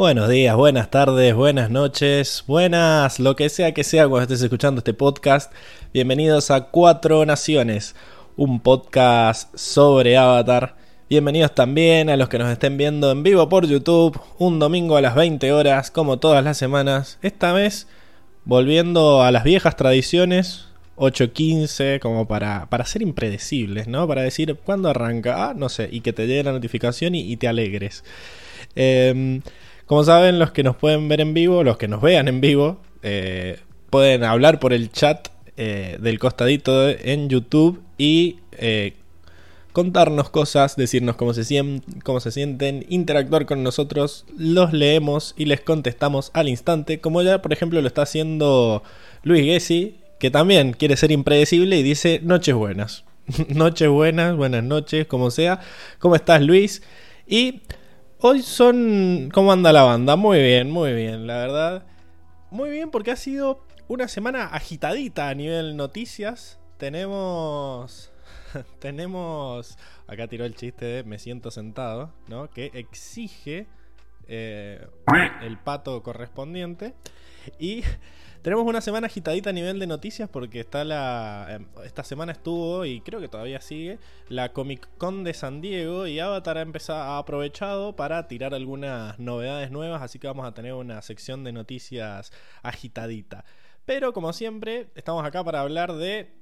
Buenos días, buenas tardes, buenas noches, buenas, lo que sea que sea cuando estés escuchando este podcast. Bienvenidos a Cuatro Naciones, un podcast sobre Avatar. Bienvenidos también a los que nos estén viendo en vivo por YouTube, un domingo a las 20 horas, como todas las semanas. Esta vez volviendo a las viejas tradiciones, 8.15, como para, para ser impredecibles, ¿no? Para decir cuándo arranca, ah, no sé, y que te llegue la notificación y, te alegres. Em, como saben, los que nos pueden ver en vivo, los que nos vean en vivo, eh, pueden hablar por el chat eh, del costadito en YouTube y eh, contarnos cosas, decirnos cómo se, sienten, interactuar con nosotros, los leemos y les contestamos al instante, como ya por ejemplo lo está haciendo Luis Gessi, que también quiere ser impredecible y dice noches buenas. noches buenas, buenas noches, como sea. ¿Cómo estás, Luis? Y hoy son... ¿Cómo anda la banda? Muy bien, muy bien, la verdad. Muy bien porque ha sido una semana agitadita a nivel noticias. Tenemos... tenemos... Acá tiró el chiste de me siento sentado, ¿no? Que exige eh, el pato correspondiente. Y tenemos una semana agitadita a nivel de noticias porque está la. Em, esta semana estuvo y creo que todavía sigue la Comic Con de San Diego y Avatar ha empezado, ha aprovechado para tirar algunas novedades nuevas, así que vamos a tener una sección de noticias agitadita. Pero como siempre, estamos acá para hablar de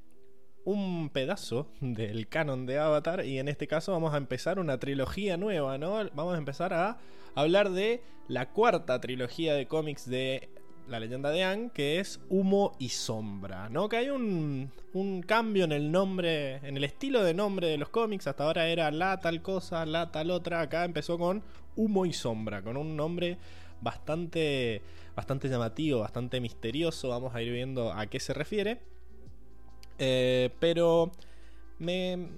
un pedazo del canon de Avatar y en este caso vamos a empezar una trilogía nueva, ¿no? Vamos a empezar a hablar de la cuarta trilogía de cómics de la leyenda de Ang, que es Humo y Sombra, ¿no? Que hay un, un, cambio en el nombre, en el estilo de nombre de los cómics. Hasta ahora era la tal cosa, la tal otra. Acá empezó con Humo y Sombra, con un nombre bastante, bastante llamativo, bastante misterioso. Vamos a ir viendo a qué se refiere. Eh, pero me,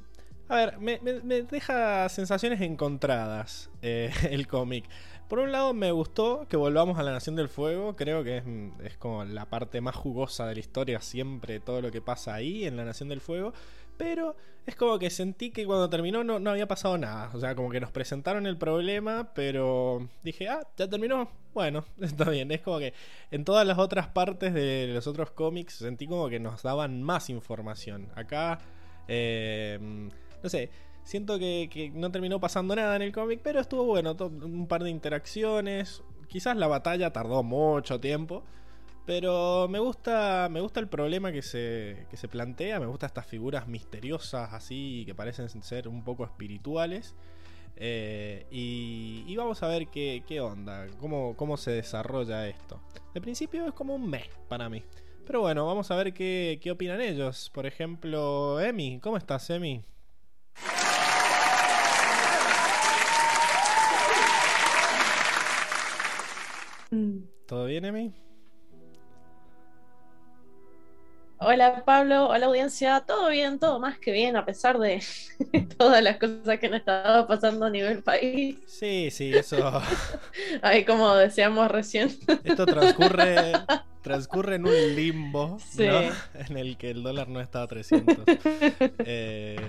a ver, me, deja sensaciones encontradas eh, el cómic. Por un lado me gustó que volvamos a la Nación del Fuego, creo que es, como la parte más jugosa de la historia siempre, todo lo que pasa ahí en la Nación del Fuego, pero es como que sentí que cuando terminó no, no había pasado nada, o sea, como que nos presentaron el problema, pero dije, ah, ya terminó, bueno, está bien, es como que en todas las otras partes de los otros cómics sentí como que nos daban más información, acá, eh, no sé, Siento que, no terminó pasando nada en el cómic, pero estuvo bueno, un par de interacciones. Quizás la batalla tardó mucho tiempo, pero me gusta, me gusta el problema que se, que se plantea, me gustan estas figuras misteriosas así que parecen ser un poco espirituales. Eh, y, vamos a ver qué, onda, cómo, cómo se desarrolla esto. De principio es como un mes para mí. Pero bueno, vamos a ver qué, qué opinan ellos. Por ejemplo, Emi, ¿cómo estás, Emi? ¿Todo bien, Emi? Hola Pablo, hola audiencia, todo bien, todo más que bien, a pesar de todas las cosas que nos estaba pasando a nivel país. Sí, sí, eso. Ahí como decíamos recién. Esto transcurre, transcurre en un limbo, ¿no? En el que el dólar no está a 300. Eh,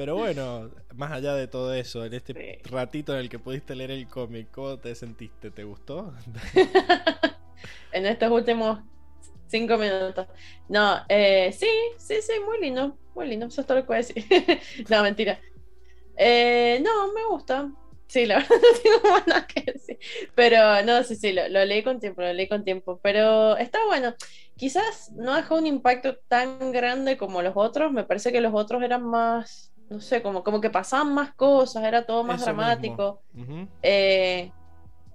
pero bueno, más allá de todo eso, en este ratito en el que pudiste leer el cómic, ¿cómo te sentiste? ¿Te gustó? en estos últimos cinco minutos. No, eh, sí, sí, sí, muy lindo, muy lindo, eso es todo lo que puedo decir. no, mentira. Eh, no, me gusta. Sí, la verdad no tengo más nada que decir. Pero no, sí, sí, lo, lo, leí con tiempo, lo leí con tiempo. Pero está bueno. Quizás no dejó un impacto tan grande como los otros. Me parece que los otros eran más no sé, como, como que pasaban más cosas, era todo más dramático. Eh,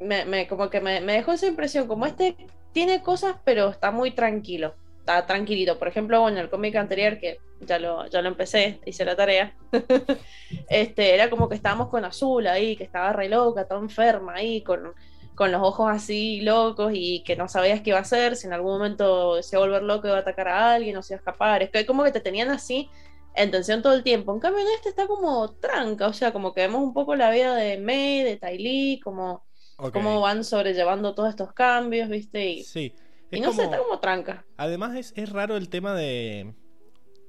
me, como que me, dejó esa impresión, como este tiene cosas, pero está muy tranquilo, está tranquilito. Por ejemplo, bueno, el cómic anterior, que ya lo, ya lo empecé, hice la tarea, este, era como que estábamos con Azul ahí, que estaba re loca, toda enferma ahí, con, con los ojos así locos y que no sabías qué iba a hacer, si en algún momento se iba a volver loco iba a atacar a alguien o se iba a escapar. Es que como que te tenían así en tensión todo el tiempo. En cambio, en este está como tranca, o sea, como que vemos un poco la vida de May, de Ty Lee, como cómo van sobrellevando todos estos cambios, ¿viste? Y, sí. y no sé, está como tranca. Además, es, raro el tema de.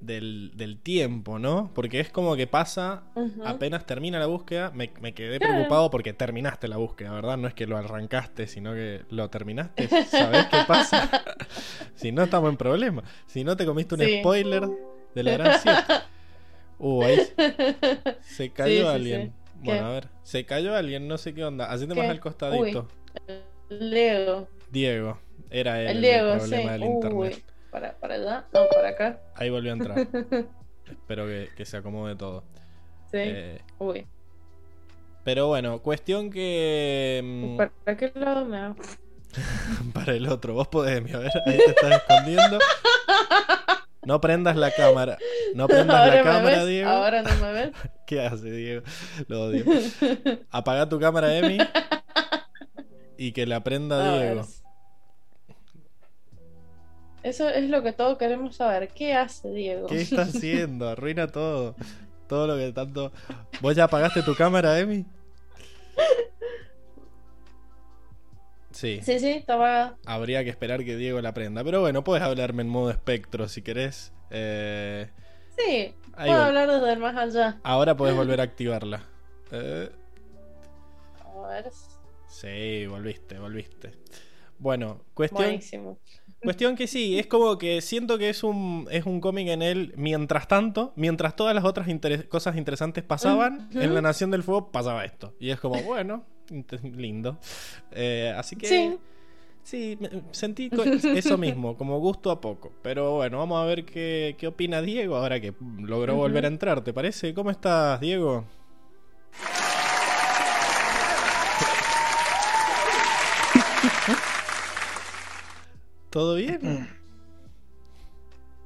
del, del tiempo, ¿no? Porque es como que pasa, apenas termina la búsqueda, me, me quedé Claro. preocupado porque terminaste la búsqueda, ¿verdad? No es que lo arrancaste, sino que lo terminaste. ¿Sabés qué pasa? si no, estamos en problema. Si no, te comiste un Sí. spoiler de la gran siete. Uh, ahí se cayó Sí, sí, alguien. sí. Bueno, ¿Qué? a ver, se cayó alguien, no sé qué onda. Hacete más ¿Qué? al costadito. Leo. Diego, era él El el, Diego, problema sí. del Uy, internet. para, para allá, no, para acá. Ahí volvió a entrar. Espero que, que se acomode todo. Sí. Eh, Uy. pero bueno, cuestión que. mm, ¿Para qué lado me hago? para el otro, vos podés, mi, a ver, ahí te estás escondiendo. No prendas la cámara. No prendas Ahora la cámara, ves, Diego. Ahora no me ves. ¿Qué hace, Diego? Lo odio. Apaga tu cámara, Emi. Y que la prenda A ver. Diego. Eso es lo que todos queremos saber. ¿Qué hace Diego? ¿Qué está haciendo? Arruina todo. Todo lo que tanto. ¿Vos ya apagaste tu cámara, Emi? Sí. Sí, sí, apagada. Habría que esperar que Diego la prenda. Pero bueno, puedes hablarme en modo espectro si querés. Eh, Sí, Ahí puedo va. hablar desde el más allá. ahora podés volver a activarla. Eh, A ver. sí, volviste, volviste. Bueno, cuestión, Buenísimo. cuestión que sí, es como que siento que es un, es un cómic en él mientras tanto, mientras todas las otras cosas interesantes pasaban, en La Nación del Fuego pasaba esto. Y es como, bueno, lindo. Eh, así que... Sí. Sí, me- sentí eso mismo, como gusto a poco. Pero bueno, vamos a ver qué, qué opina Diego ahora que logró volver a entrar, ¿te parece? ¿Cómo estás, Diego? ¿Todo bien?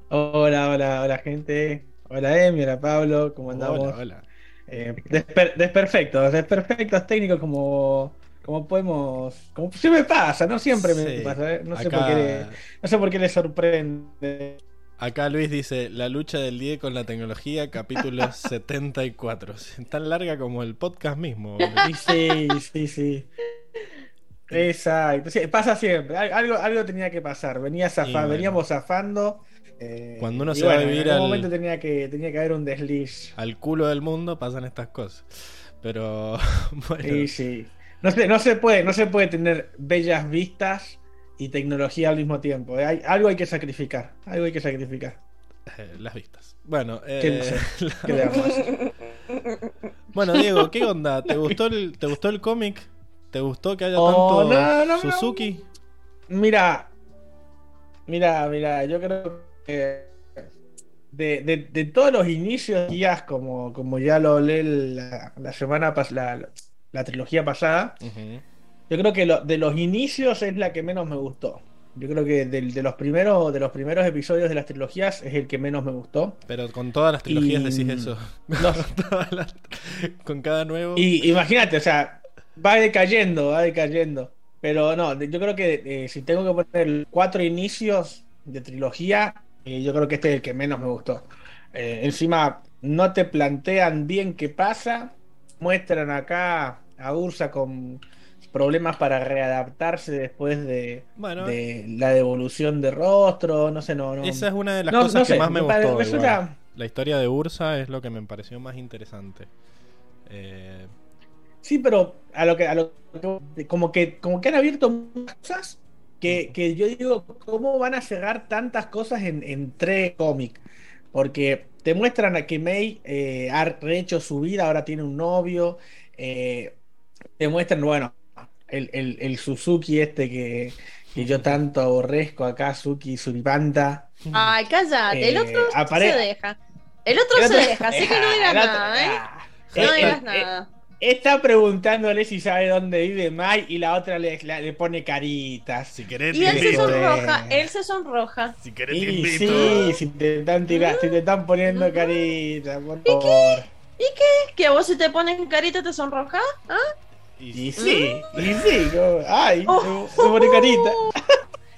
Hola, hola, hola gente. Hola Emi, hola Pablo, ¿cómo andamos? Hola, hola. Eh, desper- desperfectos, desperfectos técnicos como, como podemos, como siempre pasa, no siempre me pasa, ¿eh? no, sé por qué le, no sé por qué le sorprende. Acá Luis dice, la lucha del Diego con la tecnología, capítulo 74. Tan larga como el podcast mismo. sí, sí, sí. Exacto, sí, pasa siempre, Al- algo, algo tenía que pasar, venía zafa- Y bueno. veníamos zafando. Eh, Cuando uno se va a vivir en algún al- momento tenía que, tenía que haber un desliz. Al culo del mundo pasan estas cosas. Pero bueno. Sí, sí. No se, no se puede, no se puede tener bellas vistas y tecnología al mismo tiempo. ¿eh? Hay, algo hay que sacrificar. Algo hay que sacrificar. Eh, las vistas. Bueno, ¿Qué eh, bueno, Diego, ¿qué onda? ¿Te gustó el, te gustó el cómic? ¿Te gustó que haya Oh, tanto no, no, no. Suzuki? Mira, mira, mira, yo creo que de, de- de todos los inicios guías, como, como ya lo hablé la, la semana pasada, la, la trilogía pasada, yo creo que lo- de los inicios es la que menos me gustó. Yo creo que de, los primeros, de los primeros episodios de las trilogías es el que menos me gustó. Pero con todas las trilogías Y- decís eso. No, Con todas las- con cada nuevo. Y imagínate, o sea, va decayendo, va decayendo. Pero no, yo creo que eh, si tengo que poner cuatro inicios de trilogía, eh, yo creo que este es el que menos me gustó. Eh, encima, no te plantean bien qué pasa. Muestran acá a Ursa con problemas para readaptarse después de, Bueno, de la devolución de rostro. No sé, no, no. esa es una de las no- cosas no que sé, más me, pare- gustó. resulta-. La historia de Ursa es lo que me pareció más interesante. Eh, Sí, pero a lo que, a lo que- como que, como que han abierto muchas cosas que, que yo digo, ¿cómo van a cerrar tantas cosas en, en tres cómics? Porque te muestran a que May eh, ha rehecho su vida, ahora tiene un novio, eh, te muestran, bueno, el, el- el Suzuki este que, que yo tanto aborrezco acá, Suzuki Suripanta. Ay, cállate. El Eh, otro apare- se deja. El otro El se deja, así que no digas nada, ¿eh? ah, No eh, digas nada. Está preguntándole si sabe dónde vive Mai y la otra le, la- le pone caritas. si querés, Y él se sonroja, él se sonroja. Si querés, Y sí, si te están tirando, si te están poniendo caritas, por favor. ¿Que a vos si te ponen carita te sonroja? ¿Ah? Y sí, y sí, como, ay, me, me pone carita.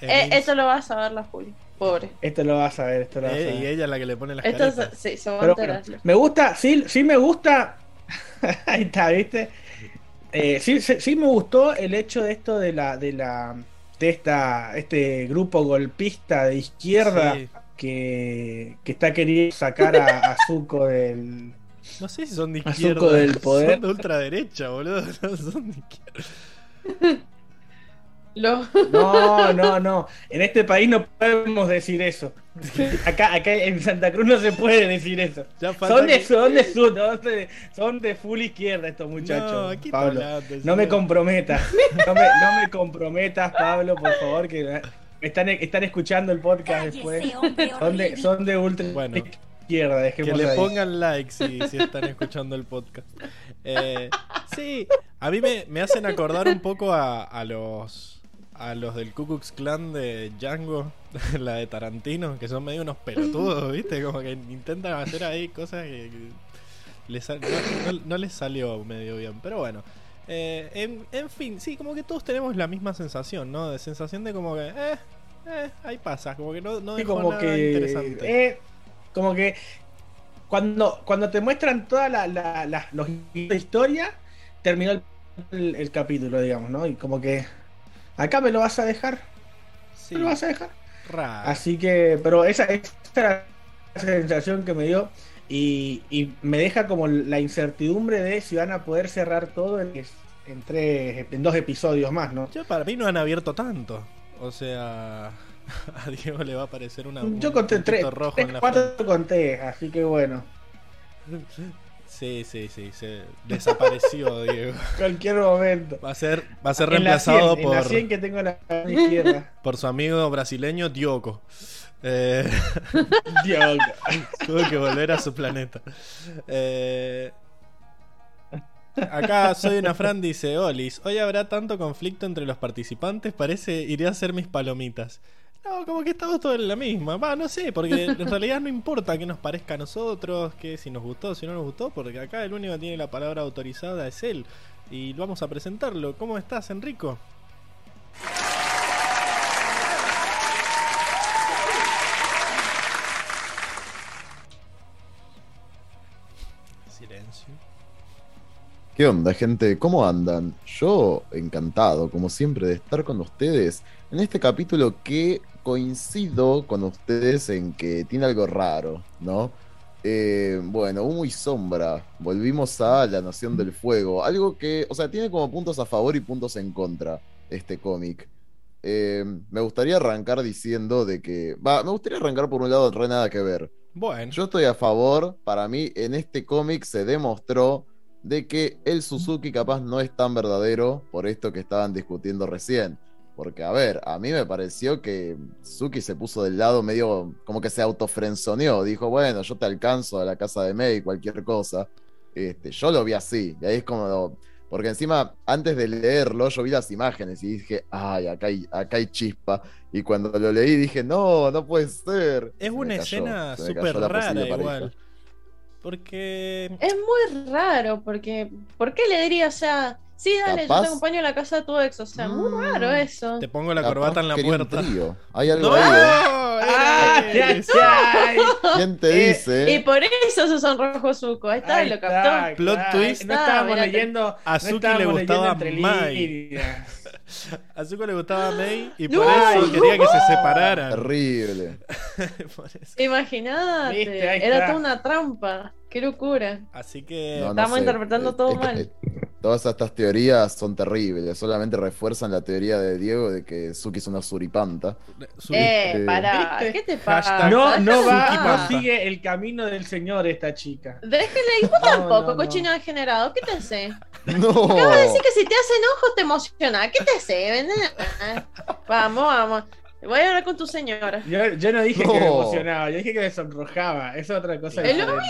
Eh, esto lo vas a ver la Juli. Pobre. Esto lo vas a ver, esto lo vas a Eh, ver. y ella es la que le pone las Esto caritas. se, sí, se va a bueno, me gusta, sí, sí me gusta. Ahí está, ¿viste? Eh, sí, sí, sí me gustó el hecho de esto de la, de la, de esta, este grupo golpista de izquierda Sí. que, que está queriendo sacar a, a Zuko del. No sé si son de izquierda. Del poder. Son de ultraderecha, boludo. No son de izquierda. Lo- No, no, no. En este país no podemos decir eso. Acá, acá en Santa Cruz no se puede decir eso. Son de, que- son de sur, son de, son de full izquierda estos muchachos. No, aquí está Pablo. hablando, No me comprometas. No me, no me comprometas, Pablo, por favor, que están, están escuchando el podcast después. Son de, son de ultra Bueno, izquierda, Que le ahí. pongan like si, si están escuchando el podcast. Eh, sí, a mí me, me hacen acordar un poco a, a los a los del Ku Klux Klan de Django, la de Tarantino, que son medio unos pelotudos, ¿viste? Como que intentan hacer ahí cosas que, que les sal- no, no- no les salió medio bien. Pero bueno, eh, en, en fin, sí, como que todos tenemos la misma sensación, ¿no? De sensación de como que, eh, eh, ahí pasa, como que no, no dejó como nada que interesante. eh, como que cuando cuando te muestran toda la, la, la- los de historia terminó el, el- el capítulo digamos no y como que acá me lo vas a dejar Sí, me lo vas a dejar raro. así que pero esa esa era la sensación que me dio y, y me deja como la incertidumbre de si van a poder cerrar todo en, en tres en dos episodios más no Yo para mí no han abierto tanto. O sea, a Diego le va a aparecer una. yo un conté tres, rojo tres, en la cuatro frente. conté así que bueno Sí, sí, sí, se desapareció Diego. cualquier momento Va a ser, va a ser En la reemplazado 100, en la por, 100 que tengo la izquierda. por su amigo brasileño Diogo. Eh, Dios. tuvo que volver a su planeta. Eh, acá soy una Fran dice, Olis, hoy habrá tanto conflicto entre los participantes, parece iré a hacer mis palomitas. No, como que estamos todos en la misma. Va, no sé, porque en realidad no importa que nos parezca a nosotros, que si nos gustó, si no nos gustó, porque acá el único que tiene la palabra autorizada es él. Y vamos a presentarlo. ¿Cómo estás, Enrico? Silencio. ¿Qué onda, gente? ¿Cómo andan? Yo encantado, como siempre, de estar con ustedes en este capítulo que coincido con ustedes en que tiene algo raro, ¿no? Eh, bueno, humo y sombra. Volvimos a La Nación del Fuego. Algo que, o sea, tiene como puntos a favor y puntos en contra este cómic. Eh, me gustaría arrancar diciendo de que... Va, me gustaría arrancar por un lado, re nada que ver. Bueno, Yo estoy a favor, para mí en este cómic se demostró de que el Suzuki capaz no es tan verdadero por esto que estaban discutiendo recién. Porque, a ver, a mí me pareció que Suzuki se puso del lado medio como que se autofrenzoneó. Dijo, bueno, yo te alcanzo a la casa de May, cualquier cosa. Este, yo lo vi así. Y ahí es como. Porque encima, antes de leerlo, yo vi las imágenes y dije, ay, acá hay, acá hay chispa. Y cuando lo leí dije, no, no puede ser. es Se una cayó, escena súper rara igual. Porque... Es muy raro, porque ¿por qué le diría, o sea, sí, dale, yo te acompaño a la casa de tu ex? O sea, muy Mm. raro eso. Te pongo la Capaz corbata en la puerta. Hay algo ¡No! ahí, ¿eh? ¡Ah! Ya! ¿Quién te Eh, dice? Y por eso se sonrojó Zuko, ahí está, Ahí lo está, captó. Plot claro. twist. No estábamos Ah, leyendo. a no estábamos le gustaba Mai. A Zuko le gustaba a May y No, por eso quería que se separaran. Terrible. Ahí era toda una trampa. Qué locura. Así que... No, no Estamos sé. interpretando todo mal. Todas estas teorías son terribles. Solamente refuerzan la teoría de Diego de que Suki es una suripanta. Su- Eh, eh. ¿qué te pasa? No, no va, no sigue el camino del señor esta chica. Déjele, y vos No, tampoco, no, no. cochino degenerado, ¿qué te hace? ¡No! Acabo de decir que si te hace enojo te emociona, ¿qué te hace? Vamos, vamos. Voy a hablar con tu señora. Yo, yo no dije que me emocionaba, yo dije que me sonrojaba. Es otra cosa. Es lo mismo,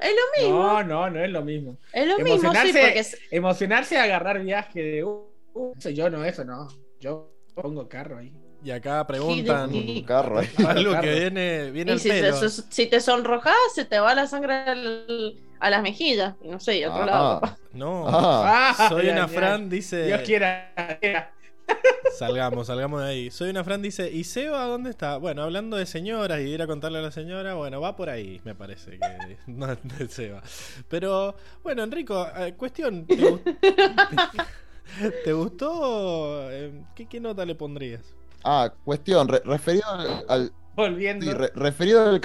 es lo mismo, No, no, no es lo mismo. es lo mismo, sí, emocionarse- porque es- Emocionarse a agarrar viaje de. Uh, uh, eso yo no, eso no. Yo pongo carro ahí. Y acá preguntan Y- Un carro ahí. algo que viene, viene y al si te, pelo. so- si te sonrojas, se te va la sangre al- a las mejillas. No sé, y a otro Ah. lado. No, Ah, soy una Fran, dice... Dios quiera. Salgamos, salgamos de ahí. Soy una Fran, dice, ¿y Seba dónde está? Bueno, hablando de señoras y de ir a contarle a la señora, bueno, va por ahí, me parece que no es de Seba. Pero, bueno, Enrico, eh, cuestión, ¿te, gust- ¿te gustó? Eh, ¿Qué, qué nota le pondrías? Ah, cuestión, re- referido al, al- volviendo. Sí, re- referido al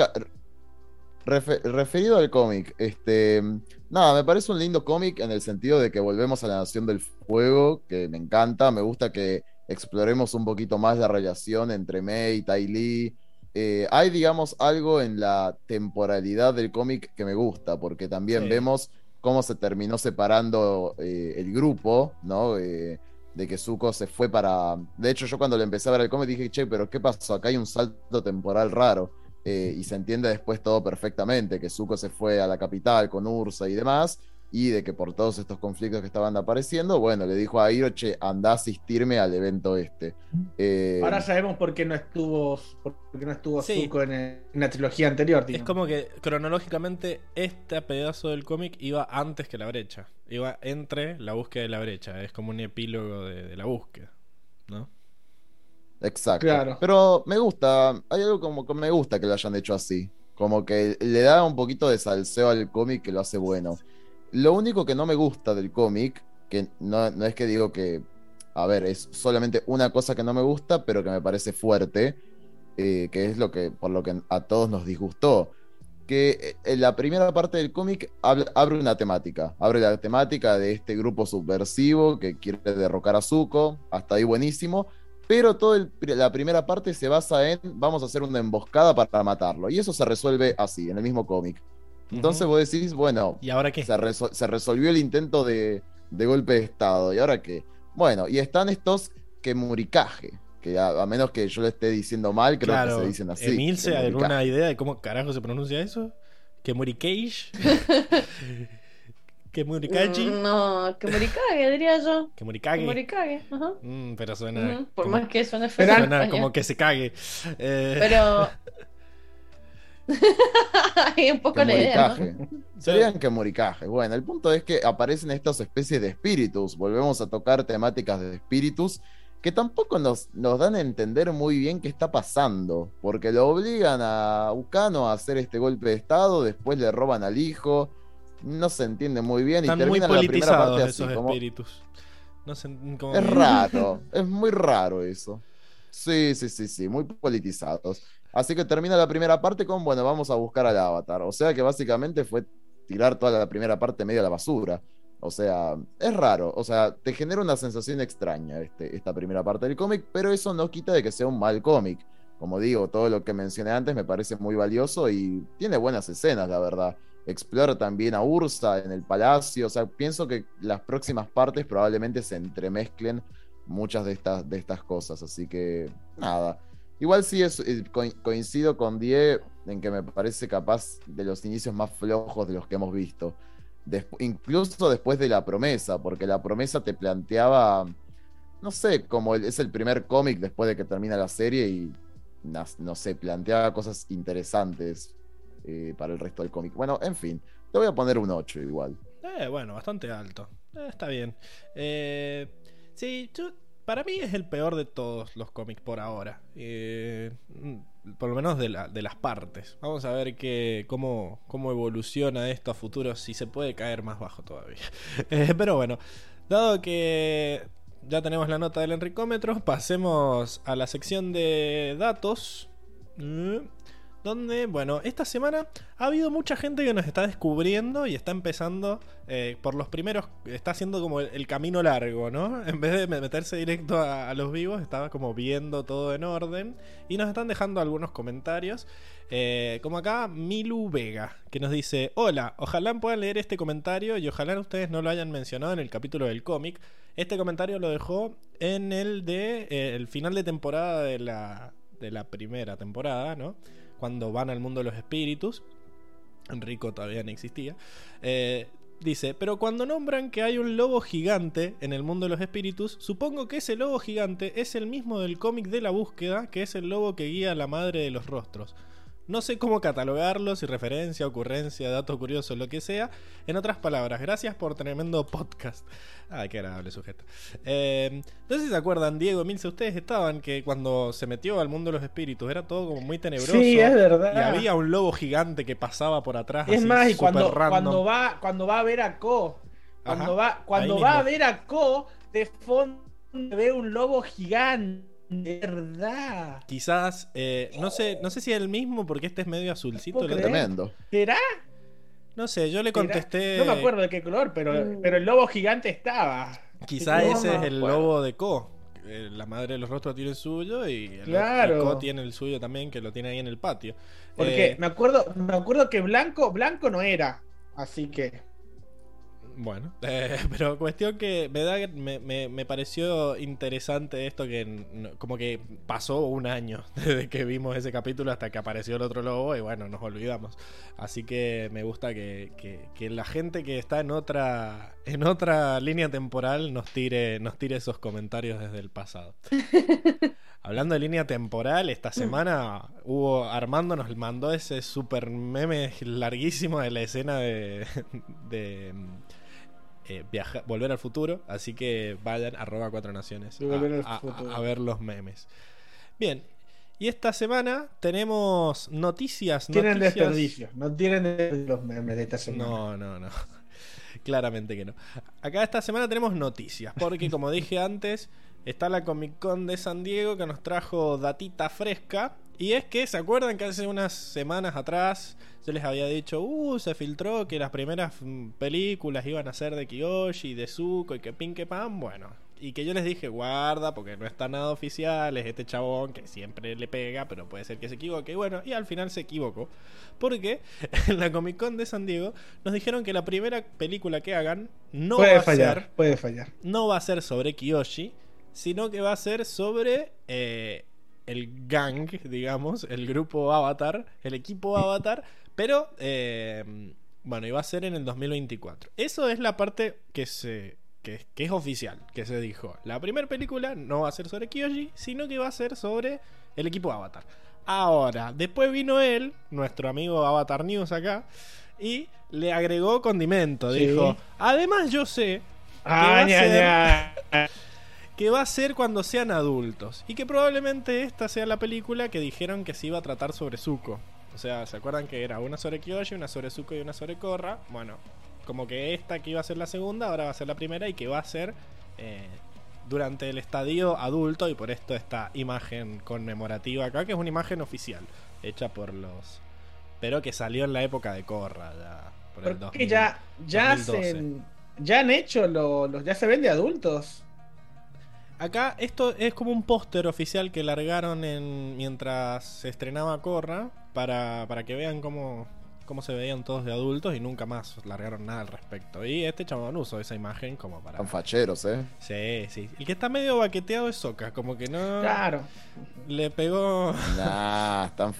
referido al cómic, este, nada, me parece un lindo cómic en el sentido de que volvemos a la Nación del Fuego, que me encanta, me gusta que exploremos un poquito más la relación entre Mei y Tai Lee. Eh, hay, digamos, algo en la temporalidad del cómic que me gusta, porque también Sí. vemos cómo se terminó separando eh, el grupo, ¿no? Eh, de que Zuko se fue para... De hecho, yo cuando le empecé a ver el cómic dije, che, pero ¿qué pasó? Acá hay un salto temporal raro. Eh, y se entiende después todo perfectamente, que Zuko se fue a la capital con Ursa y demás, y de que por todos estos conflictos que estaban apareciendo, bueno, le dijo a Hiro, che, anda a asistirme al evento este. Eh, Ahora sabemos por qué no estuvo, por qué no estuvo Sí. Zuko en, el- en la trilogía anterior. Es como que cronológicamente este pedazo del cómic iba antes que la brecha. Iba entre la búsqueda de la brecha. Es como un epílogo de, de la búsqueda. ¿No? Exacto. Claro. Pero me gusta, hay algo como que me gusta que lo hayan hecho así. Como que le da un poquito de salseo al cómic que lo hace bueno. Lo único que no me gusta del cómic, que no, no es que digo que, a ver, es solamente una cosa que no me gusta, pero que me parece fuerte, eh, que es lo que, por lo que a todos nos disgustó. Que eh, en la primera parte del cómic abre una temática. Abre la temática de este grupo subversivo que quiere derrocar a Zuko. Hasta ahí buenísimo pero toda la primera parte se basa en vamos a hacer una emboscada para matarlo. Y eso se resuelve así, en el mismo cómic. Entonces vos decís, bueno, ¿Y ahora qué? se, resol- se resolvió el intento de, de golpe de Estado. ¿Y ahora qué? Bueno, y están estos que muricaje. Que a, a menos que yo le esté diciendo mal, creo claro. que se dicen así. ¿Emilce que alguna idea de cómo carajo se pronuncia eso? ¿Que Muricage? ¿Que Murikachi? Mm, No, que Morikage, diría yo. ¿Que Que Murikage? Morikage, ajá. Mm, pero suena, Por como, más que suene feo. Suena como que se cague. Eh, Pero. Hay un poco Que la idea, ¿no? Serían que muricaje. Bueno, el punto es que aparecen estas especies de espíritus. Volvemos a tocar temáticas de espíritus que tampoco nos, nos dan a entender muy bien qué está pasando. Porque lo obligan a Ukano a hacer este golpe de estado, después le roban al hijo. No se entiende muy bien y muy termina la primera parte así. esos Como, espíritus. No como es raro, es muy raro eso. Sí, sí, sí, sí, muy politizados. Así que termina la primera parte con, bueno, vamos a buscar al avatar. O sea que básicamente fue tirar toda la primera parte medio a la basura. O sea, es raro. O sea, te genera una sensación extraña este, esta primera parte del cómic, pero eso no quita de que sea un mal cómic. Como digo, todo lo que mencioné antes me parece muy valioso y tiene buenas escenas, la verdad. Explora también a Ursa en el palacio. O sea, pienso que las próximas partes probablemente se entremezclen muchas de estas, de estas cosas. Así que, nada. Igual sí es, eh, co- coincido con Die en que me parece capaz de los inicios más flojos de los que hemos visto. Incluso después de la promesa, porque la promesa te planteaba, no sé, como es el primer cómic después de que termina la serie y, nas- no sé, planteaba cosas interesantes eh, para el resto del cómic. Bueno, en fin, te voy a poner un 8 igual. Eh, bueno, bastante alto. Eh, está bien. Eh, sí, para mí es el peor de todos los cómics por ahora. Mm, por lo menos de, la- de las partes. Vamos a ver que, cómo, cómo evoluciona esto a futuro, si se puede caer más bajo todavía. Pero bueno, dado que ya tenemos la nota del enricómetro, pasemos a la sección de datos. Mm, Donde, bueno, esta semana ha habido mucha gente que nos está descubriendo y está empezando eh, por los primeros, está haciendo como el, camino largo, ¿no? En vez de meterse directo a, los vivos, estaba como viendo todo en orden y nos están dejando algunos comentarios. Eh, como acá, Milu Vega, que nos dice: Hola, ojalá puedan leer este comentario y ojalá ustedes no lo hayan mencionado en el capítulo del cómic. Este comentario lo dejó en el de eh, el final de temporada de la primera temporada, ¿no? Cuando van al mundo de los espíritus. Enrico todavía no existía. Eh, dice, pero cuando nombran que hay un lobo gigante en el mundo de los espíritus, supongo que ese lobo gigante es el mismo del cómic de la búsqueda, que es el lobo que guía a la madre de los rostros. No sé cómo catalogarlo, si referencia, ocurrencia, dato curioso, lo que sea. En otras palabras, gracias por tremendo podcast. Ay, qué agradable sujeto. Eh, no sé si se acuerdan, Diego, Milce, ustedes estaban que cuando se metió al mundo de los espíritus era todo como muy tenebroso. Sí, es verdad. Y había un lobo gigante que pasaba por atrás. Es así, más, y cuando, cuando va, cuando va a ver a Ko, cuando Ajá, va, cuando va a ver a Ko, de fondo ve un lobo gigante. De verdad. Quizás, eh, no sé, no sé si es el mismo porque este es medio azulcito. ¿Puedo el otro- creer? Tremendo. ¿Será? No sé, yo le ¿Será? contesté. No me acuerdo de qué color, pero, Mm. pero el lobo gigante estaba. Quizá No ese es el lobo de Ko. Eh, La madre de los rostros tiene el suyo y el Claro. tiene el suyo también, que lo tiene ahí en el patio. Porque Eh, me acuerdo, me acuerdo que blanco, blanco no era. Así que. Bueno, eh, pero cuestión que me, da, me, me- me pareció interesante esto que n- como que pasó un año desde que vimos ese capítulo hasta que apareció el otro lobo y bueno, nos olvidamos. Así que me gusta que, que- que la gente que está en otra, en otra línea temporal nos tire, nos tire esos comentarios desde el pasado. Hablando de línea temporal, esta semana hubo Armando nos mandó ese super meme larguísimo de la escena de, de eh, viaja- volver al futuro, así que vayan arroba cuatro naciones a, ver los memes. Bien, y esta semana tenemos noticias. Tienen noticias... desperdicio. No tienen desperdicio los memes de esta semana. No, no, no. Claramente que no. Acá esta semana tenemos noticias, porque como dije antes, está la Comic Con de San Diego que nos trajo datita fresca. Y es que, ¿se acuerdan que hace unas semanas atrás yo les había dicho, uh, se filtró que las primeras mm, películas iban a ser de Kiyoshi, de Zuko y que pin que pan? Bueno, y que yo les dije, guarda, porque no está nada oficial, es este chabón que siempre le pega, pero puede ser que se equivoque. Y bueno, y al final se equivocó. Porque en la Comic Con de San Diego nos dijeron que la primera película que hagan no puede va a fallar, ser puede fallar. no va a ser sobre Kiyoshi, sino que va a ser sobre eh, el gang, digamos, el grupo Avatar, el equipo Avatar, pero eh, bueno, va a ser en el 2024. Eso es la parte que se que, que es oficial, que se dijo. La primera película no va a ser sobre Kiyoshi, sino que va a ser sobre el equipo Avatar. Ahora, después vino él, nuestro amigo Avatar News acá, y le agregó condimento. Sí. Dijo, además yo sé va Ah, a ña, ser? ña. que va a ser cuando sean adultos. Y que probablemente esta sea la película que dijeron que se iba a tratar sobre Zuko. O sea, ¿se acuerdan que era una sobre Kyoshi, una sobre Zuko y una sobre Korra? Bueno, como que esta que iba a ser la segunda, ahora va a ser la primera y que va a ser eh, durante el estadio adulto y por esto esta imagen conmemorativa acá, que es una imagen oficial, hecha por los... Pero que salió en la época de Korra, ya. Por el Porque 2000. ya, ya 2012. hacen. Ya han hecho lo- los. Ya se ven de adultos. Acá esto es como un póster oficial que largaron en mientras se estrenaba Corra para, para que vean cómo, cómo se veían todos de adultos y nunca más largaron nada al respecto. Y este chabón usó esa imagen como para... Están facheros, ¿eh? Sí, sí. El que está medio baqueteado es Soca, como que no Claro. le pegó Nah, están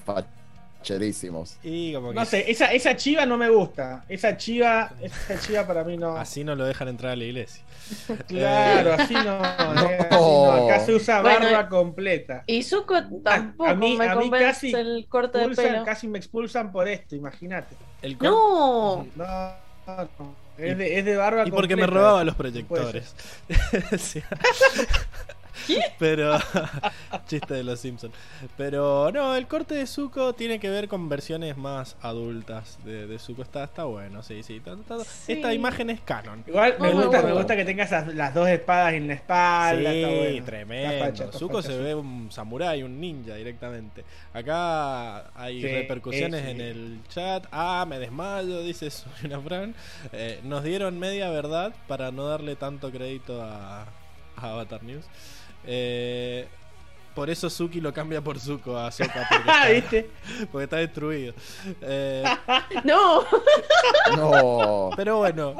facherísimos. y como que No sé, esa, esa chiva no me gusta. Esa chiva, esa chiva para mí no. así no lo dejan entrar a la iglesia. Claro, así no, eh, así no. Acá se usa Bueno, barba completa. Y Zuko tampoco a mí- me a mí casi el corte de pelo. casi me expulsan por esto, imagínate. El cor- No, No, no. Es de, es de barba Y porque me completa. robaba los proyectores. Sí. Pero. Chiste de los Simpsons. Pero no, el corte de Zuko tiene que ver con versiones más adultas de, de Zuko. Está, está bueno, sí, sí. Está- está- Sí. Esta imagen es canon. Igual me gusta, me gusta. que tengas las, las dos espadas en la espalda. Sí, está bueno. Tremendo. facha, Zuko facha, se sí. ve un samurái, un ninja directamente. Acá hay Sí, repercusiones sí. en el chat. Ah, me desmayo, dice Soyuna Fran. Eh, nos dieron media verdad para no darle tanto crédito a, a Avatar News. Eh, por eso Suki lo cambia por Zuko a Sokka porque, Ah, está, ¿viste? porque está destruido. Eh, no. No. pero bueno,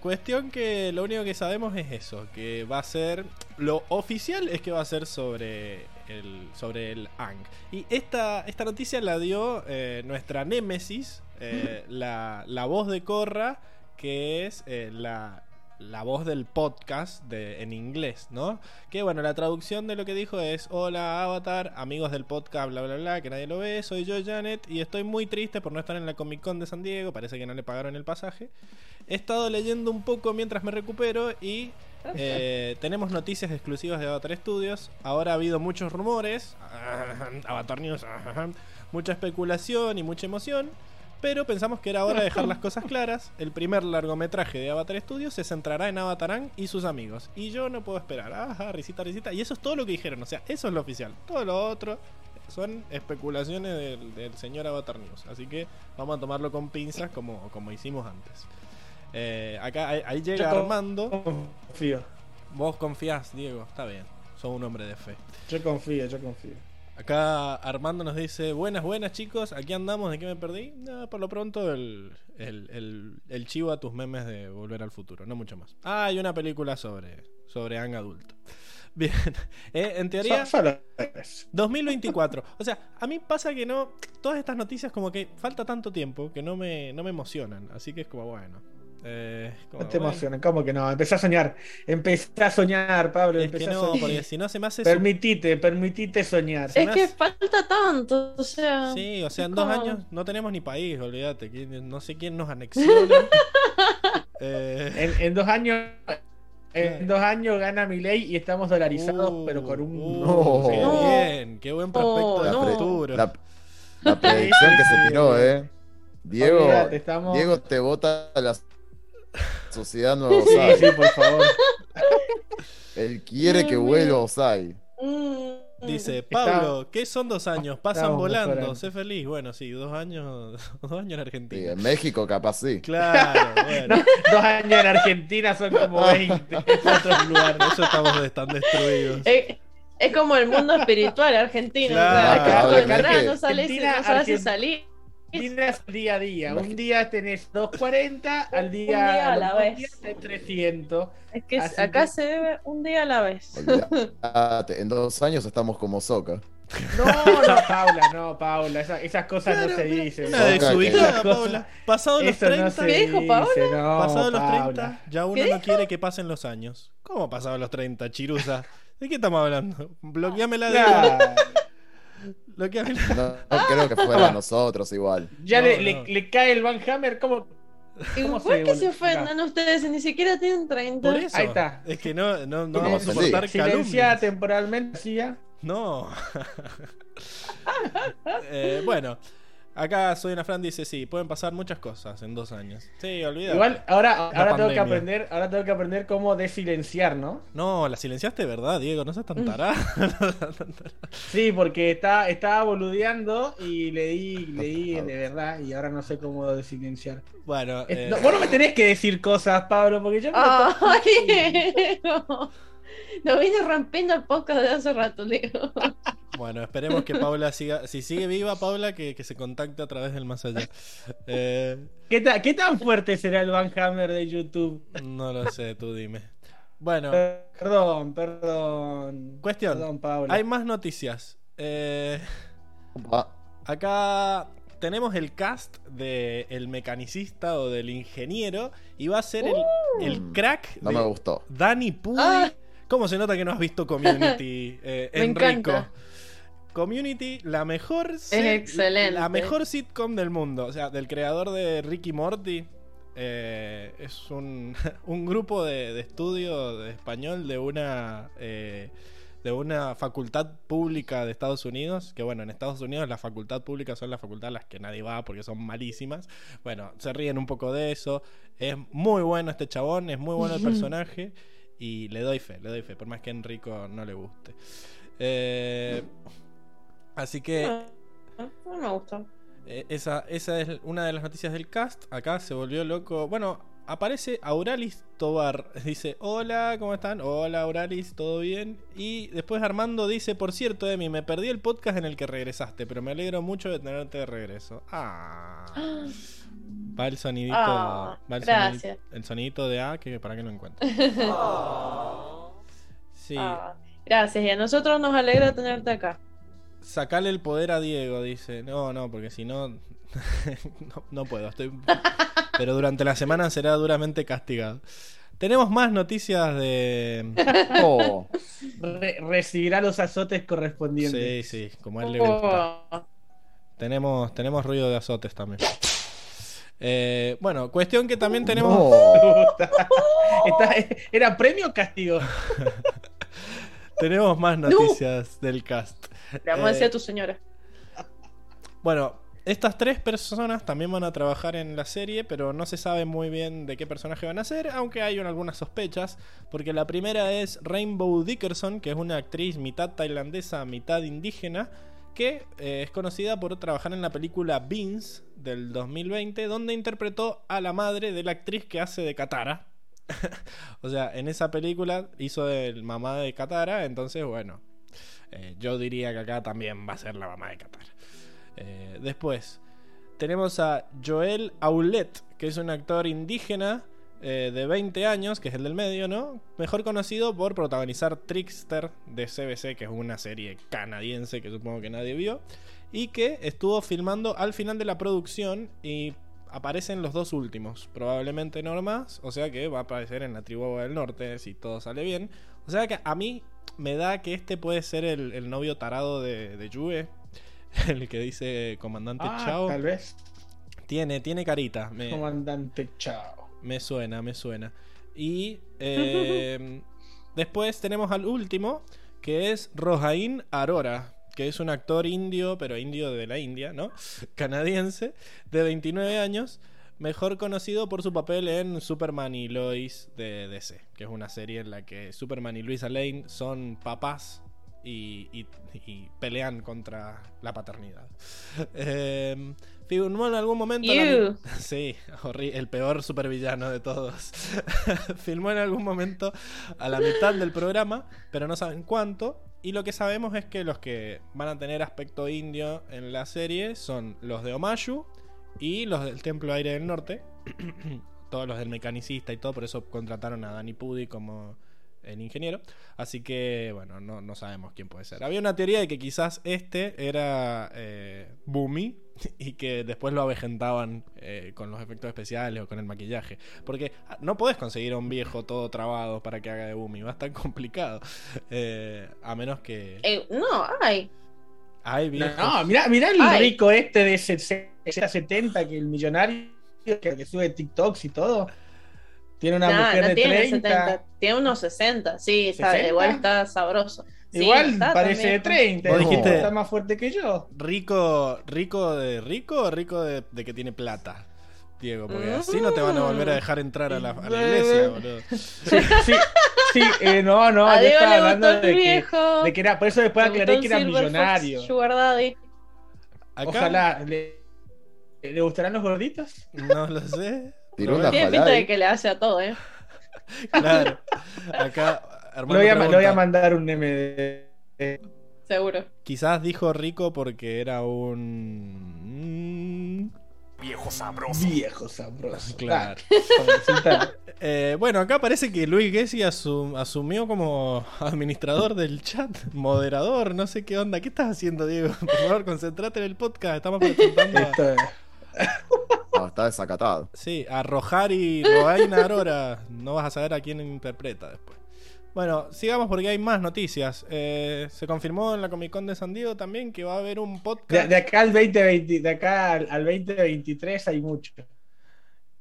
cuestión que lo único que sabemos es eso, que va a ser lo oficial es que va a ser sobre el sobre el Ang. Y esta esta noticia la dio eh, nuestra némesis, eh, la, la voz de Corra, que es eh, la la voz del podcast de, en inglés, ¿no? Que bueno, la traducción de lo que dijo es: Hola Avatar, amigos del podcast, bla bla bla, que nadie lo ve, soy yo, Janet, y estoy muy triste por no estar en la Comic Con de San Diego, parece que no le pagaron el pasaje. He estado leyendo un poco mientras me recupero y eh, tenemos noticias exclusivas de Avatar Studios. Ahora ha habido muchos rumores, Avatar News, mucha especulación y mucha emoción. Pero pensamos que era hora de dejar las cosas claras. El primer largometraje de Avatar Studios se centrará en Avatar Ang y sus amigos. Y yo no puedo esperar. Ajá, risita, risita. Y eso es todo lo que dijeron. O sea, eso es lo oficial. Todo lo otro son especulaciones del, del señor Avatar News. Así que vamos a tomarlo con pinzas como, como hicimos antes. Eh, acá ahí, ahí llega Yo Armando. confío. Vos confías, Diego. Está bien. Sos un hombre de fe. Yo confío, yo confío. Acá Armando nos dice, buenas, buenas chicos, aquí andamos, ¿de qué me perdí? No, por lo pronto el, el, el, el chivo a tus memes de Volver al Futuro, no mucho más. Ah, hay una película sobre, sobre Ang adulto. Bien, Eh, en teoría, So- solo eso. 2024. O sea, a mí pasa que no, todas estas noticias como que falta tanto tiempo que no me, no me emocionan, así que es como bueno. Eh, No te emociones, ¿cómo que no? Empecé a soñar. Empecé a soñar, Pablo. Es Empecé que a no, soñar. porque si no se me hace... su- Permitite, permitite soñar. Es que hace- falta tanto, o sea. Sí, o sea, en dos años no tenemos ni país, olvídate. ¿quién- No sé quién nos anexiona. Eh, En, en dos años. En dos años gana mi ley y estamos dolarizados, uh, pero con un. uh, No. qué bien, qué buen prospecto de La, no. pre- futuro. la- la predicción que se tiró, ¿eh? Diego, Olvídate, estamos- Diego te vota a la sociedad Nueva Sí, Osai. sí, por favor. Él quiere que Dios vuelva. Osai. Mm. Dice, Pablo, ¿qué son dos años? Pasan volando, sé feliz. Bueno, sí, dos años, dos años en Sí, Argentina. en México capaz sí. Claro, bueno. No, dos años en Argentina son como 20 en otros lugares. Eso estamos están destruidos. Es, es como el mundo espiritual argentino. Claro, o sea, acá claro, sale, no Argen- salir. Es día a día. Un día tenés 240, al día, Un día a la dos vez. tenés 300. Es que Así acá que- se debe un día a la vez. Olvídate, en dos años estamos como Soca. No, no, Paula, no, Paula. esa- esas cosas no se dicen. Una desubicada, Paula. Pasado los Eso no 30, se ¿Qué dijo Paula? no, pasado los Paula. 30, ya uno ¿Qué no dijo? quiere que pasen los años. ¿Cómo pasado los 30, chirusa? ¿De qué estamos hablando? Bloqueame la Diego. Claro. Bloqueame la- No, no creo que fuera nosotros igual. Ya No, le, no. le- le cae el Van Hammer, ¿cómo? Igual se que se ofendan ustedes, si ni siquiera tienen 30. Por eso. Ahí está. Es que no, no, no vamos a sí. soportar Silenciada calumnias. temporalmente, hacía. No. Eh, bueno, acá Soy una Fran dice, sí, pueden pasar muchas cosas en dos años. Sí, olvídate. Igual, ahora, ahora tengo que aprender, ahora tengo que aprender cómo desilenciar, ¿no? No, la silenciaste, ¿verdad, Diego? No seas tan tará. Sí, porque está, estaba boludeando y le di, le di de verdad y ahora no sé cómo desilenciar. bueno, Es- eh, no, vos no me tenés que decir cosas, Pablo, porque yo me lo tomo- Ay, no. Nos viene rompiendo el podcast de hace rato, digo. bueno, esperemos que Paula siga. Si sigue viva, Paula, que, que se contacte a través del más allá. Eh, ¿Qué, ta- ¿Qué tan fuerte será el Van Hammer de YouTube? no lo sé, tú dime. Bueno, Perdón, perdón. Cuestión. Perdón, Pablo. hay más noticias. Eh, Acá tenemos el cast de el mecanicista o del ingeniero y va a ser el, el crack no de me gustó. Danny Pudi. Ah. ¿Cómo se nota que no has visto Community, eh, Me Enrico? encanta. Community, la mejor excelente. La mejor sitcom del mundo. O sea, del creador de Ricky Morty. Eh, es un, un grupo de, de estudio de español de una eh, de una facultad pública de Estados Unidos. Que bueno, en Estados Unidos las facultades públicas son las facultades a las que nadie va porque son malísimas. Bueno, se ríen un poco de eso. Es muy bueno este chabón, es muy bueno el personaje. Y le doy fe, le doy fe, por más que a Enrico no le guste. Eh, así que No, no me gustó. eh, esa, esa es una de las noticias del cast. Acá se volvió loco. Bueno, aparece Auralis Tobar. Dice, hola, ¿cómo están? Hola, Auralis, ¿todo bien? Y después Armando dice, por cierto, Emi, me perdí el podcast en el que regresaste, pero me alegro mucho de tenerte de regreso. Ah. Va el sonidito. Ah, va el gracias. sonidito- el sonidito de A, que para que no encuentro. Sí. Ah, gracias, y a nosotros nos alegra tenerte acá. Sacale el poder a Diego, dice. No, no, porque si no, no. no puedo. Estoy... Pero durante la semana será duramente castigado. Tenemos más noticias de. Oh, Re- recibirá los azotes Sí, correspondientes. sí, como a él le gusta. Oh, Tenemos, tenemos ruido de azotes también. Eh, bueno, cuestión que también tenemos. no. ¿Era premio o castigo? Tenemos más noticias del cast. Le vamos a Eh, decir a tu señora. Bueno, estas tres personas también van a trabajar en la serie, pero no se sabe muy bien de qué personaje van a ser, aunque hay algunas sospechas, porque la primera es Rainbow Dickerson, que es una actriz mitad tailandesa, mitad indígena, que eh, es conocida por trabajar en la película Beans del 2020, donde interpretó a la madre de la actriz que hace de Katara. o sea, en esa película hizo el mamá de Katara, entonces bueno, eh, yo diría que acá también va a ser la mamá de Katara. Eh, después, tenemos a Joel Aulet, que es un actor indígena eh, de 20 años, que es el del medio, ¿no? Mejor conocido por protagonizar Trickster de CBC, que es una serie canadiense que supongo que nadie vio, y que estuvo filmando al final de la producción y aparecen los dos últimos, probablemente no más, o sea que va a aparecer en la tribu del norte si todo sale bien. O sea que a mí me da que este puede ser el, novio tarado de, de Juve, el que dice comandante Ah, Chao. tal vez. Tiene, tiene carita. Me, Comandante Chao. me suena, me suena. Y eh, después tenemos al último, que es Rojain Arora, que es un actor indio, pero indio de la India, ¿no? Canadiense, de 29 años, mejor conocido por su papel en Superman y Lois de DC, que es una serie en la que Superman y Luisa Lane son papás y, y- y pelean contra la paternidad. Eh, filmó en algún momento... la. Sí, el peor supervillano de todos. Filmó en algún momento a la mitad del programa, pero no saben cuánto. Y lo que sabemos es que los que van a tener aspecto indio en la serie son los de Omayu y los del Templo Aire del Norte. Todos los del mecanicista y todo, por eso contrataron a Danny Pudi como el ingeniero. Así que, bueno, no, no sabemos quién puede ser. Había una teoría de que quizás este era eh, Bumi y que después lo avejentaban eh, con los efectos especiales o con el maquillaje. Porque ah, no podés conseguir a un viejo todo trabado para que haga de Bumi, va a estar complicado. Eh, a menos que... Eh, no, ay. Hay No, no, mirá, mirá el Ay. rico este de 70 que el millonario que, que sube TikToks y todo. Tiene una No, mujer no de tiene 30. 70, tiene unos 60, sí, está- 60. igual está sabroso. Sí, Igual está parece de también. 30. Vos dijiste- Está más fuerte que yo. Rico, rico de rico o rico de, de que tiene plata. Diego, porque así no te van a volver a dejar entrar a la, a la iglesia, boludo. Sí, sí, sí, eh, no, no, A yo Diego estaba hablando de que, viejo. de que era, por eso después aclaré que era millonario. Sugar Daddy. Acá Ojalá, ¿le, ¿le gustarán los gorditos? no lo sé. Tiró una Tiene pinta de que le hace a todo, ¿eh? Claro. Acá, hermano, voy, a, le voy a pregunta, mandar un MD. Seguro. quizás dijo rico porque era un... Viejo sabroso. Viejo sabroso. Claro. Ah. Eh, bueno, acá parece que Luis Gessi asum- asumió como administrador del chat, moderador, no sé qué onda. ¿Qué estás haciendo, Diego? Por favor, concentrate en el podcast. Estamos presentando a, No, está desacatado. sí, a Rojari Roaina Aurora. No vas a saber a quién interpreta después. Bueno, sigamos porque hay más noticias. Eh, se confirmó en la Comic Con de San Diego también que va a haber un podcast. de acá al 2020, de acá al, al 2023 hay mucho.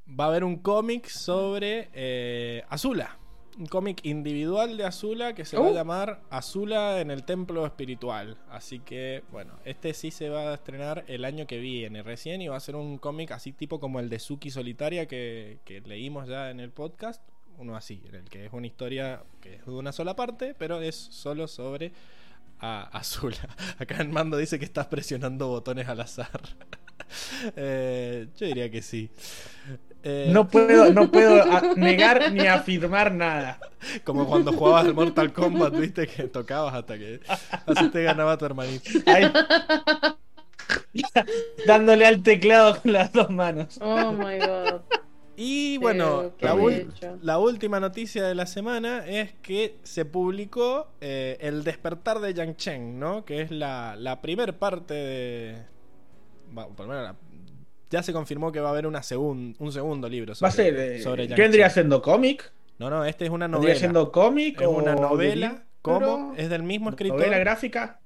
Va a haber un cómic sobre eh, Azula. Un cómic individual de Azula que se va a Uh. llamar Azula en el Templo Espiritual. Así que, bueno, este sí se va a estrenar el año que viene recién y va a ser un cómic así tipo como el de Suki Solitaria que, que leímos ya en el podcast. Uno así, en el que es una historia que es de una sola parte, pero es solo sobre a Azula. Acá en mando dice que estás presionando botones al azar. Eh, yo diría que sí. Eh, No puedo, no puedo a- negar ni afirmar nada. Como cuando jugabas al Mortal Kombat, viste que tocabas hasta que así te ganaba tu hermanito. Ahí. Dándole al teclado con las dos manos. Oh my god. Y bueno, la, última noticia de la semana es que se publicó eh, El despertar de Yang Chen, ¿no? Que es la, la primer parte de... va, por lo menos la- ya se confirmó que va a haber una segun- un segundo libro sobre, Va a ser. eh, sobre Yang ¿Qué vendría siendo cómic? No, no, este es una ¿Vendría novela. siendo cómic? Es o una novela. ¿Cómo? Es del mismo escritor. ¿Novela gráfica?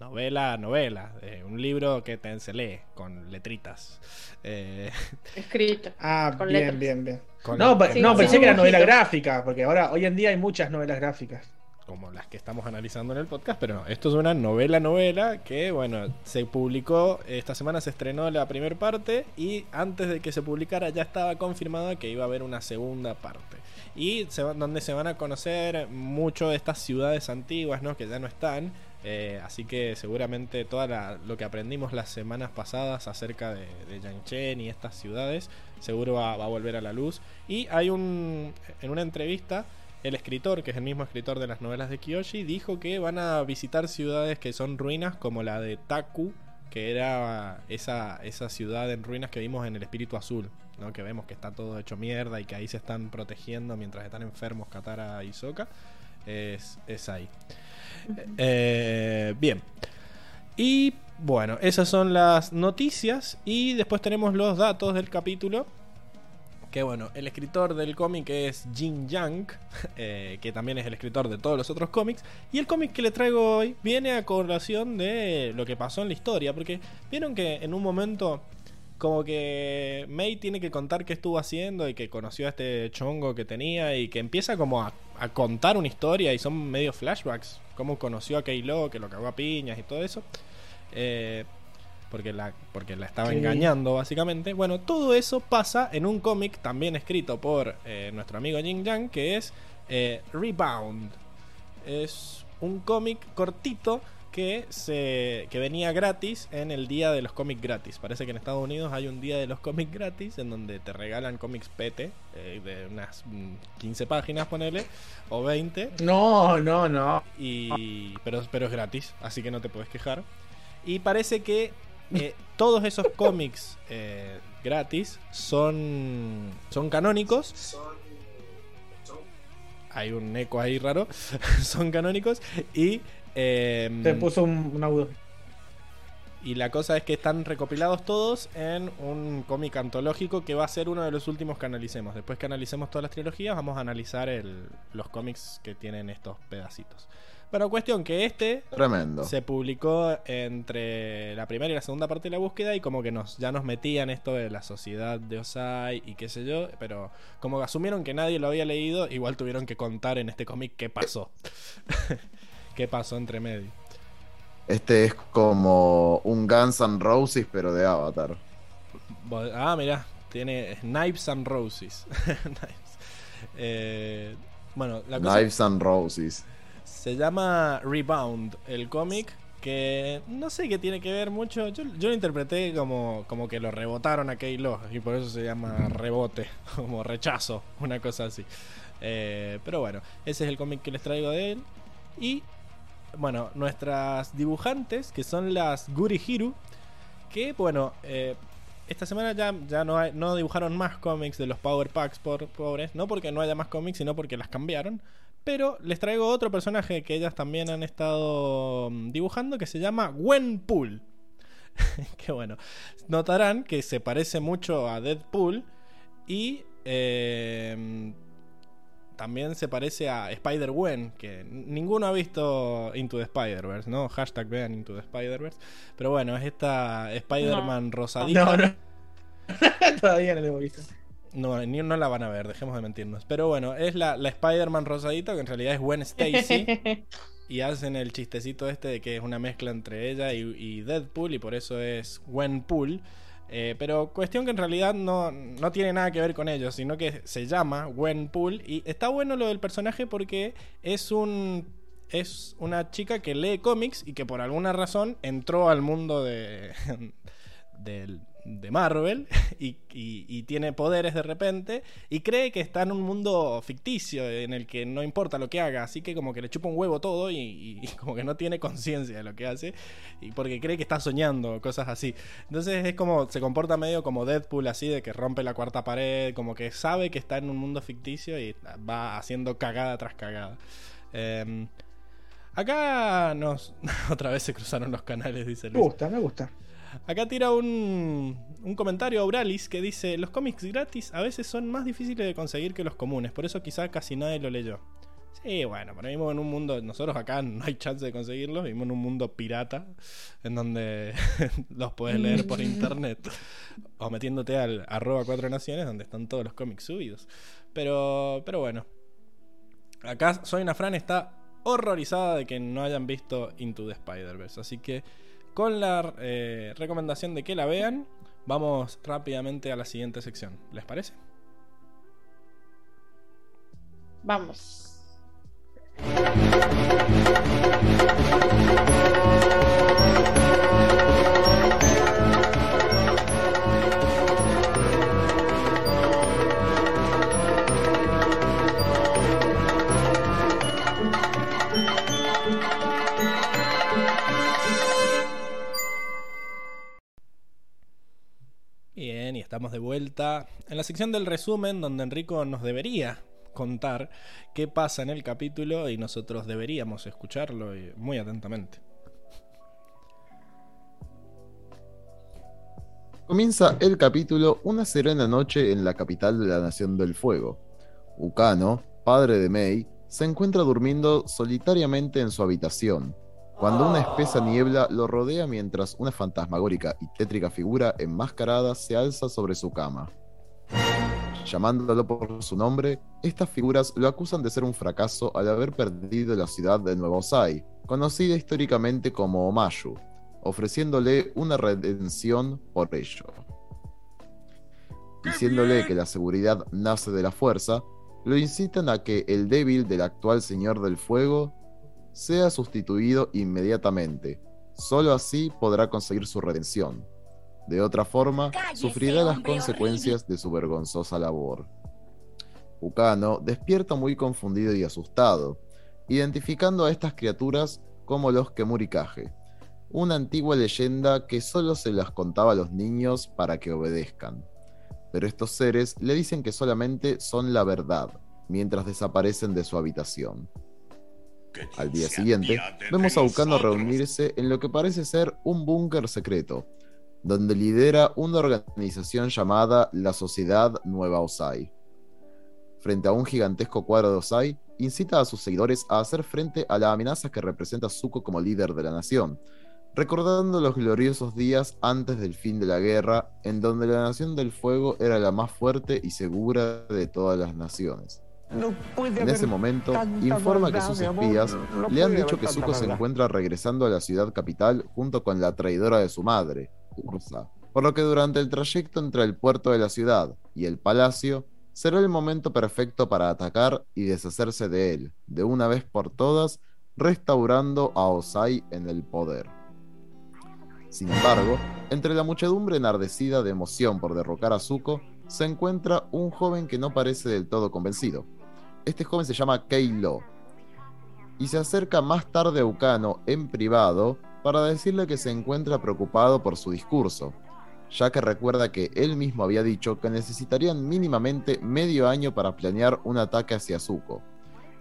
Novela, novela. eh, un libro que te, se lee con letritas. Eh, Escrito. Ah, Con bien, letras. bien, bien. con- No, pa- Sí, no sí, pensé que era novela gráfica, porque ahora, hoy en día hay muchas novelas gráficas. como las que estamos analizando en el podcast, pero no, esto es una novela novela que, bueno, se publicó, esta semana se estrenó la primera parte y antes de que se publicara ya estaba confirmado que iba a haber una segunda parte. Y se, donde se van a conocer mucho de estas ciudades antiguas, ¿no? Que ya no están. Eh, así que seguramente todo lo que aprendimos las semanas pasadas acerca de, de Yangchen y estas ciudades, seguro va, a volver a la luz. Y hay un, en una entrevista, el escritor, que es el mismo escritor de las novelas de Kiyoshi, dijo que van a visitar ciudades que son ruinas como la de Taku, que era esa, esa ciudad en ruinas que vimos en el Espíritu Azul, ¿no? que vemos que está todo hecho mierda y que ahí se están protegiendo mientras están enfermos Katara y Sokka, es, es ahí. Eh, bien. Y bueno, esas son las noticias y después tenemos los datos del capítulo. Que bueno, el escritor del cómic es Jin Yang, eh, que también es el escritor de todos los otros cómics. Y el cómic que le traigo hoy viene a colación de lo que pasó en la historia. Porque vieron que en un momento, como que Mei tiene que contar qué estuvo haciendo y que conoció a este chongo que tenía y que empieza como a, a contar una historia y son medio flashbacks. Cómo conoció a Keilo, que lo cagó a piñas y todo eso. Eh, porque la, porque la estaba Sí. engañando básicamente. Bueno, todo eso pasa en un cómic también escrito por eh, nuestro amigo Jin Yang, que es eh, Rebound. Es un cómic cortito que, se, que venía gratis en el día de los cómics gratis. Parece que en Estados Unidos hay un día de los cómics gratis en donde te regalan cómics pete eh, de unas mm, 15 páginas, ponele, o 20. No, no, no. Y, pero, pero es gratis, así que no te puedes quejar. Y parece que eh, todos esos cómics eh, gratis son, son canónicos. Hay un eco ahí raro. son canónicos. Y, eh, Se puso un, un agudo. y la cosa es que están recopilados todos en un cómic antológico que va a ser uno de los últimos que analicemos. Después que analicemos todas las trilogías, vamos a analizar el- los cómics que tienen estos pedacitos. Bueno, cuestión que este Tremendo. se publicó entre la primera y la segunda parte de la búsqueda y como que nos ya nos metían esto de la sociedad de Osai y qué sé yo, pero como asumieron que nadie lo había leído, igual tuvieron que contar en este cómic qué pasó. qué pasó entre medio. Este es como un Guns N' Roses, pero de Avatar. Ah, mirá, tiene Knives and Roses. Knives. Eh, bueno, la cosa Knives and Roses. se llama Rebound, el cómic. Que no sé qué tiene que ver mucho. Yo, yo lo interpreté como, como que lo rebotaron a Keilo y por eso se llama rebote, como rechazo, una cosa así. Eh, pero bueno, ese es el cómic que les traigo de él. Y bueno, nuestras dibujantes, que son las Guri Hiru, que bueno, eh, esta semana ya, ya no, no dibujaron más cómics de los Power Packs por pobres, no porque no haya más cómics, sino porque las cambiaron. Pero les traigo otro personaje que ellas también han estado mm, dibujando que se llama Gwenpool. que bueno, notarán que se parece mucho a Deadpool y eh, también se parece a Spider-Gwen, que ninguno ha visto Into the Spider-Verse, ¿no? Hashtag vean Into the Spider-Verse. Pero bueno, es esta Spider-Man rosadita. No, no. Todavía no lo hemos visto. No, ni no la van a ver, dejemos de mentirnos. Pero bueno, es la, la Spider-Man rosadita, que en realidad es Gwen Stacy. y hacen el chistecito este de que es una mezcla entre ella y, y Deadpool, y por eso es Gwenpool. Eh, pero cuestión que en realidad no, no tiene nada que ver con ellos, sino que se llama Gwenpool. Y está bueno lo del personaje porque es un. Es una chica que lee cómics y que por alguna razón entró al mundo de. del- de Marvel y, y- tiene poderes de repente y cree que está en un mundo ficticio en el que no importa lo que haga, así que como que le chupa un huevo todo y, como que no tiene conciencia de lo que hace y porque cree que está soñando, cosas así. Entonces es como, se comporta medio como Deadpool así, de que rompe la cuarta pared, como que sabe que está en un mundo ficticio y va haciendo cagada tras cagada. Em, acá nos... Otra vez se cruzaron los canales, dice Me Luis. gusta, me gusta. Acá tira un, un comentario a Auralis que dice: Los cómics gratis a veces son más difíciles de conseguir que los comunes, por eso quizá casi nadie lo leyó. Sí, bueno, pero vivimos en un mundo, nosotros acá no hay chance de conseguirlos, vivimos en un mundo pirata, en donde los puedes leer por internet, o metiéndote al arroba cuatro naciones, donde están todos los cómics subidos. Pero, pero bueno, acá Soy Fran está horrorizada de que no hayan visto Into the Spider-Verse. Así que con la eh, recomendación de que la vean, vamos rápidamente a la siguiente sección. ¿Les parece? Vamos. Estamos de vuelta en la sección del resumen donde Enrico nos debería contar qué pasa en el capítulo y nosotros deberíamos escucharlo muy atentamente. Comienza el capítulo Una serena noche en la capital de la Nación del Fuego. Ukano, padre de Mei, se encuentra durmiendo solitariamente en su habitación, cuando una espesa niebla lo rodea mientras una fantasmagórica y tétrica figura enmascarada se alza sobre su cama. Llamándolo por su nombre, estas figuras lo acusan de ser un fracaso al haber perdido la ciudad de Nueva Osai, conocida históricamente como Omayu, ofreciéndole una redención por ello. Diciéndole que la seguridad nace de la fuerza, lo incitan a que el débil del actual Señor del Fuego sea sustituido inmediatamente. Solo así podrá conseguir su redención. De otra forma, sufrirá las consecuencias de su vergonzosa labor. Ukano despierta muy confundido y asustado, identificando a estas criaturas como los Kemurikage, una antigua leyenda que solo se las contaba a los niños para que obedezcan. Pero estos seres le dicen que solamente son la verdad, mientras desaparecen de su habitación. Al día siguiente, vemos a Ukano reunirse en lo que parece ser un búnker secreto, donde lidera una organización llamada la Sociedad Nueva Osai. Frente a un gigantesco cuadro de Osai, incita a sus seguidores a hacer frente a la amenaza que representa Zuko como líder de la nación, recordando los gloriosos días antes del fin de la guerra, en donde la Nación del Fuego era la más fuerte y segura de todas las naciones. En ese momento, informa que sus espías le han dicho que Zuko se encuentra regresando a la ciudad capital junto con la traidora de su madre, Ursa, por lo que durante el trayecto entre el puerto de la ciudad y el palacio, será el momento perfecto para atacar y deshacerse de él, de una vez por todas, restaurando a Osai en el poder. Sin embargo, entre la muchedumbre enardecida de emoción por derrocar a Zuko, se encuentra un joven que no parece del todo convencido. Este joven se llama Kei-Lo y se acerca más tarde a Ukano en privado para decirle que se encuentra preocupado por su discurso, ya que recuerda que él mismo había dicho que necesitarían mínimamente medio año para planear un ataque hacia Zuko,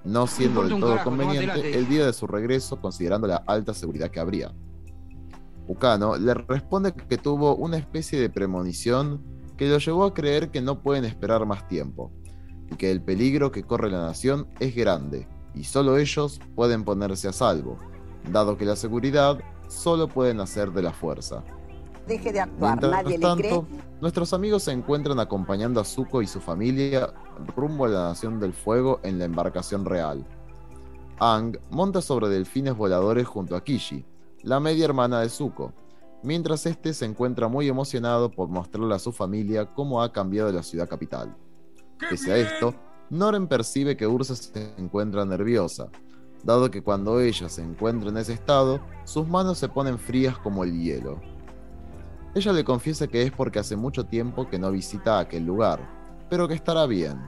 no siendo del todo conveniente el día de su regreso considerando la alta seguridad que habría. Ukano le responde que tuvo una especie de premonición que lo llevó a creer que no pueden esperar más tiempo, que el peligro que corre la nación es grande, y solo ellos pueden ponerse a salvo, dado que la seguridad solo puede nacer de la fuerza. Deje de actuar, Mientras nadie tanto, le cree. nuestros amigos se encuentran acompañando a Zuko y su familia rumbo a la Nación del Fuego en la embarcación real. Ang monta sobre delfines voladores junto a Kishi, la media hermana de Zuko, mientras este se encuentra muy emocionado por mostrarle a su familia cómo ha cambiado la ciudad capital. Pese a esto, Noren percibe que Ursa se encuentra nerviosa, dado que cuando ella se encuentra en ese estado, sus manos se ponen frías como el hielo. Ella le confiesa que es porque hace mucho tiempo que no visita aquel lugar, pero que estará bien.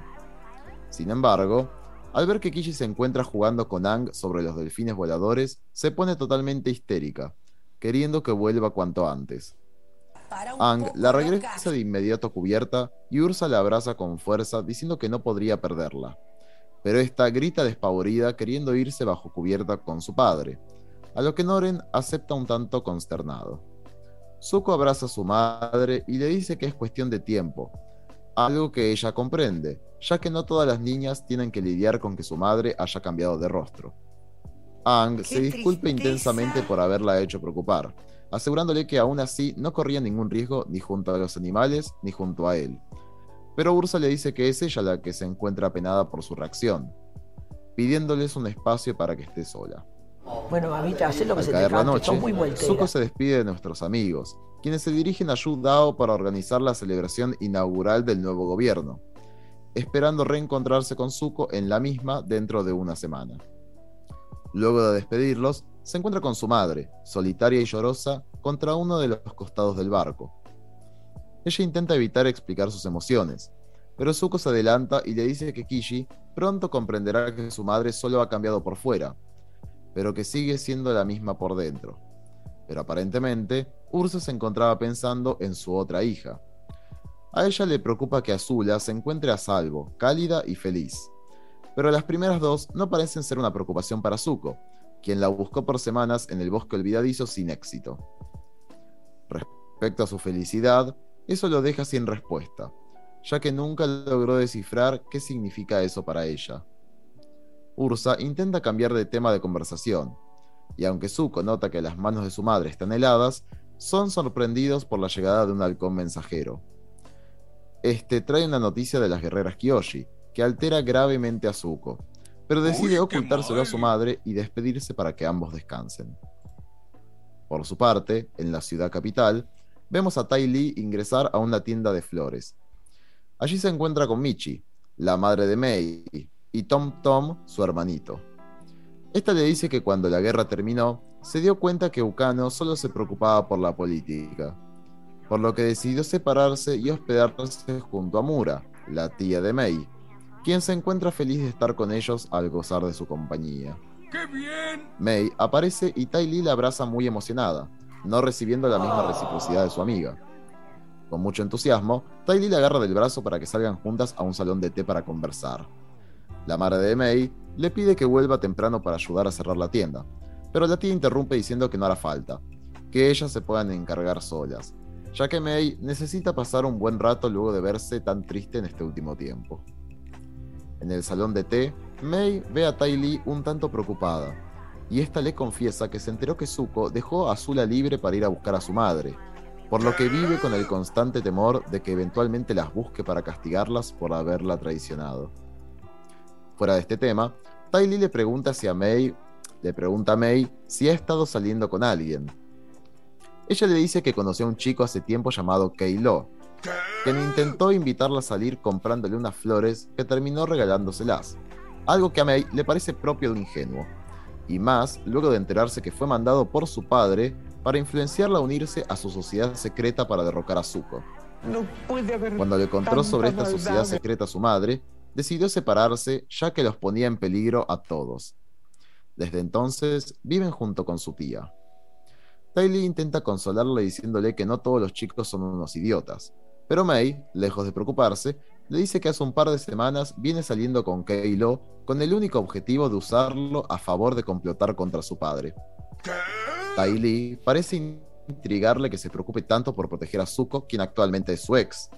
Sin embargo, al ver que Kishi se encuentra jugando con Ang sobre los delfines voladores, se pone totalmente histérica, queriendo que vuelva cuanto antes. Ang la regresa de inmediato a cubierta y Ursa la abraza con fuerza diciendo que no podría perderla. Pero esta grita despavorida queriendo irse bajo cubierta con su padre, a lo que Noren acepta un tanto consternado. Zuko abraza a su madre y le dice que es cuestión de tiempo, algo que ella comprende, ya que no todas las niñas tienen que lidiar con que su madre haya cambiado de rostro. Ang se disculpa tristeza! intensamente por haberla hecho preocupar, asegurándole que aún así no corría ningún riesgo ni junto a los animales ni junto a él. Pero Ursa le dice que es ella la que se encuentra apenada por su reacción, pidiéndoles un espacio para que esté sola. Bueno, mamita, haz lo que Al se te caer la cante, noche, muy. Zuko se despide de nuestros amigos, quienes se dirigen a Yu Dao para organizar la celebración inaugural del nuevo gobierno, esperando reencontrarse con Zuko en la misma dentro de una semana. Luego de despedirlos, se encuentra con su madre, solitaria y llorosa, contra uno de los costados del barco. Ella intenta evitar explicar sus emociones, pero Zuko se adelanta y le dice que Kishi pronto comprenderá que su madre solo ha cambiado por fuera, pero que sigue siendo la misma por dentro. Pero aparentemente, Ursa se encontraba pensando en su otra hija. A ella le preocupa que Azula se encuentre a salvo, cálida y feliz. Pero las primeras dos no parecen ser una preocupación para Zuko, quien la buscó por semanas en el bosque olvidadizo sin éxito. Respecto a su felicidad, eso lo deja sin respuesta, ya que nunca logró descifrar qué significa eso para ella. Ursa intenta cambiar de tema de conversación, y aunque Zuko nota que las manos de su madre están heladas, son sorprendidos por la llegada de un halcón mensajero. Este trae una noticia de las guerreras Kyoshi, que altera gravemente a Zuko, pero decide ocultárselo a su madre y despedirse para que ambos descansen. Por su parte, en la ciudad capital, vemos a Tai Lee ingresar a una tienda de flores. Allí se encuentra con Michi, la madre de Mei, y Tom Tom, su hermanito. Esta le dice que cuando la guerra terminó, se dio cuenta que Ukano solo se preocupaba por la política, por lo que decidió separarse y hospedarse junto a Mura, la tía de Mei, quien se encuentra feliz de estar con ellos al gozar de su compañía. Mei aparece y Tai Lee la abraza muy emocionada, no recibiendo la misma reciprocidad de su amiga. Con mucho entusiasmo, Tai Lee la agarra del brazo para que salgan juntas a un salón de té para conversar. La madre de Mei le pide que vuelva temprano para ayudar a cerrar la tienda, pero la tía interrumpe diciendo que no hará falta, que ellas se puedan encargar solas, ya que Mei necesita pasar un buen rato luego de verse tan triste en este último tiempo. En el salón de té, Mei ve a Tai Lee un tanto preocupada, y esta le confiesa que se enteró que Zuko dejó a Azula libre para ir a buscar a su madre, por lo que vive con el constante temor de que eventualmente las busque para castigarlas por haberla traicionado. Fuera de este tema, Tai Lee le pregunta si a Mei, le pregunta Mei si ha estado saliendo con alguien. Ella le dice que conoció a un chico hace tiempo llamado Kei-Lo, quien intentó invitarla a salir comprándole unas flores que terminó regalándoselas, algo que a Mei le parece propio de un ingenuo, y más luego de enterarse que fue mandado por su padre para influenciarla a unirse a su sociedad secreta para derrocar a Zuko. No puede haber Cuando le contó sobre esta sociedad maldad. secreta a su madre, decidió separarse ya que los ponía en peligro a todos. Desde entonces viven junto con su tía. Tylee intenta consolarle diciéndole que no todos los chicos son unos idiotas, pero May, lejos de preocuparse, le dice que hace un par de semanas viene saliendo con Kei-Lo con el único objetivo de usarlo a favor de complotar contra su padre. Tai Lee parece intrigarle que se preocupe tanto por proteger a Zuko, quien actualmente es su ex.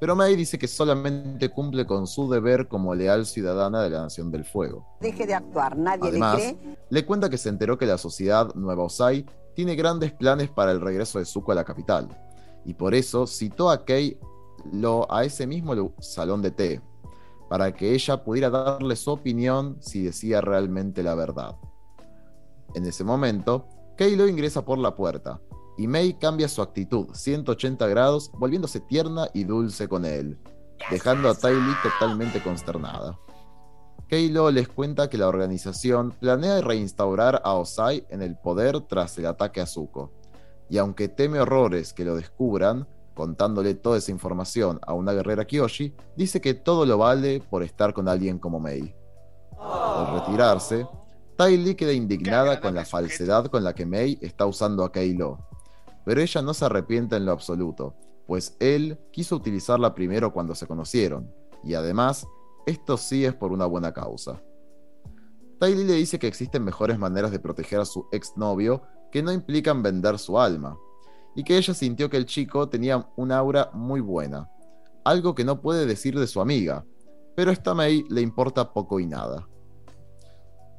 Pero Mei dice que solamente cumple con su deber como leal ciudadana de la Nación del Fuego. Deje de actuar, nadie Además, le cree. le cuenta que se enteró que la sociedad Nueva Osai tiene grandes planes para el regreso de Zuko a la capital. Y por eso citó a Kei Lo a ese mismo salón de té, para que ella pudiera darle su opinión si decía realmente la verdad. En ese momento, Kei Lo ingresa por la puerta, y Mei cambia su actitud 180 grados, volviéndose tierna y dulce con él, dejando a Ty Lee totalmente consternada. Keilo les cuenta que la organización planea reinstaurar a Osai en el poder tras el ataque a Zuko, y aunque teme horrores que lo descubran, contándole toda esa información a una guerrera Kyoshi, dice que todo lo vale por estar con alguien como Mei. Al retirarse, Tai queda indignada con la falsedad con la que Mei está usando a Keilo, pero ella no se arrepiente en lo absoluto, pues él quiso utilizarla primero cuando se conocieron, y además, esto sí es por una buena causa. Tai le dice que existen mejores maneras de proteger a su exnovio que no implican vender su alma, y que ella sintió que el chico tenía un aura muy buena, algo que no puede decir de su amiga, pero a esta Mei le importa poco y nada.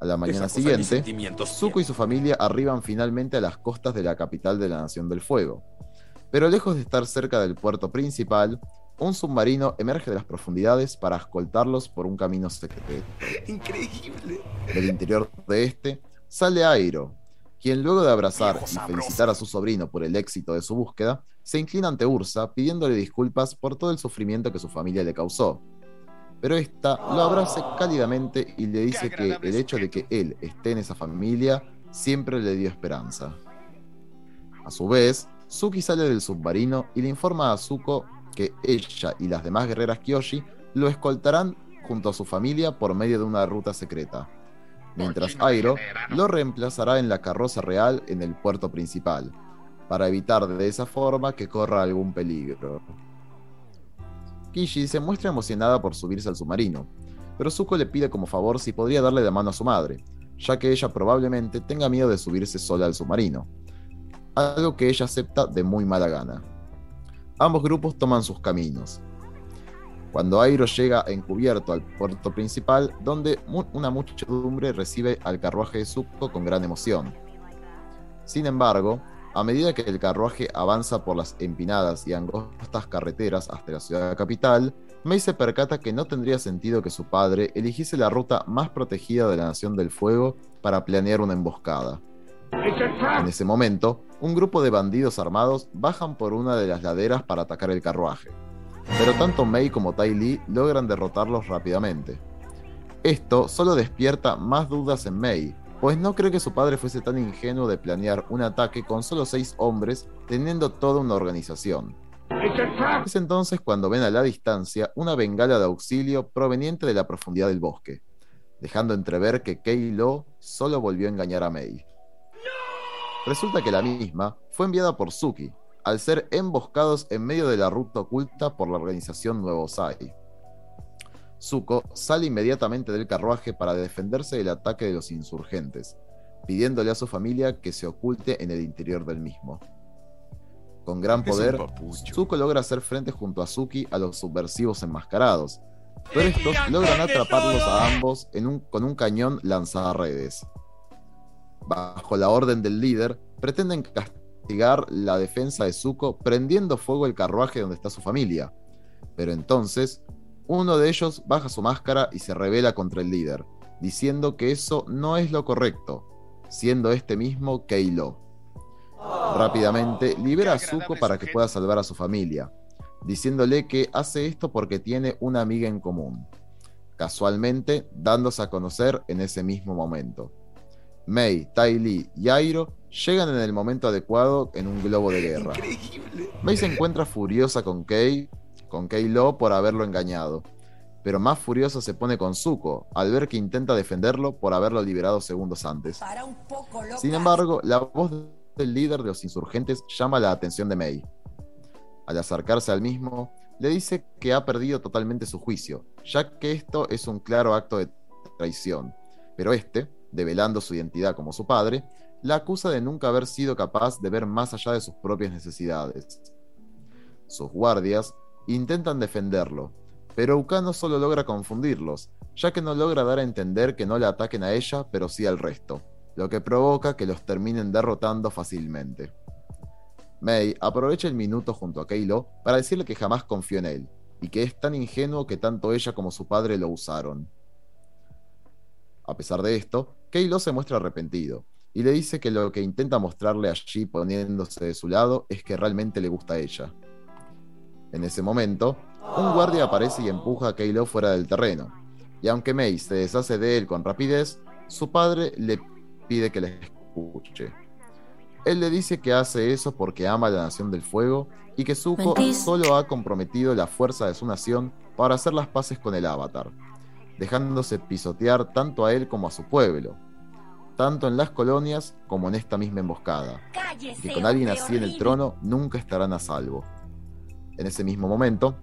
A la mañana siguiente, Zuko y su familia arriban finalmente a las costas de la capital de la Nación del Fuego. Pero lejos de estar cerca del puerto principal, un submarino emerge de las profundidades para escoltarlos por un camino secreto. Increíble. Del interior de este sale Airo, quien luego de abrazar y felicitar a su sobrino por el éxito de su búsqueda, se inclina ante Ursa pidiéndole disculpas por todo el sufrimiento que su familia le causó. Pero esta lo abraza cálidamente y le dice que el hecho de que él esté en esa familia siempre le dio esperanza. A su vez, Suki sale del submarino y le informa a Zuko que ella y las demás guerreras Kyoshi lo escoltarán junto a su familia por medio de una ruta secreta, mientras Airo lo reemplazará en la carroza real en el puerto principal, para evitar de esa forma que corra algún peligro. Kishi se muestra emocionada por subirse al submarino, pero Zuko le pide como favor si podría darle la mano a su madre, ya que ella probablemente tenga miedo de subirse sola al submarino, algo que ella acepta de muy mala gana. Ambos grupos toman sus caminos. Cuando Airo llega encubierto al puerto principal, donde una muchedumbre recibe al carruaje de Zuko con gran emoción. Sin embargo, a medida que el carruaje avanza por las empinadas y angostas carreteras hasta la ciudad capital, Mei se percata que no tendría sentido que su padre eligiese la ruta más protegida de la Nación del Fuego para planear una emboscada. En ese momento, un grupo de bandidos armados bajan por una de las laderas para atacar el carruaje, pero tanto Mei como Tai Li logran derrotarlos rápidamente. Esto solo despierta más dudas en Mei, pues no cree que su padre fuese tan ingenuo de planear un ataque con solo seis hombres, teniendo toda una organización. Es entonces cuando ven a la distancia una bengala de auxilio proveniente de la profundidad del bosque, dejando entrever que Kei Lo solo volvió a engañar a Mei. Resulta que la misma fue enviada por Suki, al ser emboscados en medio de la ruta oculta por la organización Nuevo Sai. Zuko sale inmediatamente del carruaje para defenderse del ataque de los insurgentes, pidiéndole a su familia que se oculte en el interior del mismo. Con gran poder, Zuko logra hacer frente junto a Suki a los subversivos enmascarados, pero estos logran atraparlos a ambos con un cañón lanzaredes. Bajo la orden del líder, pretenden castigar la defensa de Zuko prendiendo fuego el carruaje donde está su familia. Pero entonces, uno de ellos baja su máscara y se revela contra el líder, diciendo que eso no es lo correcto, siendo este mismo Keilo. Rápidamente libera a Zuko para que pueda salvar a su familia, diciéndole que hace esto porque tiene una amiga en común, casualmente dándose a conocer en ese mismo momento. Mei, Tai Li y Airo llegan en el momento adecuado en un globo de guerra. Mei se encuentra furiosa con Kei, con Kei Lo por haberlo engañado, pero más furiosa se pone con Zuko al ver que intenta defenderlo por haberlo liberado segundos antes. Sin embargo, la voz el líder de los insurgentes llama la atención de Mei. Al acercarse al mismo, le dice que ha perdido totalmente su juicio, ya que esto es un claro acto de traición. Pero este, develando su identidad como su padre, la acusa de nunca haber sido capaz de ver más allá de sus propias necesidades. Sus guardias intentan defenderlo, pero Ukano solo logra confundirlos, ya que no logra dar a entender que no le ataquen a ella, pero sí al resto lo que provoca que los terminen derrotando fácilmente. Mei aprovecha el minuto junto a Keilo para decirle que jamás confió en él, y que es tan ingenuo que tanto ella como su padre lo usaron. A pesar de esto, Keilo se muestra arrepentido, y le dice que lo que intenta mostrarle allí poniéndose de su lado es que realmente le gusta a ella. En ese momento, un guardia aparece y empuja a Keilo fuera del terreno, y aunque Mei se deshace de él con rapidez, su padre le pide que le escuche. Él le dice que hace eso porque ama a la Nación del Fuego y que Zuko solo ha comprometido la fuerza de su nación para hacer las paces con el Avatar, dejándose pisotear tanto a él como a su pueblo, tanto en las colonias como en esta misma emboscada, y que con alguien así en el trono nunca estarán a salvo. En ese mismo momento,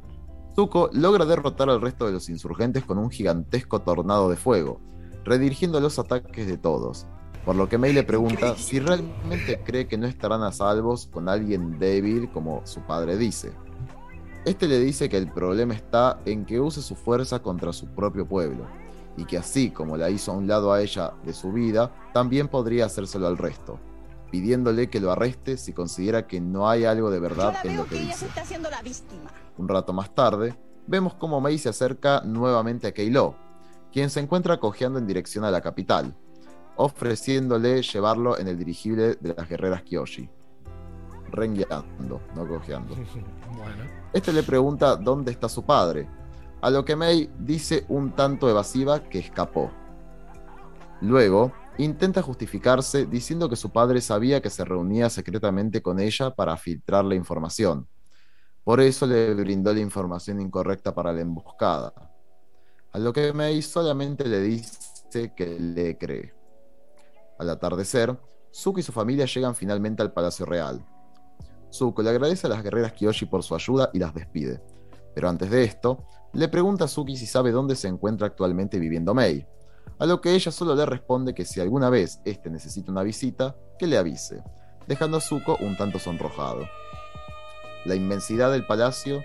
Zuko logra derrotar al resto de los insurgentes con un gigantesco tornado de fuego, redirigiendo los ataques de todos, por lo que May le pregunta si realmente cree que no estarán a salvos con alguien débil como su padre dice. Este le dice que el problema está en que use su fuerza contra su propio pueblo, y que así como la hizo a un lado a ella de su vida, también podría hacérselo al resto. pidiéndole que lo arreste si considera que no hay algo de verdad en lo que, dice. Un rato más tarde, vemos cómo Mei se acerca nuevamente a Keilo, quien se encuentra cojeando en dirección a la capital, ofreciéndole llevarlo en el dirigible de las guerreras Kyoshi. Rengueando, no cojeando. Este le pregunta dónde está su padre, a lo que Mei dice un tanto evasiva que escapó. Luego, intenta justificarse diciendo que su padre sabía que se reunía secretamente con ella para filtrar la información. Por eso le brindó la información incorrecta para la emboscada. A lo que Mei solamente le dice que le cree. Al atardecer, Zuko y su familia llegan finalmente al Palacio Real. Zuko le agradece a las guerreras Kyoshi por su ayuda y las despide. Pero antes de esto, le pregunta a Suki si sabe dónde se encuentra actualmente viviendo Mei, a lo que ella solo le responde que si alguna vez este necesita una visita, que le avise, dejando a Zuko un tanto sonrojado. La inmensidad del palacio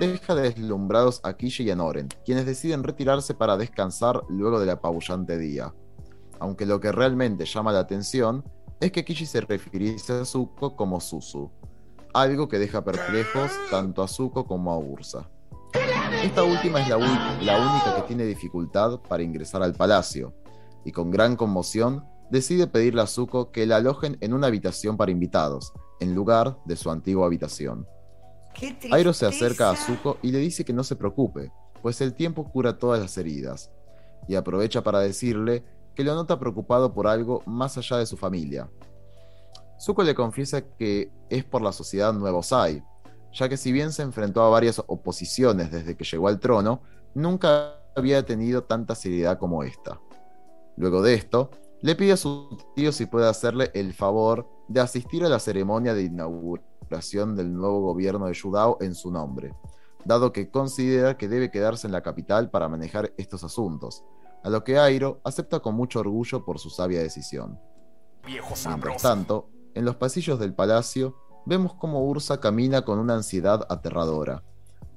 deja deslumbrados a Kishi y a Noren, quienes deciden retirarse para descansar luego del apabullante día. Aunque lo que realmente llama la atención es que Kishi se refiriese a Zuko como Susu, algo que deja perplejos tanto a Zuko como a Ursa. Esta última es la, única que tiene dificultad para ingresar al palacio, y con gran conmoción decide pedirle a Zuko que la alojen en una habitación para invitados, en lugar de su antigua habitación. Airo se acerca a Zuko y le dice que no se preocupe, pues el tiempo cura todas las heridas, y aprovecha para decirle que lo nota preocupado por algo más allá de su familia. Zuko le confiesa que es por la sociedad Nuevo Sai, ya que si bien se enfrentó a varias oposiciones desde que llegó al trono, nunca había tenido tanta seriedad como esta. Luego de esto, le pide a su tío si puede hacerle el favor de asistir a la ceremonia de inauguración del nuevo gobierno de Yudao en su nombre, dado que considera que debe quedarse en la capital para manejar estos asuntos, a lo que Airo acepta con mucho orgullo por su sabia decisión. Mientras tanto, en los pasillos del palacio, vemos cómo Ursa camina con una ansiedad aterradora,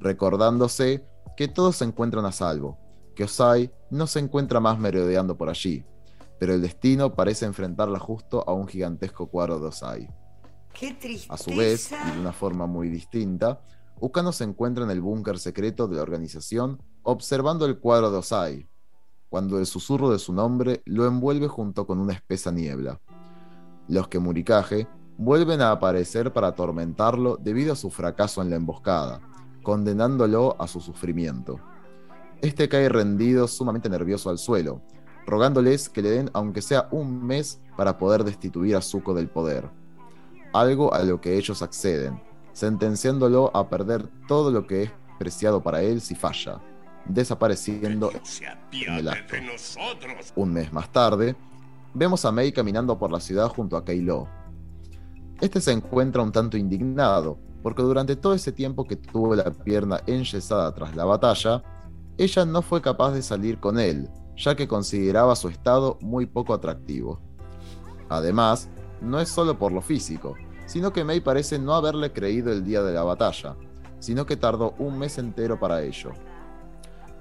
recordándose que todos se encuentran a salvo, que Osai no se encuentra más merodeando por allí, pero el destino parece enfrentarla justo a un gigantesco cuadro de Osai. a su vez, y de una forma muy distinta, Ukano se encuentra en el búnker secreto de la organización observando el cuadro de Osai, cuando el susurro de su nombre lo envuelve junto con una espesa niebla. Los que Murikaje vuelven a aparecer para atormentarlo debido a su fracaso en la emboscada, condenándolo a su sufrimiento. Este cae rendido, sumamente nervioso al suelo, rogándoles que le den aunque sea un mes para poder destituir a Zuko del poder. Algo a lo que ellos acceden, sentenciándolo a perder todo lo que es preciado para él si falla, desapareciendo en el acto. Un mes más tarde, vemos a Mei caminando por la ciudad junto a Keilo, este se encuentra un tanto indignado, porque durante todo ese tiempo que tuvo la pierna enyesada tras la batalla, ella no fue capaz de salir con él, ya que consideraba su estado muy poco atractivo. Además, no es solo por lo físico, sino que Mei parece no haberle creído el día de la batalla, sino que tardó un mes entero para ello.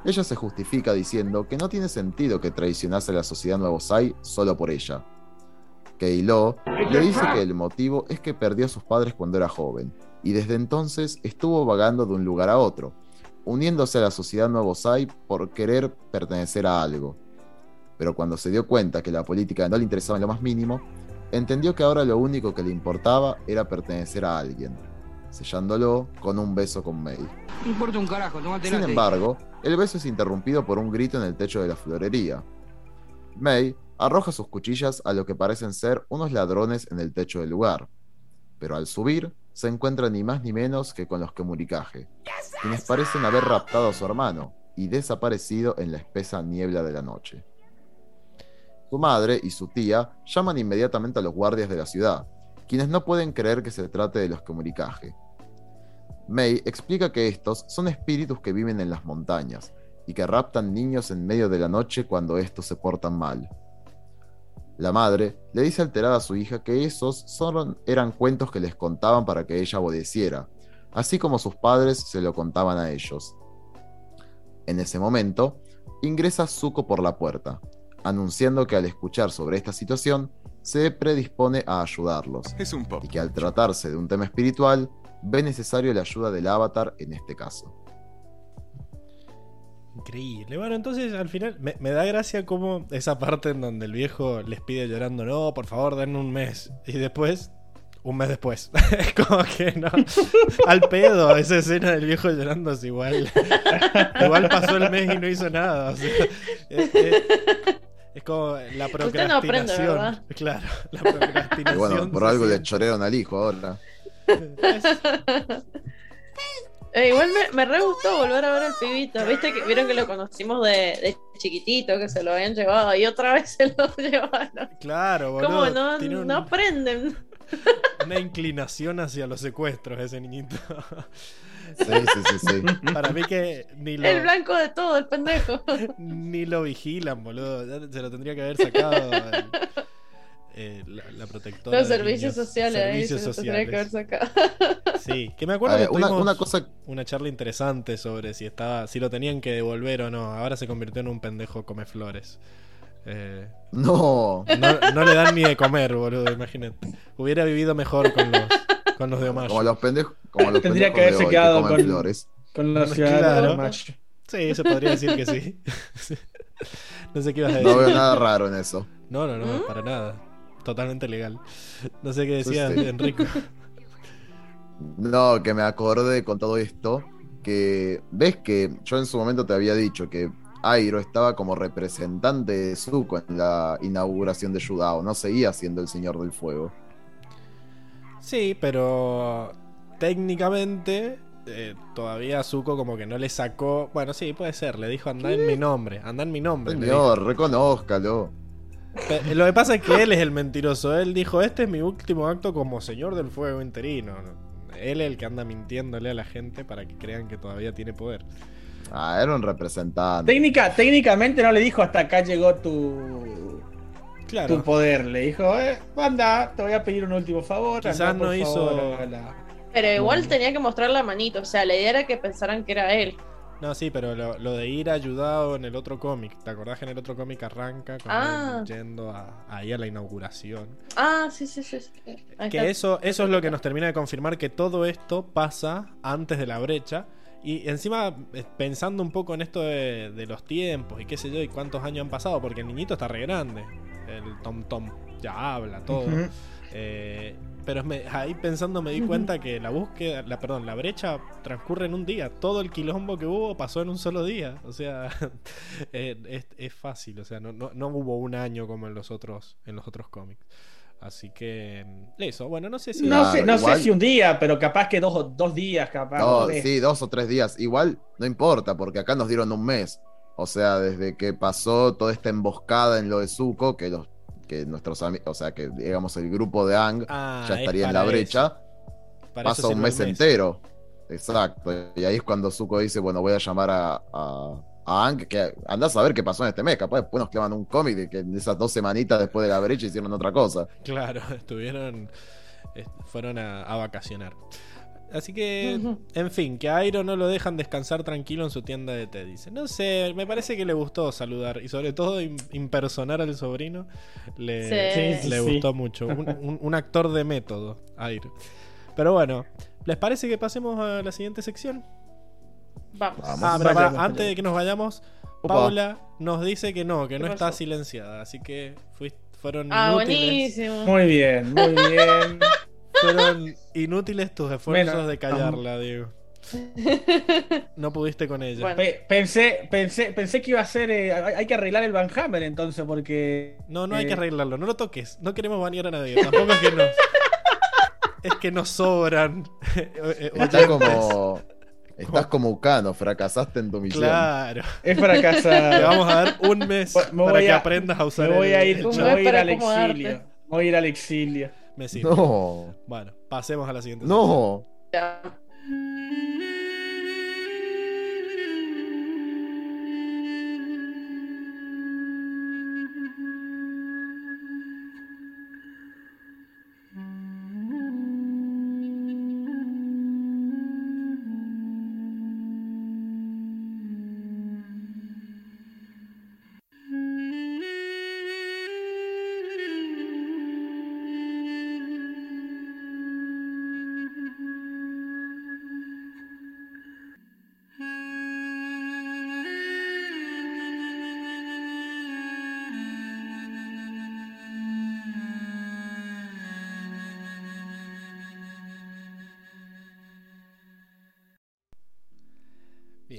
Ella se justifica diciendo que no tiene sentido que traicionase a la sociedad Nuevo Sai solo por ella, Keilo le dice que el motivo es que perdió a sus padres cuando era joven, y desde entonces estuvo vagando de un lugar a otro, uniéndose a la sociedad Nuevo Sai por querer pertenecer a algo. Pero cuando se dio cuenta que la política no le interesaba en lo más mínimo, entendió que ahora lo único que le importaba era pertenecer a alguien, sellándolo con un beso con May. Sin embargo, el beso es interrumpido por un grito en el techo de la florería. May arroja sus cuchillas a lo que parecen ser unos ladrones en el techo del lugar. Pero al subir, se encuentra ni más ni menos que con los que Murikaje, quienes parecen haber raptado a su hermano y desaparecido en la espesa niebla de la noche. Su madre y su tía llaman inmediatamente a los guardias de la ciudad, quienes no pueden creer que se trate de los que Murikaje. May explica que estos son espíritus que viven en las montañas y que raptan niños en medio de la noche cuando estos se portan mal. La madre le dice alterada a su hija que esos solo eran cuentos que les contaban para que ella obedeciera, así como sus padres se lo contaban a ellos. En ese momento, ingresa Zuko por la puerta, anunciando que al escuchar sobre esta situación, se predispone a ayudarlos, Es un pop. y que al tratarse de un tema espiritual, ve necesario la ayuda del avatar en este caso. Increíble. Bueno, entonces al final me, me da gracia como esa parte en donde el viejo les pide llorando, no, por favor, denme un mes. Y después, un mes después. Es como que no. Al pedo, esa escena del viejo llorando es igual. igual pasó el mes y no hizo nada. o sea, es, es- es como la Usted no aprende, procrastinación. claro, la Y procrastinación. bueno, por algo le chorearon al hijo ahora. Eh, igual me, me re gustó volver a ver al pibito. Viste que vieron que lo conocimos de, de chiquitito, que se lo habían llevado y otra vez se lo llevaron. Claro, boludo. ¿Cómo no, tiene un- no aprenden? una inclinación hacia los secuestros ese niñito. Sí, sí, sí, sí. Para mí que ni lo, El blanco de todo, el pendejo. ni lo vigilan, boludo. Ya Se lo tendría que haber sacado eh, la, la protectora. Los servicios niños. sociales ahí Servicios que haber sociales. sacado. Sí, que me acuerdo ver, que una, una cosa una charla interesante sobre si estaba si lo tenían que devolver o no. Ahora se convirtió en un pendejo come flores. Eh, No, no, no le dan ni de comer, boludo, imagínate. Hubiera vivido mejor con los, con los de Omash. como los pendejos. Como los Tendría pendejos que haberse quedado con- flores. Con los Claro. ciudadanos. Sí, se podría decir que sí. no sé qué ibas a decir. No veo nada raro en eso. No, no, no, ¿Mm? para nada. Totalmente legal. No sé qué Sí, decía sí. Enrico. No, que me acordé con todo esto. Que ves que yo en su momento te había dicho que Airo estaba como representante de Zuko en la inauguración de Yudao. No seguía siendo el Señor del Fuego. Sí, pero técnicamente eh, todavía Zuko como que no le sacó. Bueno, sí, puede ser. Le dijo anda en mi nombre. Anda en mi nombre. Señor, reconózcalo. Lo que pasa es que él es el mentiroso. Él dijo, este es mi último acto como señor del fuego interino. Él es el que anda mintiéndole a la gente para que crean que todavía tiene poder. Ah, era un representante. Técnica, técnicamente no le dijo hasta acá llegó tu, Claro. tu poder. Le dijo, eh, anda, te voy a pedir un último favor. Quizás anda, no hizo- favor, Pero igual No. tenía que mostrar la manito. O sea, la idea era que pensaran que era él. No, sí, pero lo, lo de ir ayudado en el otro cómic. ¿Te acordás que en el otro cómic arranca con Ah. él yendo a- ahí a la inauguración? Ah, sí, sí, sí. sí. Que eso, eso es lo que nos termina de confirmar que todo esto pasa antes de la brecha. Y encima, eh, pensando un poco en esto de, de los tiempos y qué sé yo, y cuántos años han pasado, porque el niñito está re grande. El Tom Tom ya habla, todo. Ujú. Eh, pero me- ahí pensando me di cuenta que la búsqueda, la perdón, la brecha transcurre en un día. Todo el quilombo que hubo pasó en un solo día. O sea, eh, es, es fácil. O sea, no, no, no hubo un año como en los otros, en los otros cómics. Así que mm, eso. Bueno, no sé si No, Claro, sé, no igual- sé si un día, pero capaz que dos, dos días, capaz. No, sí, dos o tres días. Igual no importa, porque acá nos dieron un mes. O sea, desde que pasó toda esta emboscada en lo de Zuko, que los que nuestros amigos, o sea, que digamos el grupo de Ang Ah, ya es estaría en la brecha, pasa un mes, entero. Exacto. Y ahí es cuando Zuko dice, bueno, voy a llamar a, a, a Ang, que andás a ver qué pasó en este mes. Capaz después nos clavan un cómic de que en esas dos semanitas después de la brecha hicieron otra cosa. Claro, estuvieron. est- Fueron a, a vacacionar. Así que, en fin, que a Airo no lo dejan descansar tranquilo en su tienda de té. Dice, no sé, me parece que le gustó saludar y sobre todo im- impersonar al sobrino. Le, Sí. Sí, le sí. gustó mucho. Un, un- un actor de método, Airo. Pero bueno, ¿les parece que pasemos a la siguiente sección? Vamos. Vamos. Ah, pero antes de que nos vayamos, Opa. Paula nos dice que no, que ¿Qué no está silenciada. Así que fuis- fueron Ah, inútiles. buenísimo. Muy bien, muy bien. Fueron inútiles tus esfuerzos de callarla, Diego. No pudiste con ella. Bueno. Pe- pensé, pensé, pensé que iba a ser. eh, hay hay que arreglar el Van Hammer entonces, porque. No, no hay eh, que arreglarlo, no lo toques. No queremos banear a nadie. Tampoco es que nos. es que nos sobran. eh, Estás como. Estás como Ucano, fracasaste en tu misión. Claro. Es para Te vamos a dar un mes Me para que aprendas a usar Me voy el- a ir, el me voy a ir al acomodarte. exilio. Voy a ir al exilio. Me sirve. No, Bueno, pasemos a la siguiente. no.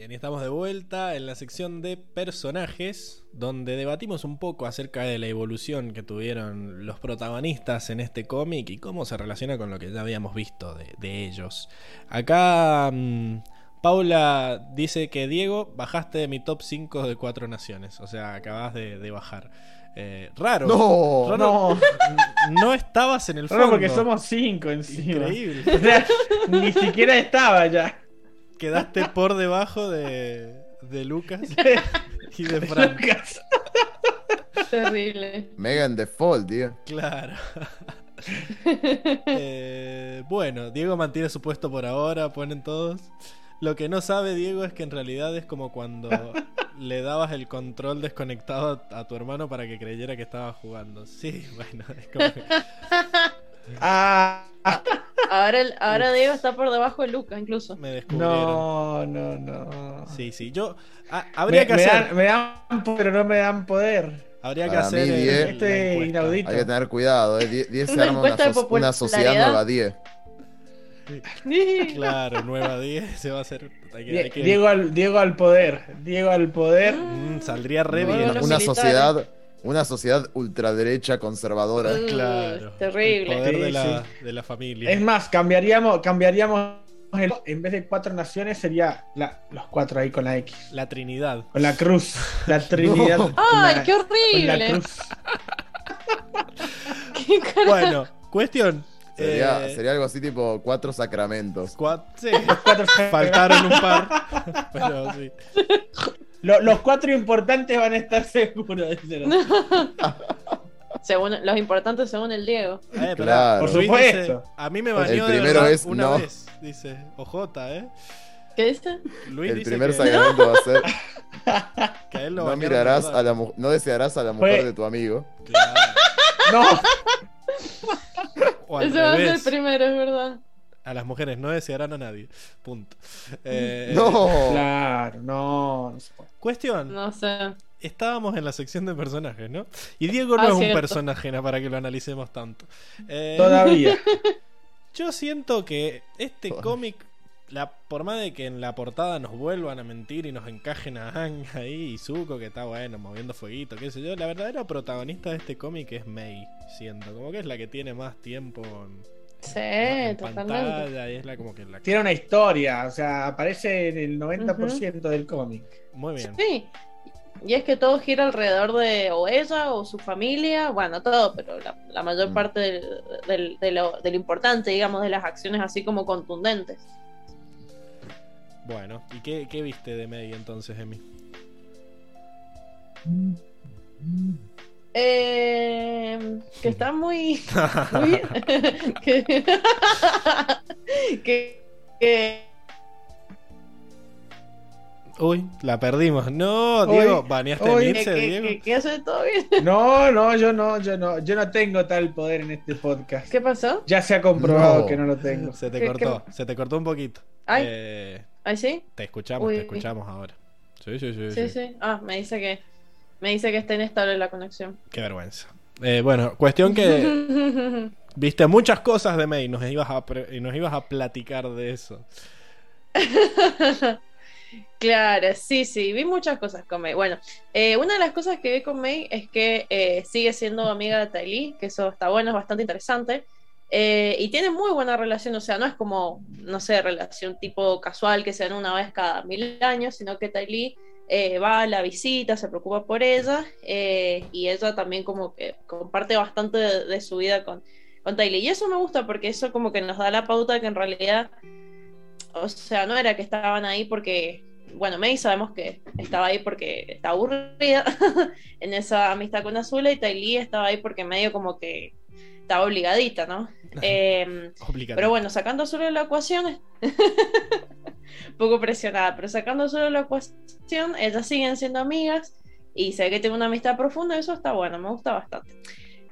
Bien, y estamos de vuelta en la sección de personajes, donde debatimos un poco acerca de la evolución que tuvieron los protagonistas en este cómic y cómo se relaciona con lo que ya habíamos visto de, de ellos. Acá mm, Paula dice que Diego, bajaste de mi top 5 de cuatro naciones, o sea, acabas de, de bajar. Eh, raro. No, Raro, no. no estabas en el fondo. Solo porque somos cinco encima. Increíble. O sea, ni siquiera estaba ya. Quedaste por debajo de, de Lucas y de Fran. Lucas. Terrible. Megan Default, tío. Claro. Eh, bueno, Diego mantiene su puesto por ahora, ponen todos. Lo que no sabe Diego es que en realidad es como cuando le dabas el control desconectado a, a tu hermano para que creyera que estaba jugando. Sí, bueno, es como que- Ah, ah, Ahora, el- ahora Diego está por debajo de Lucas, incluso. me descubrieron. no, no, no. Sí, sí, yo... ah, habría Me, que me hacer... dan, me dan, pero no me dan poder. Habría que hacer... mí, el- Diego- la Este encuesta. inaudito. Hay que tener cuidado, ¿eh? Die- 10 se Una arma una, so- una sociedad nueva 10. Claro, nueva 10 se va a hacer... hay que- hay Die- que- Diego, al, Diego al poder. Diego al poder. Mm, saldría re bien. Una militares. sociedad, una sociedad ultraderecha conservadora. Uh, Claro. Terrible. El poder Sí, de, la, de la familia. Es más, cambiaríamos, cambiaríamos el- en vez de cuatro naciones sería la- los cuatro ahí con la X. La Trinidad. Con la cruz. La Trinidad. No. ¡Ay, la- qué con la horrible! cruz. ¿Qué Bueno, cuestión. Sería, eh, sería algo así tipo cuatro sacramentos. cua- sí, Cuatro- faltaron un par. Pero sí. Lo- los cuatro importantes van a estar seguros. Según, los importantes según el Diego. Eh, pero Claro. Por dice, supuesto. a mí me El bañó de primero verdad es una no. vez. Dice, OJ, ¿eh? ¿Qué dice? Luis El dice primer que, sacramento va a ser que a él lo no de mirarás a la no desearás a la mujer Fue- de tu amigo. Claro. No, Ese va a ser el primero, es verdad. A las mujeres no desearán a nadie. Punto. Eh, No. claro, no. no se puede. Cuestión. No sé. Estábamos en la sección de personajes, ¿no? Y Diego no Ah, es un personaje ¿no? para que lo analicemos tanto. Eh, Todavía. Yo siento que este cómic, la, por más de que en la portada nos vuelvan a mentir y nos encajen a Ang ahí y Zuko, que está bueno, moviendo fueguito, qué sé yo, la verdadera protagonista de este cómic es Mei, siento. Como que es la que tiene más tiempo en, Sí, en totalmente. pantalla y es la como que la... Tiene una historia, o sea, aparece en el 90% del cómic. Muy bien. Sí. Y es que todo gira alrededor de o ella o su familia, bueno, todo, pero la, la mayor Mm. parte del, del- de, lo, de lo importante, digamos, de las acciones así como contundentes. Bueno, ¿y qué, qué viste de Mei entonces, Emi? Eh, que está muy. muy que, que, que- Uy, la perdimos. No, Uy, Diego, baneaste uy. que, Mirce, que- Diego. que- que hace todo bien. No, no, yo no, yo no, yo no tengo tal poder en este podcast. ¿Qué pasó? Ya se ha comprobado No. que no lo tengo. Se te ¿Qué- cortó, se te cortó un poquito. Ay. Eh, ¿Ahí sí? te escuchamos, Uy. te escuchamos ahora. Sí, sí, sí, Sí, sí. sí. Ah, me dice que. Me dice que está inestable la conexión. Qué vergüenza. Eh, bueno, cuestión que viste muchas cosas de May nos ibas a pre- y nos ibas a platicar de eso. Claro, sí, sí, vi muchas cosas con May. Bueno, eh, una de las cosas que vi con May es que eh, sigue siendo amiga de Ty que eso está bueno, es bastante interesante. Eh, y tiene muy buena relación, o sea, no es como, no sé, relación tipo casual que se dan una vez cada mil años, sino que Ty eh, va a la visita, se preocupa por ella, eh, y ella también como que comparte bastante de, de su vida con, con Ty Y eso me gusta porque eso como que nos da la pauta de que en realidad o sea, no era que estaban ahí porque, bueno, May sabemos que estaba ahí porque está aburrida en esa amistad con Azula y Ty estaba ahí porque medio como que estaba obligadita, ¿no? Eh, pero bueno, sacando solo la ecuación, poco presionada, pero sacando solo la ecuación, ellas siguen siendo amigas y sé que tiene una amistad profunda, eso está bueno, me gusta bastante.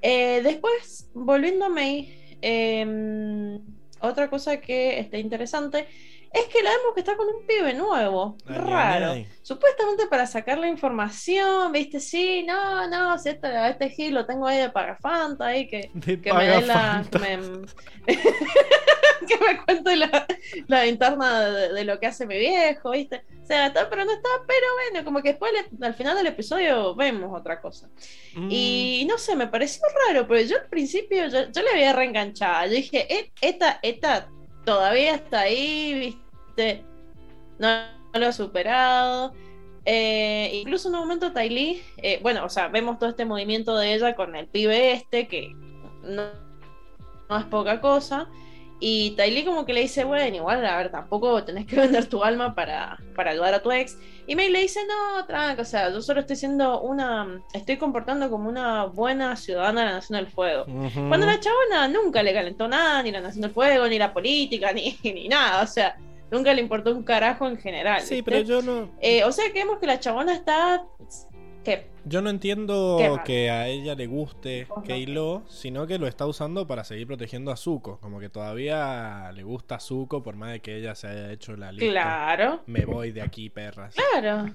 Eh, después, volviendo a May, eh, otra cosa que está interesante es que la vemos que está con un pibe nuevo, Ay, raro. ay. Supuestamente para sacar la información, viste, sí, no, no, si este, este Gil lo tengo ahí de Pagafanta ahí que, que me dé la. Me- que me cuente la, la interna de, de lo que hace mi viejo, ¿viste? O sea, está, pero no está, pero bueno, como que después le- al final del episodio vemos otra cosa. Mm, Y no sé, me pareció raro, pero yo al principio yo, yo le había reenganchado. Yo dije, "E- esta, esta todavía está ahí, ¿viste? No, lo ha superado. Eh, incluso en un momento Ty Lee, eh, bueno, o sea, vemos todo este movimiento de ella con el pibe este, que no, no es poca cosa. Y Ty Lee como que le dice, bueno, igual, a ver, tampoco tenés que vender tu alma para, para ayudar a tu ex. Y May le dice, no, tranca, o sea, yo solo estoy siendo una, estoy comportando como una buena ciudadana de la Nación del Fuego. Cuando la chabona nunca le calentó nada, ni la Nación del Fuego, ni la política, ni, ni nada, o sea, nunca le importó un carajo en general. Sí, ¿viste? pero yo no, Eh, o sea, que vemos que la chabona está... yo no entiendo que a ella le guste Ajá. Keilo, sino que lo está usando para seguir protegiendo a Zuko. Como que todavía le gusta a Zuko, por más de que ella se haya hecho la lista. Claro, Me voy de aquí, perras. claro.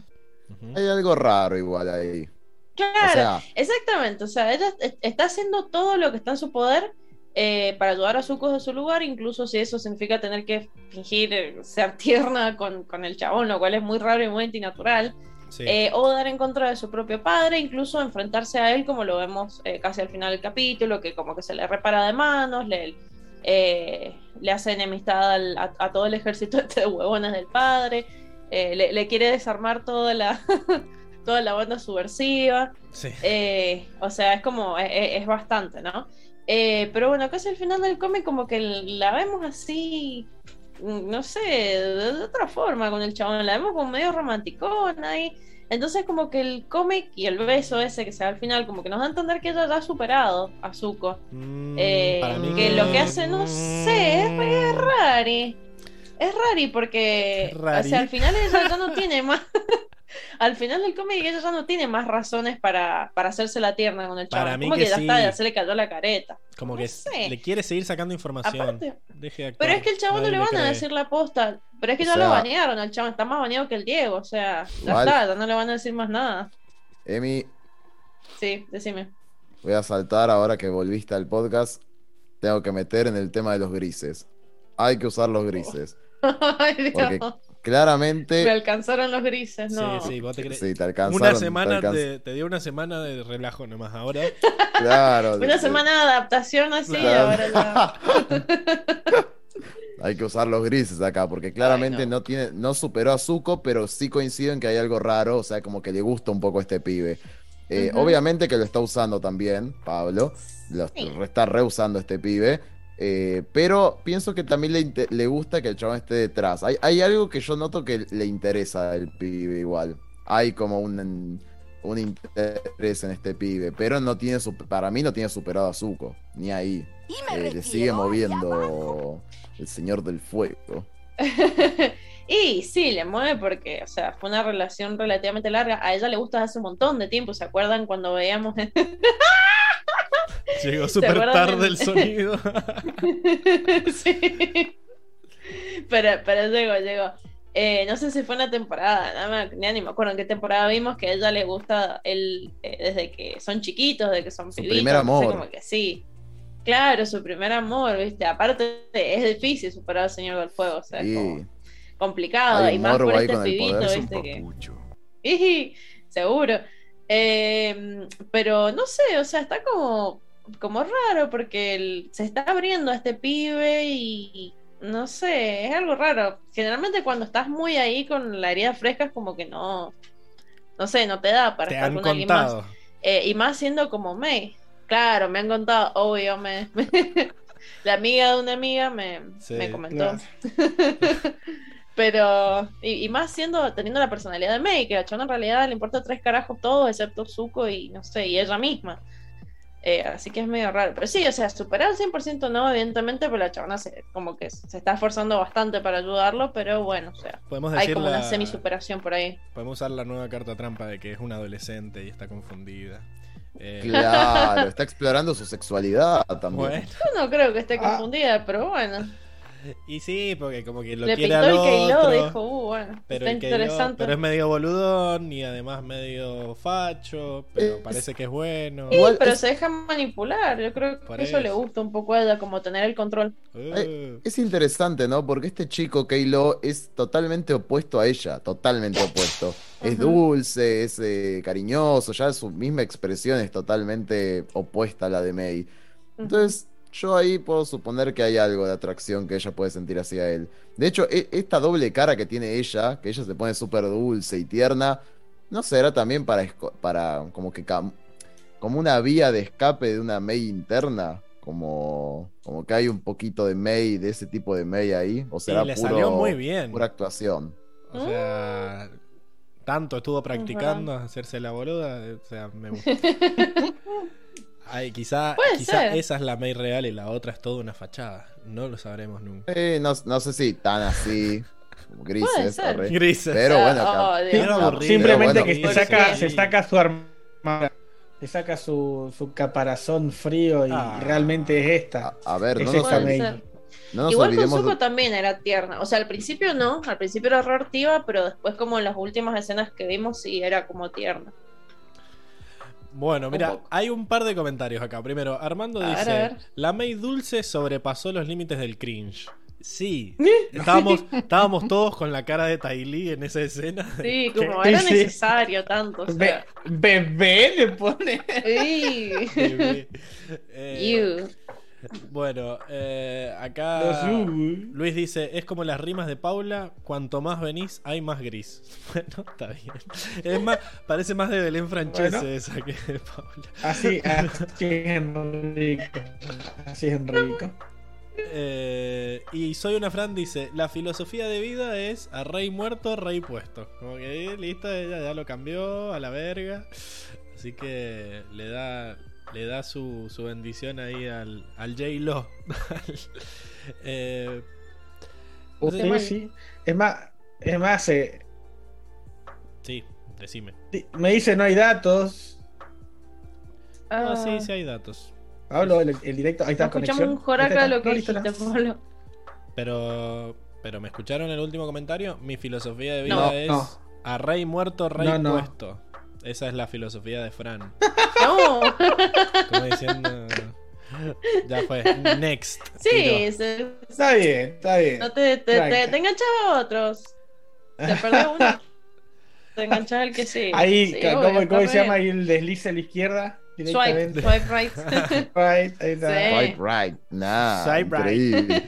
Hay algo raro igual ahí. claro. O sea, Exactamente, o sea, ella est- está haciendo todo lo que está en su poder eh, para ayudar a Zuko de su lugar, incluso si eso significa tener que fingir eh, ser tierna con, con el chabón, lo cual es muy raro y muy antinatural, Sí. eh, o dar en contra de su propio padre, incluso enfrentarse a él, como lo vemos eh, casi al final del capítulo, que como que se le repara de manos, le, eh, le hace enemistad al- a, a todo el ejército este de huevones del padre, le, le quiere desarmar toda la, toda la banda subversiva. sí. O sea, es como, es, es bastante, ¿no? Pero bueno, casi al final del cómic como que la vemos así, no sé, de, otra forma con el chabón, la vemos como medio romanticona ahí. Entonces como que el cómic y el beso ese que se da al final como que nos da a entender que ella ya ha superado a Zuko. Mm, Eh, que lo que hace, no sé, es, es rari. Es rari porque Es rari. O sea, al final ella ya no tiene más. al final del cómic ella ya no tiene más razones para, para hacerse la tierna con el Para chaval. mí Como que que, ya sí. está, ya se le cayó la careta. Como no que sé. le quiere seguir sacando información. Aparte- Deje de actuar, Pero es que el chabón no le van a decir la posta. Pero es que O ya sea- lo banearon al chabón, está más baneado que el Diego. O sea, ya está, ya no le van a decir más nada. Emi, Sí, decime. voy a saltar ahora que volviste al podcast. Tengo que meter en el tema de los grises. Hay que usar los grises. Ay. Porque Me claramente. alcanzaron los grises, no. Sí, sí, vos te crees. Sí, te alcanzaron. Una te semana alcanz- te, te dio una semana de relajo nomás ahora. Claro. Una semana de adaptación así, Claro. ahora ya. Hay que usar los grises acá, porque claramente Ay, no. no. tiene, no superó a Zuko, pero sí coincido en que hay algo raro, o sea, como que le gusta un poco a este pibe. Eh. Obviamente que lo está usando también, Pablo, lo Sí. está reusando este pibe, eh, pero pienso que también le, le gusta que el chabón esté detrás. Hay, hay algo que yo noto que le interesa al pibe igual. Hay como un, un interés en este pibe, pero no tiene, para mí no tiene superado a Zuko, ni ahí. Eh, le sigue moviendo el señor del fuego. y sí, le mueve porque, o sea, fue una relación relativamente larga. A ella le gusta hace un montón de tiempo. ¿Se acuerdan cuando veíamos? Llegó súper tarde el sonido. sí. Pero, pero llegó, llegó. Eh, no sé si fue una temporada, nada más, ni me acuerdo en qué temporada vimos que a ella le gusta él eh, desde que son chiquitos, desde que son Su pibitos, primer amor. como que sí. Claro, su primer amor, ¿viste? Aparte es difícil superar al Señor del Fuego, o sea, es Y como complicado Hay y más por ahí este el pibito. ¿viste? Que... Seguro. Eh, pero no sé, o sea, está como, como raro porque el- se está abriendo a este pibe y no sé, es algo raro. Generalmente cuando estás muy ahí con la herida fresca es como que no, no sé, no te da para Te estar han con alguien más. Eh, y más siendo como May. Claro, me han contado, obvio, me, la amiga de una amiga me, Sí, me comentó. claro. Pero, y, y más siendo, teniendo la personalidad de May, que a Chon en realidad le importa tres carajos todo, excepto Zuko y no sé, y ella misma. Eh, así que es medio raro. Pero sí, o sea, superar al 100% no, evidentemente, pero la chabona se, como que se está esforzando bastante para ayudarlo, pero bueno, o sea, Podemos hay como una sumeración por ahí. Podemos usar la nueva carta trampa de que es una adolescente y está confundida. Eh, claro, está explorando su sexualidad también. bueno, Yo no creo que esté Ah. confundida, pero bueno. Y sí, porque como que lo Le quiere pintó al el Keilo, otro. dijo, uh, bueno, pero, está Keilo- interesante. pero es medio boludón y además medio facho, pero parece que es bueno. Sí, Igual pero es- se deja manipular. Yo creo que eso, le gusta un poco a ella, como tener el control. Uh, Es interesante, ¿no? Porque este chico, Keilo, es totalmente opuesto a ella, totalmente opuesto. Es dulce, es eh, cariñoso, ya su misma expresión es totalmente opuesta a la de May. Entonces, yo ahí puedo suponer que hay algo de atracción que ella puede sentir hacia él. De hecho, e- esta doble cara que tiene ella, que ella se pone súper dulce y tierna, ¿no será también para, para como que cam- como una vía de escape de una May interna? Como, como que hay un poquito de May, de ese tipo de May ahí. O y será le puro- salió muy bien. pura actuación. O sea, tanto estuvo practicando hacerse la boluda. O sea, me gusta. Ay, quizá, Puede quizá ser. esa es la May real y la otra es toda una fachada. No lo sabremos nunca. Eh, no, no sé si tan así, grises. Grises. Pero bueno, Oh, Simplemente pero que se saca, se saca su armadura, se saca su, su caparazón frío y Ah. realmente es esta. A, a ver, no Es nos, esa Puede May. ser. no nos Igual con Zuko de- también era tierna. O sea, al principio no, al principio era reactiva, pero después como en las últimas escenas que vimos sí era como tierna. Bueno, mira, hay un par de comentarios acá. Primero, Armando A dice: ver. La May Dulce sobrepasó los límites del cringe. Sí, estábamos, estábamos todos con la cara de Tylee en esa escena. Sí, como Sí, era sí. necesario tanto. O Be- sea, bebé le pone. ¡Ey! Bebé. Eh. Bueno, eh, acá. Luis dice: Es como las rimas de Paula. Cuanto más venís, hay más gris. Bueno, está bien. Es más, parece más de Belén Francese Bueno. esa que de Paula. Así, así es Enrico. Así es Enrico. Eh, y Soy una Fran dice, la filosofía de vida es a rey muerto, rey puesto. Como que listo, ella ya lo cambió a la verga. Así que le da, le da su, su bendición ahí al, al J-Lo. eh, no sé, Sí. Es más, es más eh, sí, decime. me dice no hay datos. No, Ah, sí, sí hay datos. Pablo, el, el directo, ahí está escuchamos un joraca lo que no, dijiste, no. Pablo. Pero, pero me escucharon el último comentario. Mi filosofía de vida No, es no. a rey muerto, rey No, no. puesto. Esa es la filosofía de Fran. No, Como diciendo. Ya fue. Next. sí, se- Está bien, está bien. no te, te, te, te enganchas a otros. Te perdés uno. Te enganchas al que sí. Ahí, Sí, ca- obvio, ¿cómo, cómo se llama ahí el deslice a la izquierda? Swipe, swipe right. Right, ahí está. Sí. Swipe right, nada, Swipe right.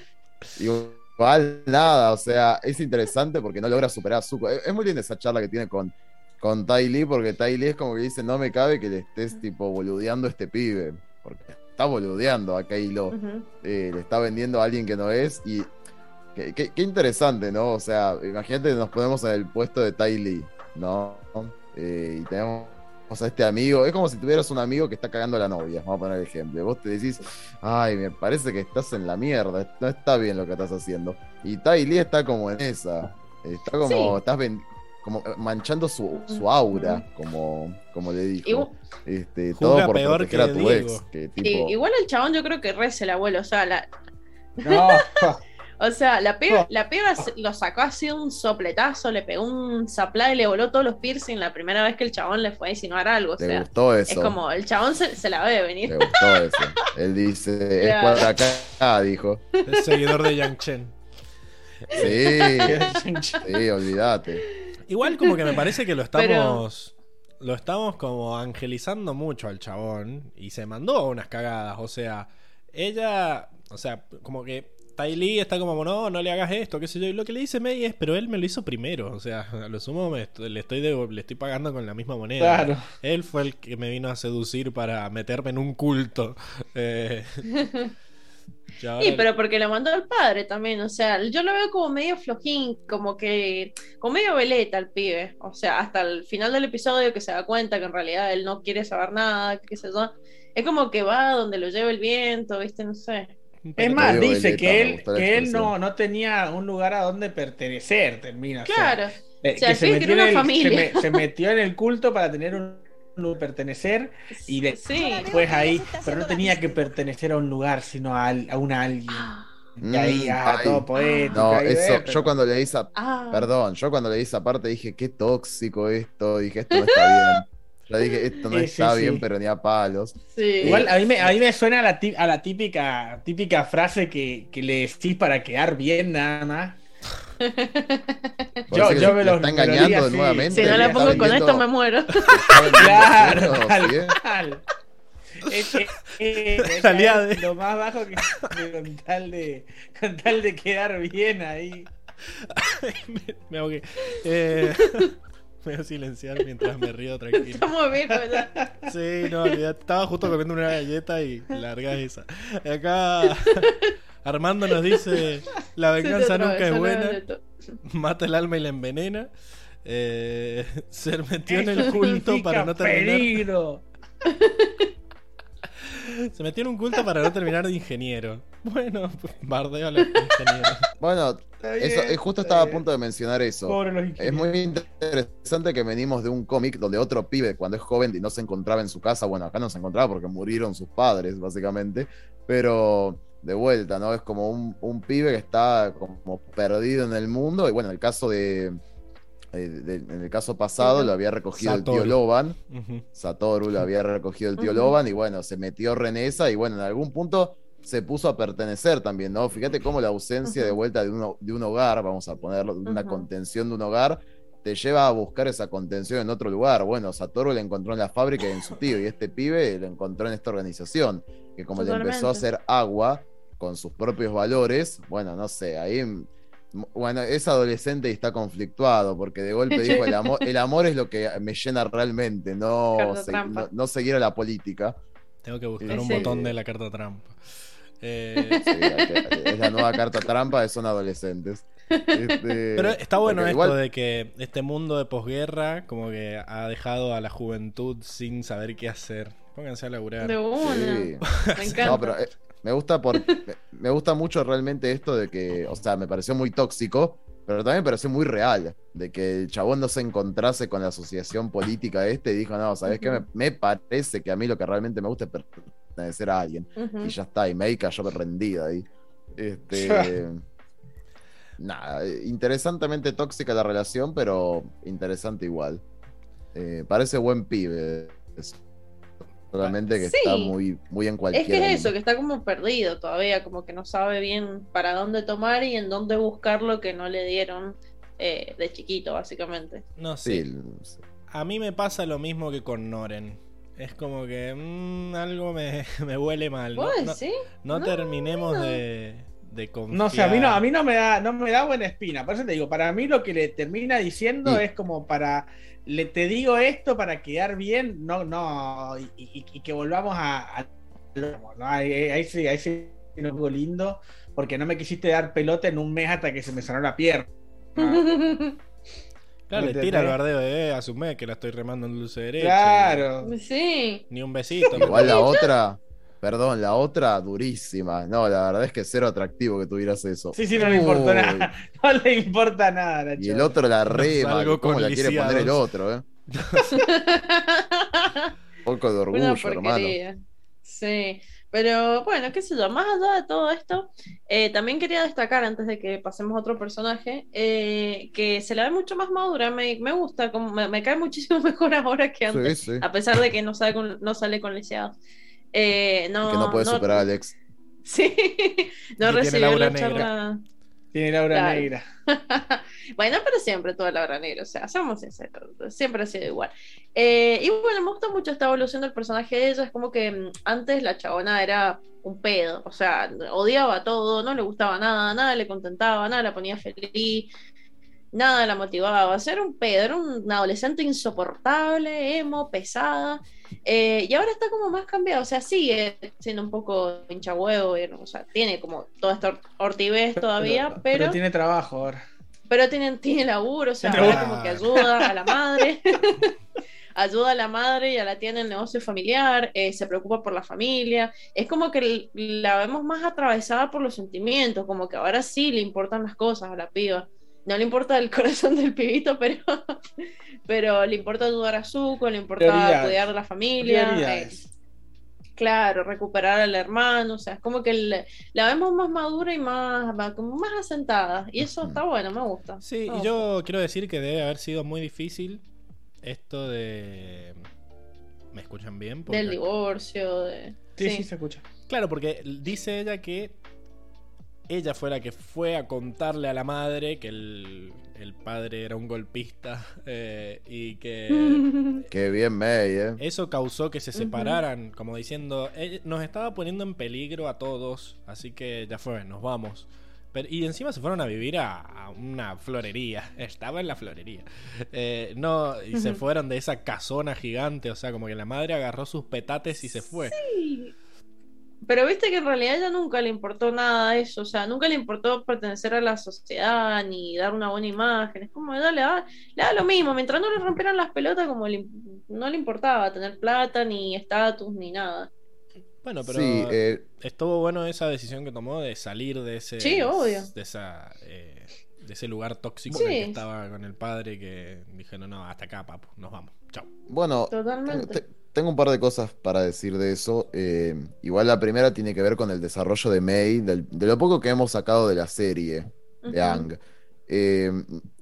Igual nada, o sea, es interesante porque no logra superar a Zuko. Es, es muy linda esa charla que tiene con, con Tai Lee, porque Tai Lee es como que dice, no me cabe que le estés tipo boludeando a este pibe, porque está boludeando a Keilo, Ujú. eh, le está vendiendo a alguien que no es, y qué, qué- qué interesante, ¿no? O sea, imagínate nos ponemos en el puesto de Tai Lee, ¿no? Eh, y tenemos a este amigo, es como si tuvieras un amigo que está cagando a la novia, vamos a poner el ejemplo. Vos te decís, ay, me parece que estás en la mierda, no está bien lo que estás haciendo. Y Tai Lee está como en esa, está como, Sí. estás ven- como manchando su, su aura, como, como le dijo. Este, todo por peor proteger que a tu Diego. ex. Que tipo, Igual el chabón yo creo que reza el abuelo, o sea, la, No, o sea, la pega, la pega lo sacó así de un sopletazo, le pegó un zaplá y le voló todos los piercing la primera vez que el chabón le fue a insinuar algo, o le gustó es eso. como, el chabón se, se la ve Le venir. gustó eso. Él dice, es por acá, dijo. Es seguidor de Yang Chen. Sí, sí, olvídate. Igual como que me parece que lo estamos. Lo estamos como angelizando mucho al chabón. Y se mandó unas cagadas. O sea, ella. O sea, como que. Tai Lee está como, no, no le hagas esto, qué sé yo. Y lo que le dice May es, pero él me lo hizo primero. O sea, a lo sumo me le, estoy de- le estoy pagando con la misma moneda. claro. Él fue el que me vino a seducir para meterme en un culto. Eh, y ahora- Sí, pero porque lo mandó el padre también, o sea, yo lo veo como medio flojín, como que, como medio veleta el pibe, o sea, hasta el final del episodio que se da cuenta que en realidad él no quiere saber nada, que qué sé yo, es como que va donde lo lleva el viento, viste, no sé. Es más, Medio dice veleta, que él, que él no, no tenía un lugar a donde pertenecer, termina. o sea, Claro, eh, o sea, que se metió, tiene en una el, se, familia. me- se metió en el culto para tener un lugar pertenecer y de- sí. después ahí, pero no tenía que pertenecer a un lugar, sino a, al- a un alguien. Ah, Y ahí, Mm, ah, ay. todo poético. No, ahí, eso, eh, pero- yo cuando leí esa, Ah, perdón, yo cuando leí esa parte dije, qué tóxico esto, dije, esto no está bien. Ya dije, esto no Sí, está sí. bien, pero ni a palos. sí. Igual a mí me, a mí me suena a la, ti- a la típica, típica frase que, que le decís para quedar bien nada más. Yo- me lo- está me lo engañando así. nuevamente. si no le la pongo con esto me muero. Claro, cual. Es, es- es- Salía de- es lo más bajo que con tal de, con tal de quedar bien ahí. me ahogué. Eh, me voy a silenciar mientras me río tranquilo. Estamos bien, ¿verdad? Sí, no, olvidate. Estaba justo comiendo una galleta y largás esa. Acá Armando nos dice: La venganza nunca es buena, mata el alma y la envenena. Eh, se metió en el culto para no terminar. peligro. Se metió en un culto para no terminar de ingeniero. Bueno, pues, bardeo a los ingenieros. Bueno, Está eso, bien, eh, justo estaba a punto de mencionar eso. Pobre los Es muy interesante que venimos de un cómic donde otro pibe, cuando es joven y no se encontraba en su casa, bueno, acá no se encontraba porque murieron sus padres, básicamente, pero de vuelta, ¿no? Es como un, un pibe que está como perdido en el mundo, y bueno, en el caso de. eh, de- en el caso pasado lo había recogido el tío Loban. Satoru lo había recogido el tío Ujú. Loban, y bueno, se metió Renesa, y bueno, en algún punto se puso a pertenecer también, ¿no? Fíjate cómo la ausencia de vuelta de, uno, de un hogar, vamos a ponerlo, de una contención de un hogar, te lleva a buscar esa contención en otro lugar. Bueno, Satoru la encontró en la fábrica y en su tío, y este pibe lo encontró en esta organización, que como le empezó a hacer agua con sus propios valores, bueno, no sé, ahí... mm, Bueno, es adolescente y está conflictuado, porque de golpe dijo, el amor, el amor es lo que me llena realmente, no, se- no, no seguir a la política. Tengo que buscar un Sí. botón de la carta trampa. Eh, Sí, que- es la nueva carta trampa, son adolescentes. Este, Pero está bueno porque esto igual- de que este mundo de posguerra como que ha dejado a la juventud sin saber qué hacer. Pónganse a laburar. De una. Sí. Me encanta. No, pero eh, me gusta por, me, me gusta mucho realmente esto de que, o sea, me pareció muy tóxico, pero también me pareció muy real, de que el chabón no se encontrase con la asociación política este y dijo, no, ¿sabes qué? Me, parece que a mí lo que realmente me gusta es pertenecer a alguien. Y ya está, y me cayó rendida ahí. Este. nada, interesantemente tóxica la relación, pero interesante igual. Eh, parece buen pibe. es- Solamente que Sí. está muy, muy en Es cualquier. que es eso, que está como perdido todavía, como que no sabe bien para dónde tomar y en dónde buscar lo que no le dieron eh, de chiquito, básicamente. No sé. Sí, A mí me pasa lo mismo que con Noren. Es como que mm, algo me, me huele mal. No, ¿Vos no- decís? no No, terminemos no. de, de confiar. No sé, a mí no, a mí no me da, no me da buena espina. Por eso te digo, para mí lo que le termina diciendo Mm. es como para le te digo esto para quedar bien, no, no, y, y- y que volvamos a, a- ¿no? Ahí, ahí sí, ahí sí no fue lindo, porque no me quisiste dar pelota en un mes hasta que se me sanó la pierna. Claro, le ¿Me tira el bardeo de eh, asume que la estoy remando en dulce derecho. Claro. sí. Ni un besito. Igual la otra, perdón, la otra durísima. No, la verdad es que cero atractivo que tuvieras eso. Sí, sí, no le importa nada. No le importa nada, Nacho. Y el otro la rema, salgo ¿cómo la quiere poner el otro, eh? Un poco de orgullo, hermano. Sí, pero bueno, qué sé yo, más allá de todo esto, eh, también quería destacar, antes de que pasemos a otro personaje, eh, que se la ve mucho más madura, me, me gusta, como, me, me cae muchísimo mejor ahora que antes, Sí, sí. a pesar de que no sale con, no sale con lisiados. Eh, no, que no puede superar a Alex. Sí, no recibió Laura la negra. charla. Tiene Laura Claro. Negra. bueno, pero siempre toda la hora negra, o sea, seamos sinceros, siempre ha sido igual. Eh, y bueno, me gusta mucho esta evolución del personaje de ella, es como que mm, antes la chabona era un pedo, o sea, odiaba todo, no le gustaba nada, nada le contentaba, nada la ponía feliz, nada la motivaba, o sea, era un pedo, era un adolescente insoportable, emo, pesada, eh, y ahora está como más cambiado, o sea, sigue siendo un poco hincha huevo, o sea, tiene como toda esta or- ortivez todavía, pero tiene trabajo ahora. pero tiene, tiene laburo, o sea, ahora como que ayuda a la madre, ayuda a la madre y a la tía en el negocio familiar, eh, se preocupa por la familia, es como que la vemos más atravesada por los sentimientos, como que ahora sí le importan las cosas a la piba. No le importa el corazón del pibito, pero, pero le importa ayudar a Zuko, le importa cuidar de la familia. eh, claro, recuperar al hermano, o sea, es como que le- la vemos más madura y más, más- como más asentada. Y eso está bueno, me gusta. Sí, me y gusta. yo quiero decir que debe haber sido muy difícil esto de... ¿Me escuchan bien? Porque- Del divorcio, de... Sí, sí, se escucha. Claro, porque dice ella que ella fue la que fue a contarle a la madre que el, el padre era un golpista eh, y que Qué bien, May, ¿eh? eso causó que se separaran, como diciendo, "Eh, nos estaba poniendo en peligro a todos, así que ya fue, nos vamos. Pero, y encima se fueron a vivir a, a una florería, estaba en la florería. Eh, no, y se fueron de esa casona gigante, o sea, como que la madre agarró sus petates y se fue. Sí. Pero viste que en realidad a ella nunca le importó nada eso, o sea, nunca le importó pertenecer a la sociedad ni dar una buena imagen. Es como ella le da, le da lo mismo, mientras no le rompieran las pelotas, como le- no le importaba tener plata, ni estatus, ni nada. Bueno, pero Sí, eh, estuvo bueno esa decisión que tomó de salir de ese Sí, obvio. de esa eh, de ese lugar tóxico Sí. en el que estaba con el padre que dijeron no hasta acá papu nos vamos chao bueno, Totalmente. te- tengo un par de cosas para decir de eso. Eh, igual la primera tiene que ver con el desarrollo de May, del- de lo poco que hemos sacado de la serie de. Ang. Eh,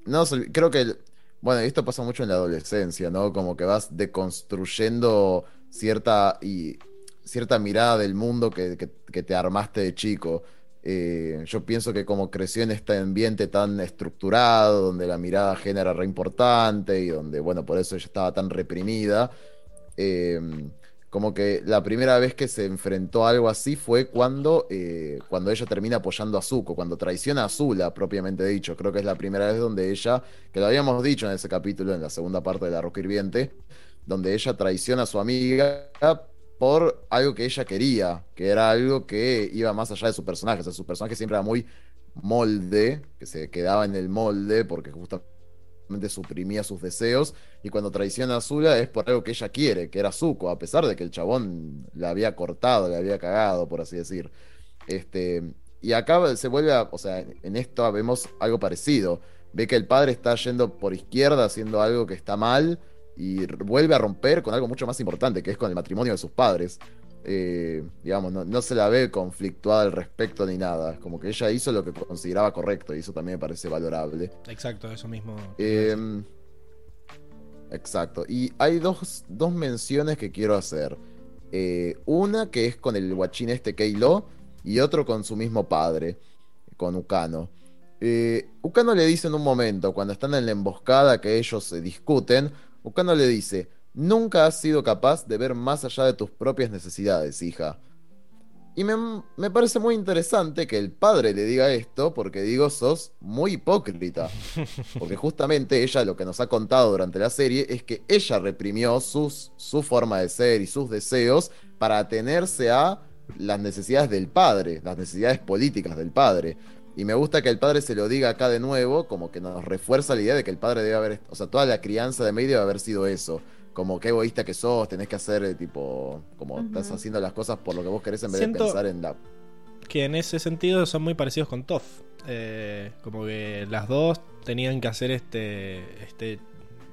no, creo que, el- bueno, esto pasa mucho en la adolescencia, ¿no? Como que vas deconstruyendo cierta, y, cierta mirada del mundo que, que- que te armaste de chico. Eh, yo pienso que como creció en este ambiente tan estructurado, donde la mirada ajena era re importante y donde, bueno, por eso ella estaba tan reprimida, eh, como que la primera vez que se enfrentó a algo así fue cuando, eh, cuando ella termina apoyando a Zuko, cuando traiciona a Zula, propiamente dicho. Creo que es la primera vez donde ella, que lo habíamos dicho en ese capítulo, en la segunda parte de La Roca Hirviente, donde ella traiciona a su amiga por algo que ella quería, que era algo que iba más allá de su personaje. O sea, su personaje siempre era muy molde, que se quedaba en el molde porque justamente suprimía sus deseos y cuando traiciona a Zula es por algo que ella quiere, que era Zuko, a pesar de que el chabón la había cortado, la había cagado, por así decir. Este, y acá se vuelve a, o sea, en esto vemos algo parecido. Ve que el padre está yendo por izquierda haciendo algo que está mal y vuelve a romper con algo mucho más importante, que es con el matrimonio de sus padres. Eh, digamos, no, no se la ve conflictuada al respecto ni nada. Es como que ella hizo lo que consideraba correcto y eso también me parece valorable. exacto eso mismo Eh, exacto. Y hay dos, dos menciones que quiero hacer. Eh, una que es con el guachín este Keilo y otro con su mismo padre, con Ukano. Eh, Ukano le dice en un momento, cuando están en la emboscada que ellos se discuten, Ukano le dice, nunca has sido capaz de ver más allá de tus propias necesidades, hija. Y me, me parece muy interesante que el padre le diga esto, porque digo, sos muy hipócrita. Porque justamente ella lo que nos ha contado durante la serie es que ella reprimió sus, su forma de ser y sus deseos para atenerse a las necesidades del padre, las necesidades políticas del padre. Y me gusta que el padre se lo diga acá de nuevo, como que nos refuerza la idea de que el padre debe haber, o sea, toda la crianza de May debe haber sido eso. Como qué egoísta que sos, tenés que hacer eh, tipo, como estás haciendo las cosas por lo que vos querés en vez Siento- de pensar en la... que en ese sentido son muy parecidos con Toff Eh, como que las dos tenían que hacer este este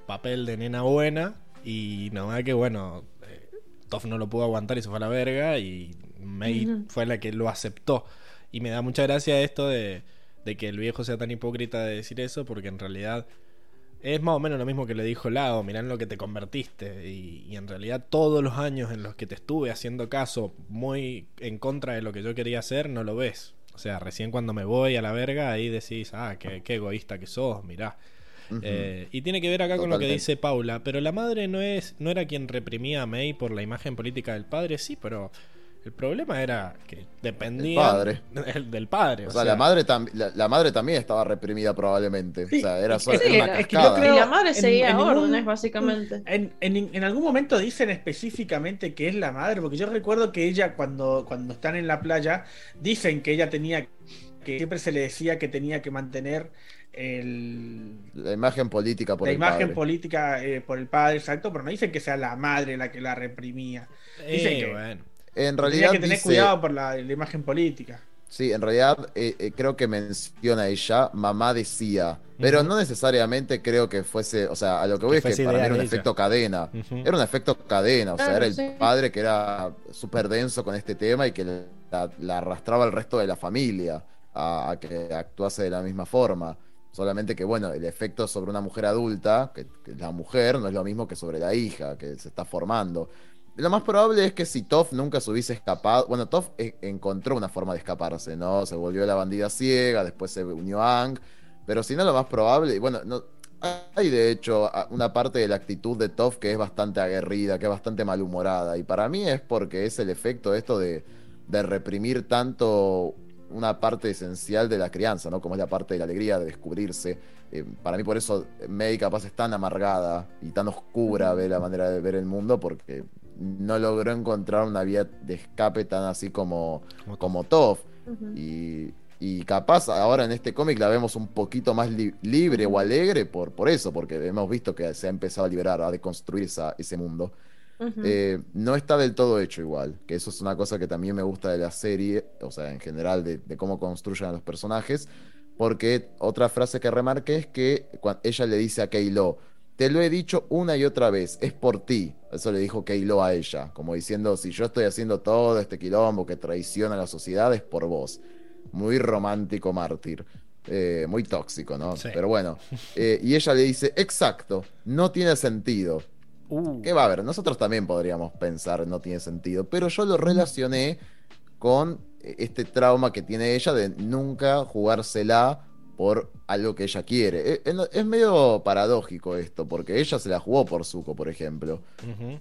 papel de nena buena y nomás que bueno eh, Toph no lo pudo aguantar y se fue a la verga y May fue la que lo aceptó. Y me da mucha gracia esto de, de que el viejo sea tan hipócrita de decir eso porque en realidad es más o menos lo mismo que le dijo Lao, mirá en lo que te convertiste. Y, y en realidad todos los años en los que te estuve haciendo caso muy en contra de lo que yo quería hacer, no lo ves. O sea, recién cuando me voy a la verga, ahí decís, ah, qué, qué egoísta que sos, mirá. Eh, y tiene que ver acá con lo que dice Paula, pero la madre no es no era quien reprimía a May por la imagen política del padre, sí, pero el problema era que dependía padre. del, del padre. O sea, la madre, tam- la, la madre también estaba reprimida probablemente. Sí, o sea, era es solo que- era una es que yo creo- y la madre seguía en órdenes, básicamente. En, en- en algún momento dicen específicamente que es la madre, porque yo recuerdo que ella cuando, cuando están en la playa, dicen que ella tenía, que siempre se le decía que tenía que mantener el, La imagen política por la el imagen padre. política eh, por el padre, exacto, pero no dicen que sea la madre la que la reprimía. Eh, dicen que- bueno. En Tenía realidad que tener dice, cuidado por la, la imagen política. Sí, en realidad eh, eh, creo que menciona ella, mamá decía, pero no necesariamente creo que fuese, o sea, a lo que voy Que es que para mí era un ella. efecto cadena, era un efecto cadena, o sea, Claro, era el sí. padre que era súper denso con este tema y que la, la arrastraba al resto de la familia a, a que actuase de la misma forma. Solamente que, bueno, el efecto sobre una mujer adulta, que, que la mujer, no es lo mismo que sobre la hija, que se está formando. Lo más probable es que si Toph nunca se hubiese escapado, bueno, Toph e- encontró una forma de escaparse, ¿no? Se volvió la bandida ciega, después se unió a Aang, pero si no, lo más probable, y bueno, no, hay de hecho una parte de la actitud de Toph que es bastante aguerrida, que es bastante malhumorada, y para mí es porque es el efecto de esto de, de reprimir tanto una parte esencial de la crianza, ¿no? Como es la parte de la alegría de descubrirse. Eh, para mí por eso May capaz es tan amargada y tan oscura ve la manera de ver el mundo porque no logró encontrar una vía de escape tan así como, Como Toph. Y, y capaz ahora en este cómic la vemos un poquito más li- libre o alegre por, por eso, porque hemos visto que se ha empezado a liberar, a deconstruir esa- ese mundo. Eh, no está del todo hecho igual, que eso es una cosa que también me gusta de la serie, o sea, en general de, de cómo construyen a los personajes, porque otra frase que remarqué es que cuan- ella le dice a Keilo, te lo he dicho una y otra vez, es por ti. Eso le dijo Keilo a ella, como diciendo, si yo estoy haciendo todo este quilombo que traiciona a la sociedad, es por vos. Muy romántico mártir. Eh, muy tóxico, ¿no? Sí. Pero bueno. Eh, y ella le dice, exacto, no tiene sentido. Uh, ¿Qué va a haber? Nosotros también podríamos pensar no tiene sentido, pero yo lo relacioné con este trauma que tiene ella de nunca jugársela por algo que ella quiere. Eh, Es, es medio paradójico esto, porque ella se la jugó por Zuko, por ejemplo.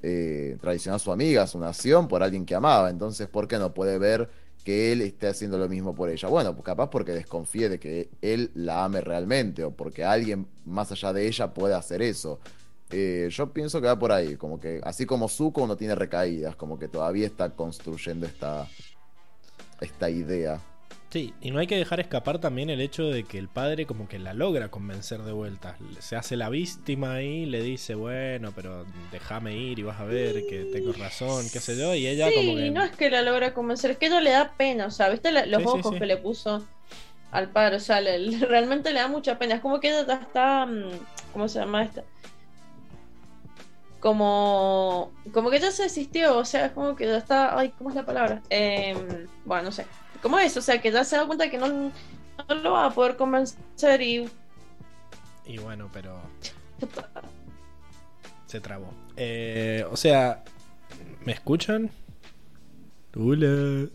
Eh, traicionó a su amiga, a su nación, por alguien que amaba. Entonces, ¿por qué no puede ver que él esté haciendo lo mismo por ella? Bueno, pues capaz porque desconfíe de que él la ame realmente, o porque alguien más allá de ella pueda hacer eso. Eh, yo pienso que va por ahí, como que así como Zuko no tiene recaídas, como que todavía está construyendo esta, esta idea. Sí, y no hay que dejar escapar también el hecho de que el padre como que la logra convencer de vuelta. Se hace la víctima ahí, le dice, bueno, pero déjame ir y vas a ver que tengo razón, qué sé yo, y ella sí, como que... no es que la logra convencer, es que ella le da pena, o sea, ¿viste la- los Sí, ojos sí. que le puso al padre? O sea, le- realmente le da mucha pena. Es como que ella está. mm, ¿Cómo se llama esta? Como. Como que ya se desistió, o sea, es como que ya está. Ay, ¿cómo es la palabra? Em, bueno, no sé. ¿Cómo es? O sea, que ya se da cuenta que no, no lo va a poder convencer y. Y bueno, pero se trabó. Eh, o sea, ¿me escuchan? Hola.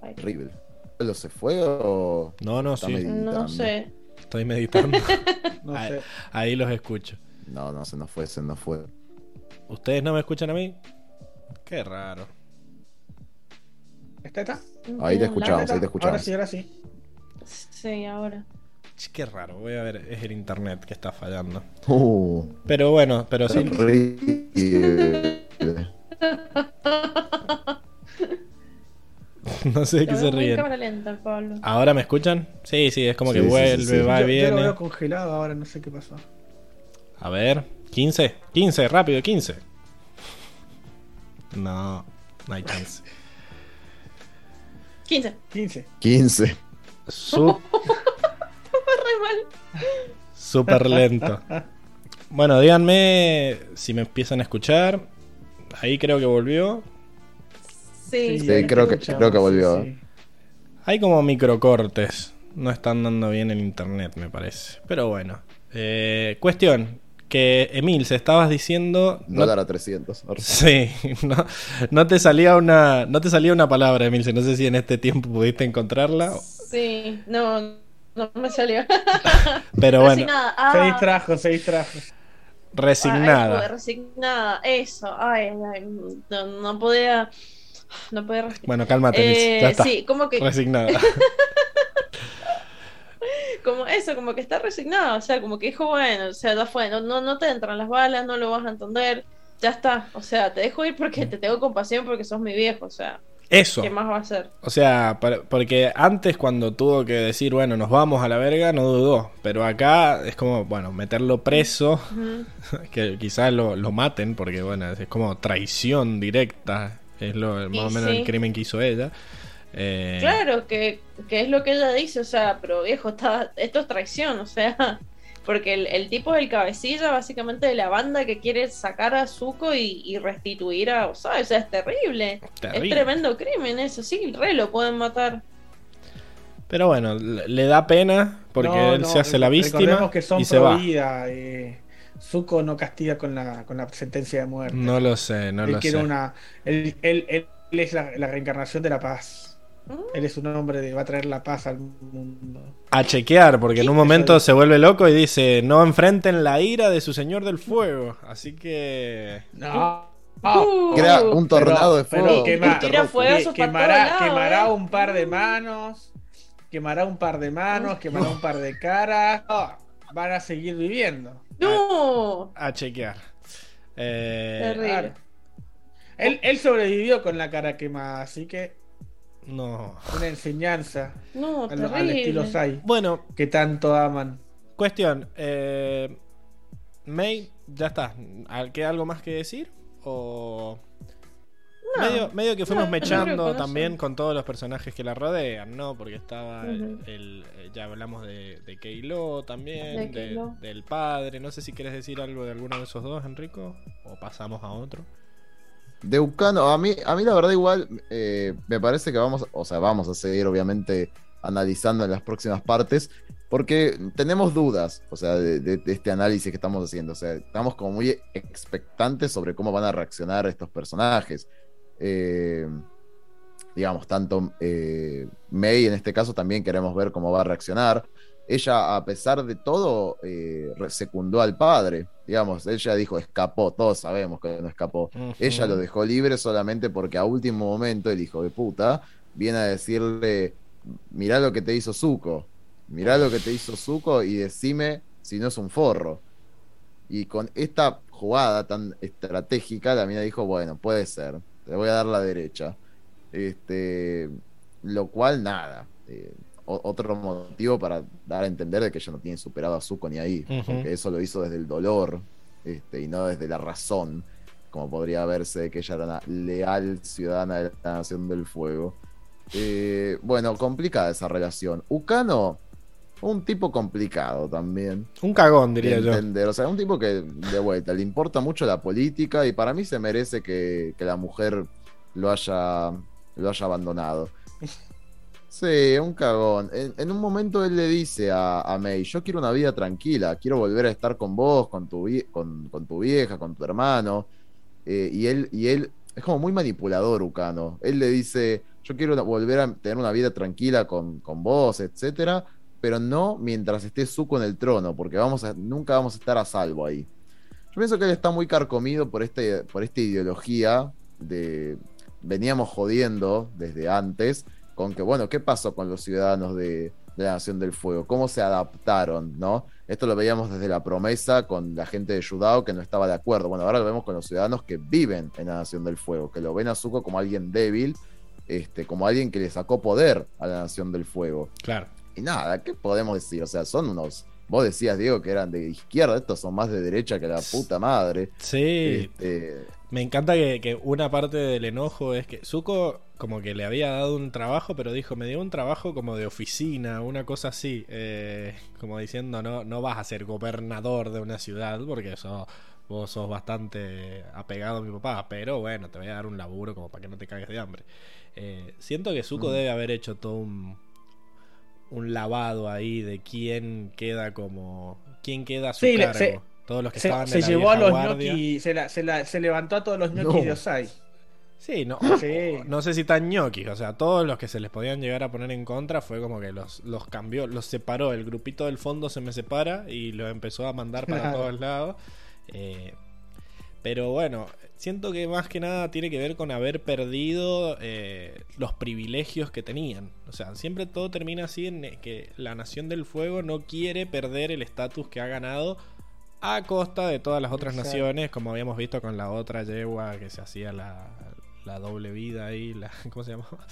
Horrible. ¿Lo se fue o.? No, no, sí, medio- no Meditando. sé. estoy meditando. No sé. Ahí los escucho. No, no, se nos fue, se nos fue. ¿Ustedes no me escuchan a mí? Qué raro. ¿Está, está? Ahí te escuchamos, ahí te escuchamos. Ahora sí, ahora sí. Sí, ahora. Qué raro, voy a ver, es el internet que está fallando. Uh, Pero bueno, pero sí. No sé de qué se ríen. lenta, Pablo. ¿Ahora me escuchan? Sí, sí, es como que Sí, sí, vuelve, sí, sí. va yo, yo lo veo congelado ahora, no sé qué pasó. A ver, 15, 15, rápido, 15. No, no hay chance. 15. 15. 15. Su- Re mal. Súper lento. Bueno, díganme si me empiezan a escuchar. Ahí creo que volvió. Sí. Creo que- creo que volvió. sí. Hay como microcortes. No están dando bien el internet, me parece. Pero bueno. Eh, cuestión. Que Emil, se estabas diciendo. no- a 300. Sí, no, no te salía una. No te salía una palabra, Emil. No sé si en este tiempo pudiste encontrarla. Sí, no, no me salió. Pero bueno, Resignada. Ah, Se distrajo, se distrajo. ah, resignada. eso, resignada, eso. Ay, ay, no, no podía. No podía respirar. Bueno, cálmate, Emil. Eh, Ya está. sí, como que, Resignada. como eso, como que está resignada, o sea, como que dijo, bueno, o sea, ya fue, no, no, no te entran las balas, no lo vas a entender, ya está, o sea, te dejo ir porque te tengo compasión porque sos mi viejo, o sea, Eso. ¿qué más va a hacer? O sea, por- porque antes cuando tuvo que decir, bueno, nos vamos a la verga, no dudó. Pero acá es como, bueno, meterlo preso, que quizás lo, lo maten, porque bueno, es como traición directa, es lo, más o menos sí. el crimen que hizo ella. Eh, Claro, que, que es lo que ella dice, o sea, pero viejo, está, esto es traición, o sea, porque el, el tipo es el cabecilla básicamente de la banda que quiere sacar a Zuko y, y restituir a Osai, o sea, es terrible. terrible. Es tremendo crimen eso, sí, re lo pueden matar. Pero bueno, le da pena porque No, él no, se hace la víctima que son y se va. eh, Zuko no castiga con la, con la sentencia de muerte. No lo sé, no él lo quiere sé. una. Él, él- él- él es la, la reencarnación de la paz. Él es un hombre de va a traer la paz al mundo. A chequear, porque en un momento se vuelve loco y dice, no enfrenten la ira de su señor del fuego. Así que... No. Uh, Crea un tornado de pero fuego. quema- muy Tira terroso. fuego. Que- quemará, quemará eh. un par de manos. Quemará un par de manos, quemará un par de caras. Van a seguir viviendo. No, A chequear. Eh, Terrible. Él, él sobrevivió con la cara quemada, así que no. una enseñanza no, al, al estilo. Sai, Bueno, que tanto aman. cuestión. Eh, May, ya está. ¿Queda algo más que decir? ¿O...? No. Medio, medio que fuimos No, mechando no también con todos los personajes que la rodean, ¿no? Porque estaba el, eh, ya hablamos de, de Keilo también, De del padre. No sé si quieres decir algo de alguno de esos dos, Enrico, o pasamos a otro. De Ucano, a mí, a mí la verdad igual eh, me parece que vamos, o sea, vamos a seguir obviamente analizando en las próximas partes, porque tenemos dudas, o sea, de, este análisis que estamos haciendo, o sea, estamos como muy expectantes sobre cómo van a reaccionar estos personajes. Eh, digamos, tanto eh, May en este caso también queremos ver cómo va a reaccionar. Ella, a pesar de todo, eh, secundó al padre, digamos, ella dijo, escapó, todos sabemos que no escapó. Ella lo dejó libre solamente porque a último momento el hijo de puta viene a decirle, mirá lo que te hizo Zuko, mirá lo que te hizo Zuko y decime si no es un forro. Y con esta jugada tan estratégica, la mina dijo, bueno, puede ser, te voy a dar la derecha. Este, lo cual, nada. eh, otro motivo para dar a entender de que ella no tiene superado a Zuko ni ahí, porque eso lo hizo desde el dolor este, y no desde la razón, como podría verse que ella era una leal ciudadana de la Nación del Fuego. Eh, bueno, complicada esa relación. Ukano, un tipo complicado también. Un cagón, diría yo. entender. O sea, un tipo que de vuelta le importa mucho la política y para mí se merece que, que la mujer lo haya, lo haya abandonado. Sí, un cagón. En, un momento él le dice a, a May, yo quiero una vida tranquila, quiero volver a estar con vos, con tu, con, con tu vieja, con tu hermano. Eh, y él, y él es como muy manipulador, Ucano. Él le dice, yo quiero volver a tener una vida tranquila con, con vos, etcétera, pero no mientras esté Zuko en el trono, porque vamos a, nunca vamos a estar a salvo ahí. Yo pienso que él está muy carcomido por, este, por esta ideología de... Veníamos jodiendo desde antes con que, bueno, ¿qué pasó con los ciudadanos de, de la Nación del Fuego? ¿Cómo se adaptaron, no? Esto lo veíamos desde la promesa con la gente de Yudao que no estaba de acuerdo. Bueno, ahora lo vemos con los ciudadanos que viven en la Nación del Fuego, que lo ven a Zuko como alguien débil, este, como alguien que le sacó poder a la Nación del Fuego. Claro. Y nada, ¿qué podemos decir? O sea, son unos. Vos decías, Diego, que eran de izquierda, estos son más de derecha que la puta madre. Sí, Este, me encanta que, que una parte del enojo es que Zuko como que le había dado un trabajo, pero dijo, me dio un trabajo como de oficina, una cosa así, eh, como diciendo, no, no vas a ser gobernador de una ciudad porque eso, vos sos bastante apegado a mi papá, pero bueno, te voy a dar un laburo como para que no te cagues de hambre. Eh, siento que Zuko Mm. debe haber hecho todo un, un lavado ahí de quién queda como... quién queda a su Sí, le- cargo. se- Todos los que Se, estaban se en la llevó a los se, la- se, la- se levantó a todos los ñoquis No. de Osai. Sí, no, Sí. no sé si tan ñoquis, o sea, todos los que se les podían llegar a poner en contra fue como que los, los cambió, los separó, el grupito del fondo se me separa y lo empezó a mandar para Claro. todos lados. Eh, pero bueno, siento que más que nada tiene que ver con haber perdido eh, los privilegios que tenían. O sea, siempre todo termina así en que la Nación del Fuego no quiere perder el estatus que ha ganado a costa de todas las otras Exacto. naciones, como habíamos visto con la otra yegua que se hacía la, la doble vida ahí, la, ¿cómo se llamaba?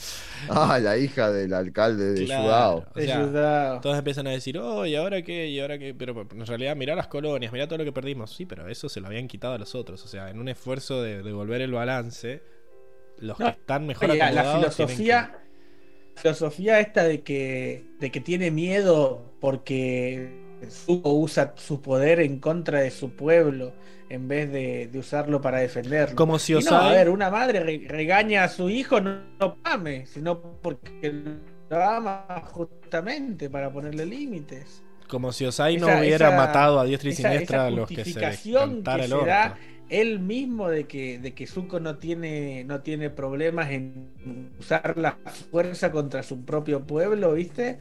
ah, la hija del alcalde de Claro. Yudao. O De sea, Yudao. Todos empiezan a decir, oh, ¿y ahora qué? ¿Y ahora qué? Pero en realidad, mirá las colonias, mirá todo lo que perdimos. Sí, pero eso se lo habían quitado a los otros. O sea, en un esfuerzo de devolver el balance, los No, que están mejor Oye, la, filosofía, filosofía esta de que, de que tiene miedo porque Zuko usa su poder en contra de su pueblo en vez de, de usarlo para defenderlo. Como si os no, a ver, una madre re- regaña a su hijo no, no ame, sino porque lo ama justamente para ponerle límites. Como si Osai no hubiera esa- matado a diestra y esa- siniestra esa a los que se que el se orto. da él mismo de que, de que Zuko no tiene, no tiene problemas en usar la fuerza contra su propio pueblo, ¿viste?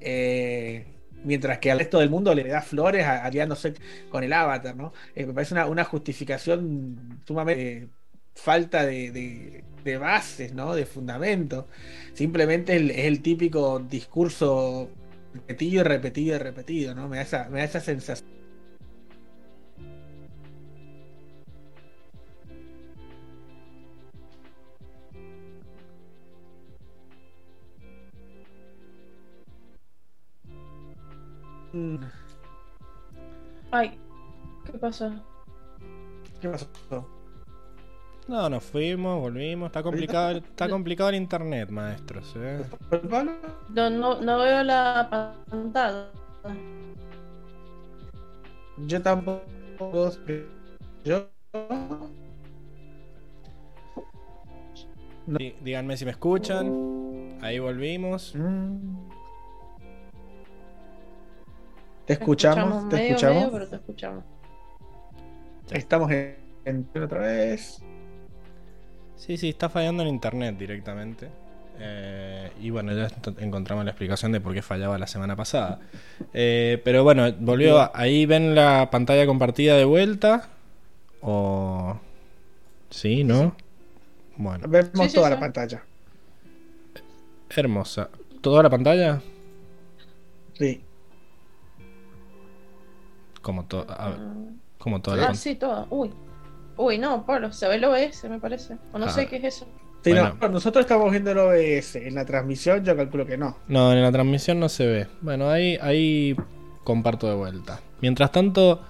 Eh, mientras que al resto del mundo le da flores, aliándose con el avatar, ¿no? Eh, me parece una, una justificación sumamente eh, falta de, de- bases, ¿no? De fundamento. Simplemente el- es el típico discurso repetido y repetido y repetido, ¿no? Me da esa, me da esa sensación. Ay, ¿qué pasó? ¿Qué pasó? No, nos fuimos, volvimos. Está complicado, está complicado el internet, maestros. ¿eh? No, no, no veo la pantalla. Yo tampoco. Yo. No. Dí- Díganme si me escuchan. Ahí volvimos. Mm. Te escuchamos, te medio, escuchamos. medio, pero te escuchamos. Estamos en, en- otra vez. Sí, sí, está fallando el internet directamente. Eh, y bueno, ya encontramos la explicación de por qué fallaba la semana pasada. Eh, pero bueno, volvió. a- Ahí ven la pantalla compartida de vuelta. O. Sí, ¿no? Bueno, Vemos Sí, sí, toda sí. la pantalla. hermosa. ¿Toda la pantalla? Sí. Como, to- a ver, Ah, como toda la Ah, sí, toda. Uy. Uy, no, Pablo, se ve el OBS, me parece. O no Ah. sé qué es eso. Sí, Bueno. no, nosotros estamos viendo el OBS. En la transmisión yo calculo que no. No, en la transmisión no se ve. Bueno, ahí, ahí comparto de vuelta. Mientras tanto,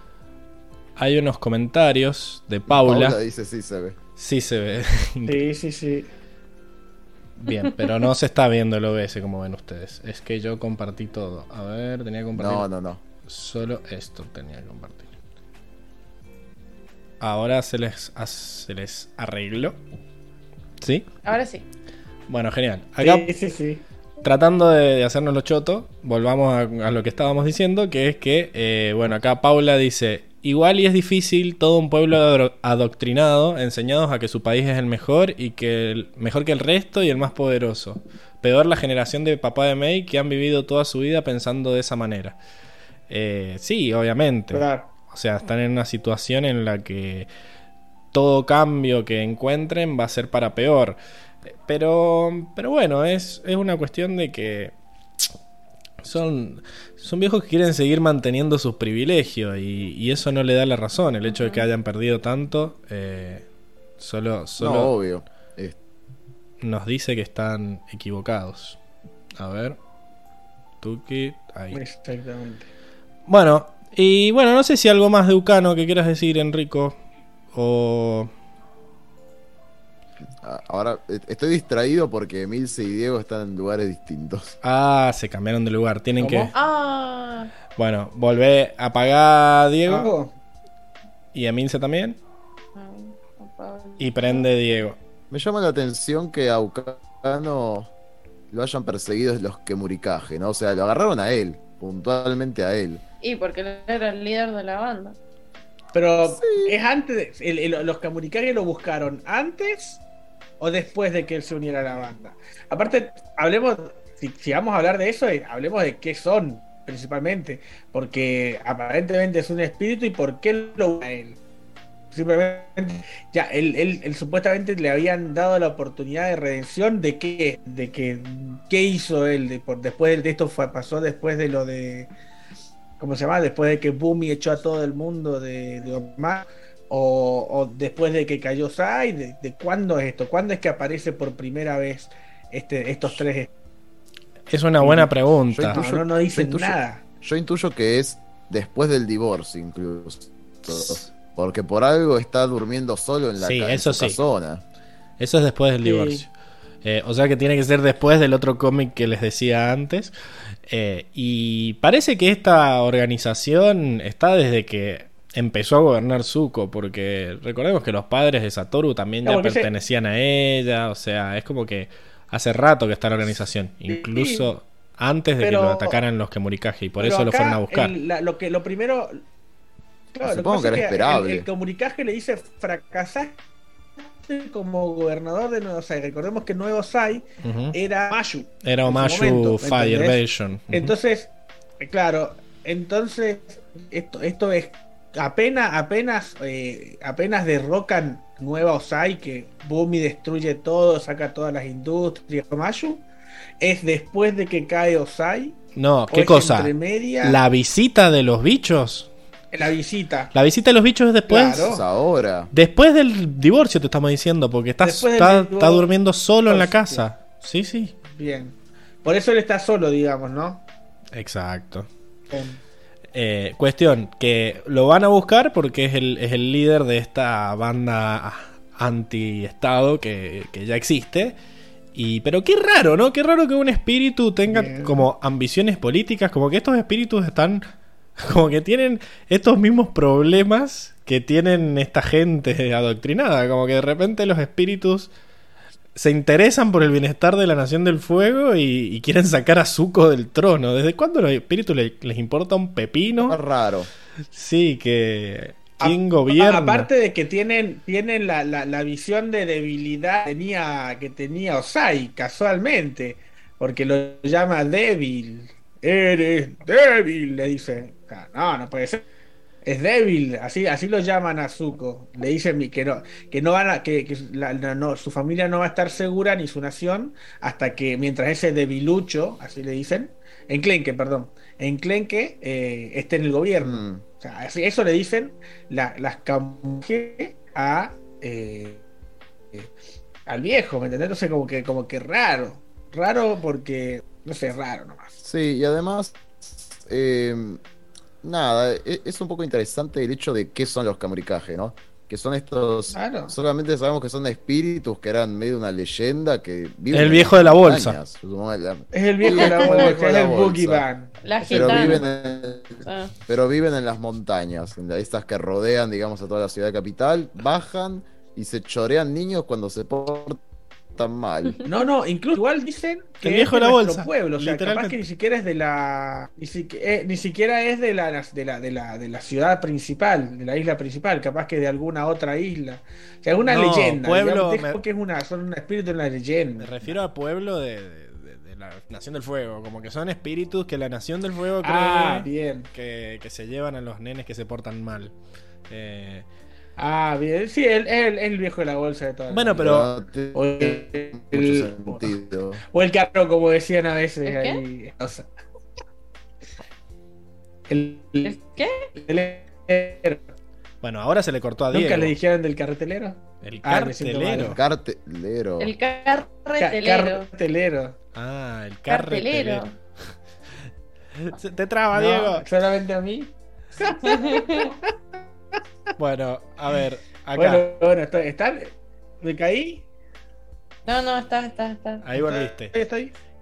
hay unos comentarios de Paula. Paula dice sí se ve. Sí se ve. Sí, sí, sí. Bien, pero no se está viendo el OBS como ven ustedes. Es que yo compartí todo. A ver, tenía que compartir. No, no, no. Solo esto tenía que compartir. Ahora se les, se les arregló. ¿Sí? Ahora sí. Bueno, genial. Acá Sí, sí, sí. tratando de, de hacernos lo choto, volvamos a, a lo que estábamos diciendo, que es que, eh, bueno, acá Paula dice, igual y es difícil todo un pueblo adoctrinado, enseñados a que su país es el mejor y que el, mejor que el resto y el más poderoso. Peor la generación de papá de May que han vivido toda su vida pensando de esa manera. Eh, sí, obviamente. Claro. O sea, están en una situación en la que todo cambio que encuentren va a ser para peor. Pero, pero bueno, es, es una cuestión de que son, son viejos que quieren seguir manteniendo sus privilegios y, y eso no le da la razón. El hecho de que hayan perdido tanto eh, solo, No, solo obvio. Nos dice que están equivocados. A ver. Tuki, ahí. Exactamente. Bueno, y bueno, no sé si algo más de Ucano que quieras decir, Enrico. O. a- Ahora eh, estoy distraído porque Milce y Diego están en lugares distintos. Ah, se cambiaron de lugar. Tienen ¿Cómo? que. Ah, Bueno, volvé a apagar a Diego ¿Algo? y a Mince también. ay. Y prende Diego. Me llama la atención que a Ucano lo hayan perseguido los que Muricaje, ¿no? O sea, lo agarraron a él, puntualmente a él. Y porque él era el líder de la banda. Pero es antes de, el- el- los Kamurikage lo buscaron antes o después de que él se uniera a la banda. Aparte, hablemos, si, si vamos a hablar de eso, eh, hablemos de qué son principalmente, porque aparentemente es un espíritu y por qué lo a él. Simplemente, ya, él, él- él supuestamente le habían dado la oportunidad de redención de qué, de que, qué hizo él, de, por, después de esto fue, pasó después de lo de, ¿cómo se llama? Después de que Bumi echó a todo el mundo de, de Omar, o, o después de que cayó Sai, de, de cuándo es esto? ¿Cuándo es que aparece por primera vez este, estos tres? Es una buena pregunta. No, no, no dicen yo intuyo- nada. Yo intuyo que es después del divorcio, incluso. Porque por algo está durmiendo solo en la Sí, en eso su sí. casona. Eso es después del Sí. divorcio. Eh, o sea que tiene que ser después del otro cómic que les decía antes. Eh, y parece que esta organización está desde que empezó a gobernar Zuko, porque recordemos que los padres de Satoru también No, ya pertenecían a ella, o sea, es como que hace rato que está la organización, incluso antes de Pero- que lo atacaran los Kemurikage, y por eso lo fueron a buscar. el- la- lo, que, lo primero. Claro, Supongo que era es esperable. El, el comunicaje le dice: fracasaste como gobernador de Nuevo Sai. Recordemos que Nuevo Sai era Mayu. Era en su Omashu momento, ¿me Fire entendés? Version. Ujú. Entonces, eh, claro, entonces esto, esto es apenas, apenas, eh, apenas derrocan Nueva Osai, que Bumi destruye todo, saca todas las industrias, Mayu, es después de que cae Osai. no, ¿qué cosa? La visita de los bichos. La visita. La visita de los bichos es después. Claro. Ahora. Después del divorcio te estamos diciendo, porque está, está, durmiendo solo en la casa. Sí, sí. Bien. Por eso él está solo, digamos, ¿no? Exacto. Bien. Eh, cuestión, que lo van a buscar porque es el, es el líder de esta banda anti-estado que, que ya existe. Y, pero qué raro, ¿no? Qué raro que un espíritu tenga Bien. como ambiciones políticas, como que estos espíritus están, como que tienen estos mismos problemas que tienen esta gente adoctrinada, como que de repente los espíritus se interesan por el bienestar de la Nación del Fuego y, y quieren sacar a Zuko del trono. ¿Desde cuándo a los espíritus le- les importa un pepino? Está raro. Sí, que... A- ¿Quién gobierna? Aparte de que tienen, tienen la, la- la visión de debilidad que tenía, que tenía Osai, casualmente, porque lo llama débil. Eres débil, le dice. No, no puede ser. Es débil, así, así lo llaman a Zuko. Le dicen que no, que no van a, que, que la- no, su familia no va a estar segura ni su nación hasta que mientras ese debilucho, así le dicen, enclenque, perdón, enclenque eh, esté en el gobierno. Mm. O sea, así- eso le dicen la- las camuje a eh, al viejo, ¿me entendés? Entonces como que, como que raro. Raro porque, no sé, raro nomás. Sí, y además, eh, nada, e- es un poco interesante el hecho de qué son los Kamurikage, ¿no? Que son estos. Claro. Solamente sabemos que son espíritus que eran medio una leyenda que viven El en viejo de la bolsa. montañas, Es el viejo de la es como el bolsa, es la el bolsa. Boogie Man. La Pero gitana. viven, en, Ah. pero viven en las montañas, en la- estas que rodean, digamos, a toda la ciudad capital, bajan y se chorean niños cuando se portan mal. No, no, incluso igual dicen que El viejo es de la nuestro bolsa, pueblo, o sea, capaz que ni siquiera es de la ni, siqui- eh, ni siquiera es de la, de la de la de la ciudad principal, de la isla principal, capaz que de alguna otra isla. O sea, alguna No, leyenda, pueblo, digamos, me- que es una son un espíritu la Me leyenda. refiero al pueblo de, de- de la Nación del Fuego. Como que son espíritus que la Nación del Fuego cree Ah, bien. que, que se llevan a los nenes que se portan mal. Eh, Ah, bien. Sí, él es el, el viejo de la bolsa de toda la Bueno, pero- o el, o el carro, como decían a veces ¿El qué? ahí. o sea, el, ¿El qué? cartelero. bueno, ahora se le cortó a ¿Nunca Diego. le dijeron del cartelero? El Ah, cartelero. Cartelero. El Ca- carretelero. cartelero. Ah, el Cartelero. cartelero. Se te traba, No, Diego. solamente a mí. Bueno, a ver, acá. Bueno, bueno, estoy, ¿están? ¿Me caí? No, no, está, está, está. Ahí volviste.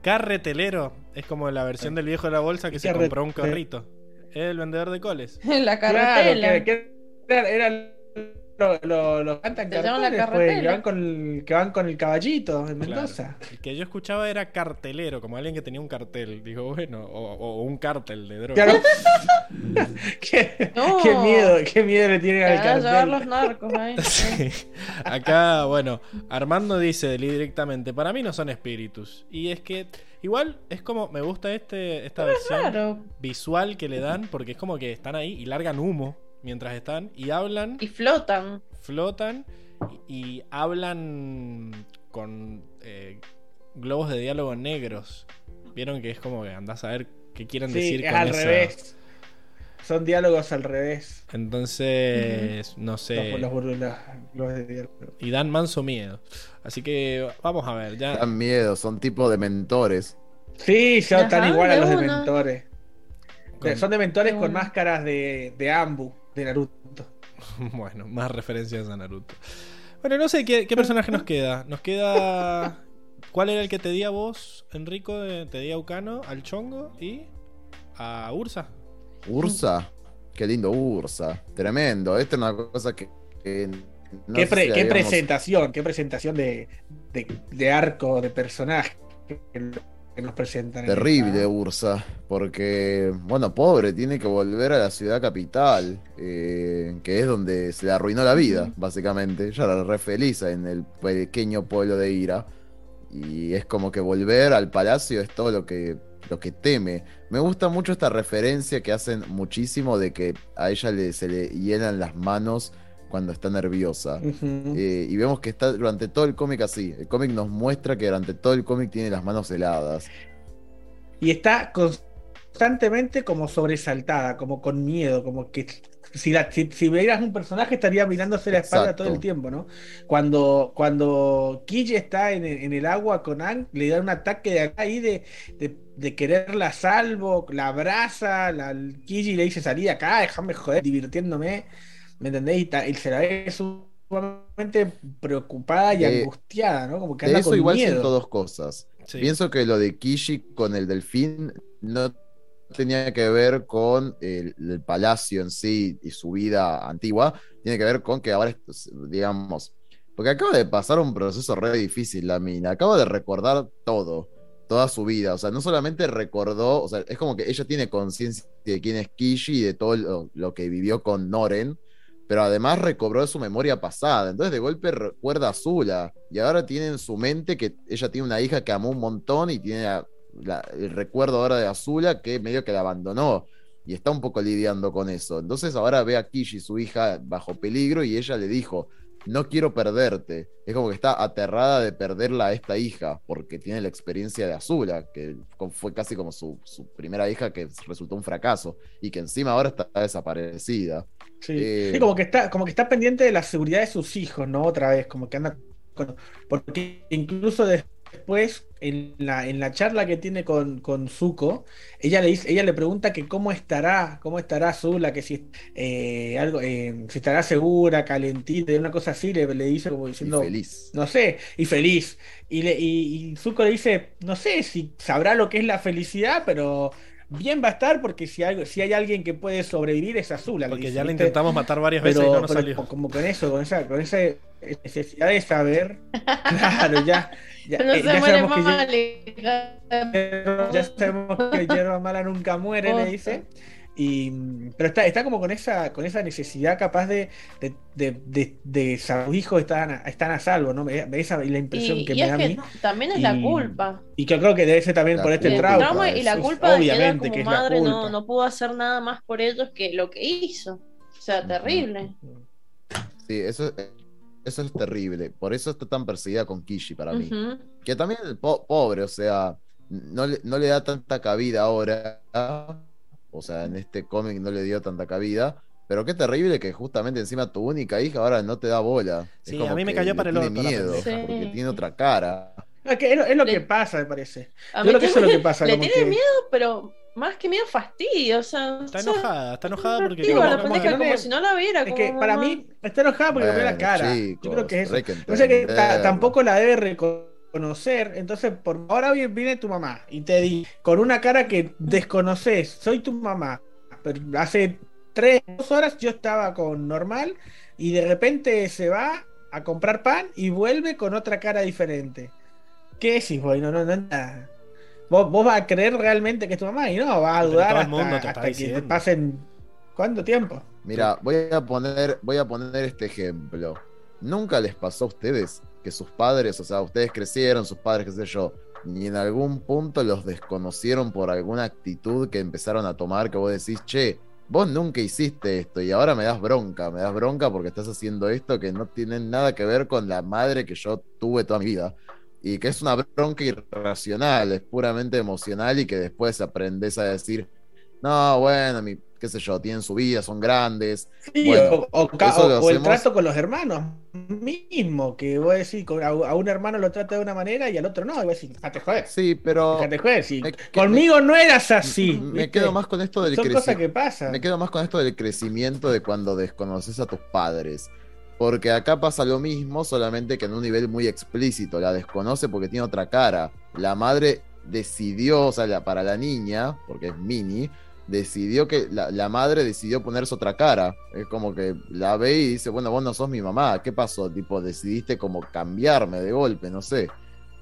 Carretelero es como la versión del viejo de la bolsa que se compró un carrito. Es el vendedor de coles. La Claro, carretela. que, que era, era lo, lo, lo cantan carteles, pues, que van con el, que van con el caballito en Mendoza. El que yo escuchaba era cartelero, como alguien que tenía un cartel. Digo, bueno, o, o un cartel de droga. Claro. qué, No. qué miedo, qué miedo le tienen al a llevar los cartel. narcos ahí. Sí. Acá, bueno, Armando dice directamente, para mí no son espíritus. Y es que igual es como, me gusta este esta versión visual que le dan, porque es como que están ahí y largan humo mientras están y hablan, Y flotan. flotan y, y hablan con eh, globos de diálogo negros. Vieron que es como que andás a ver qué quieren Sí, decir es con al esa- revés. Son diálogos al revés. Entonces, no sé. Los, los, los- los de diálogo. Y dan manso miedo. Así que vamos a ver, ya. Dan miedo, son tipo de mentores. Sí, son Ajá, tan igual a de los una. dementores. Con- Son dementores De con una. máscaras de, de Ambu, de Naruto. Bueno, más referencias a Naruto. Bueno, no sé qué, qué personaje nos queda. Nos queda ¿Cuál era el que te di a vos, Enrico? Te di a Ucano, al Chongo y a Ursa. Ursa, qué lindo Ursa, tremendo. Esta es una cosa que, que no qué, sé pre- si qué habíamos- presentación, qué presentación de, de, de arco, de personaje que, que nos presentan. en Terrible Ursa, porque, bueno, pobre, tiene que volver a la ciudad capital, eh, que es donde se le arruinó la vida, básicamente. Ella era re feliz en el pequeño pueblo de Ira. Y es como que volver al palacio es todo lo que, lo que teme. Me gusta mucho esta referencia que hacen muchísimo de que a ella le, se le hielan las manos cuando está nerviosa. Eh, y vemos que está durante todo el cómic así. El cómic nos muestra que durante todo el cómic tiene las manos heladas. Y está constantemente como sobresaltada, como con miedo, como que si, la, si, si vieras un personaje estaría mirándose la espalda Exacto. todo el tiempo, ¿no? Cuando, cuando Kiji está en el, en el agua con Ang, le da un ataque de acá ahí de, de, de quererla salvo, la abraza, la, Kiji le dice salí de acá, déjame joder, divirtiéndome, ¿me entendés? Y, y se la ve sumamente preocupada y De- angustiada, ¿no? Como que De anda eso con igual miedo. siento dos cosas. Sí. Pienso que lo de Kishi con el delfín no tenía que ver con el, el palacio en sí y su vida antigua, tiene que ver con que ahora, digamos, porque acaba de pasar un proceso re difícil la mina, acaba de recordar todo, toda su vida, o sea, no solamente recordó, o sea, es como que ella tiene conciencia de quién es Kishi y de todo lo, lo que vivió con Noren, pero además recobró su memoria pasada. Entonces de golpe recuerda a Zula y ahora tiene en su mente que ella tiene una hija que amó un montón y tiene la- el recuerdo ahora de Azula que medio que la abandonó y está un poco lidiando con eso. Entonces ahora ve a Kishi, su hija, bajo peligro y ella le dijo, no quiero perderte. Es como que está aterrada de perderla a esta hija porque tiene la experiencia de Azula, que fue casi como su, su primera hija que resultó un fracaso y que encima ahora está desaparecida. Sí. Eh, Sí, como que está, como que está pendiente de la seguridad de sus hijos, ¿no? Otra vez, como que anda con- porque incluso después, en la, en la charla que tiene con, con Zuko, ella le dice, ella le pregunta que cómo estará, cómo estará Zula, que si eh, algo, eh, si estará segura, calentita, una cosa así, le, le dice como Y diciendo. feliz. No sé, y feliz. Y, le, y, y Zuko le dice, no sé si sabrá lo que es la felicidad, pero bien va a estar porque si, algo, si hay alguien que puede sobrevivir es Azula. le Porque dice, ya la ¿viste? intentamos matar varias veces y no nos pero salió. como con eso, con esa, con esa necesidad de saber, claro, ya, ya, No eh, se ya muere sabemos que hierba- ya sabemos que hierba mala nunca muere, le dice. Y, pero está, está como con esa, con esa necesidad capaz de, de, de, de, de sus hijos están, a- están a salvo, ¿no? Esa es la impresión Y, que y me es da a que mí. también es Y- la culpa. Y que creo que debe ser también La por este culpa, El trauma. trauma y la Eso es culpa de que obviamente que como es la madre no, culpa. no pudo hacer nada más por ellos que lo que hizo. O sea, terrible. Sí, eso, eso es terrible. Por eso está tan perseguida con Kishi para mí. Que también po- pobre, o sea, no le, no le da tanta cabida ahora. O sea, en este cómic no le dio tanta cabida. Pero qué terrible que justamente encima tu única hija ahora no te da bola. Es Sí, como a mí me cayó para el tiene orto la miedo, porque tiene otra cara. Es, que es lo, es lo Le- que pasa, me parece. Yo creo que eso es lo que pasa. le como tiene que- miedo, pero más que miedo, fastidio. O sea, Está o sea, enojada, está enojada porque como- la como no como le- si no la viera. Es que para mamá. mí está enojada porque le ve la Bueno, cara. chicos, Yo creo que es eso. re que tampoco la debe reconocer. Entonces, por ahora vi- viene tu mamá y te di con una cara que desconoces. Soy tu mamá. Pero hace tres dos horas yo estaba con normal y de repente se va a comprar pan y vuelve con otra cara diferente. ¿Qué decís, boy? No, no, no, nada. Vos, vos vas a creer realmente que es tu mamá y no, vas a dudar hasta, mundo te hasta que te pasen. ¿Cuánto tiempo? Mira, voy a poner, voy a poner este ejemplo. ¿Nunca les pasó a ustedes que sus padres, o sea, ustedes crecieron, sus padres, qué sé yo, y en algún punto los desconocieron por alguna actitud que empezaron a tomar que vos decís, che, vos nunca hiciste esto y ahora me das bronca, me das bronca porque estás haciendo esto que no tiene nada que ver con la madre que yo tuve toda mi vida? Y que es una bronca irracional, es puramente emocional y que después aprendes a decir, no, bueno, mi, qué sé yo, tienen su vida, son grandes, Sí, Bueno, o, el trato con los hermanos mismo, que vos decís, con- a, a un hermano lo trata de una manera y al otro no, y vos decís, déjate joder, Sí, pero déjate joder, sí. me- conmigo no eras así. me ¿viste? quedo más con esto del crecimiento. Me quedo más con esto del crecimiento de cuando desconoces a tus padres. Porque acá pasa lo mismo, solamente que en un nivel muy explícito. La desconoce porque tiene otra cara. La madre decidió, o sea, la- para la niña, porque es mini, decidió que la, la madre decidió ponerse otra cara. Es como que la ve y dice, bueno, vos no sos mi mamá, ¿qué pasó? Tipo, decidiste como cambiarme de golpe, no sé.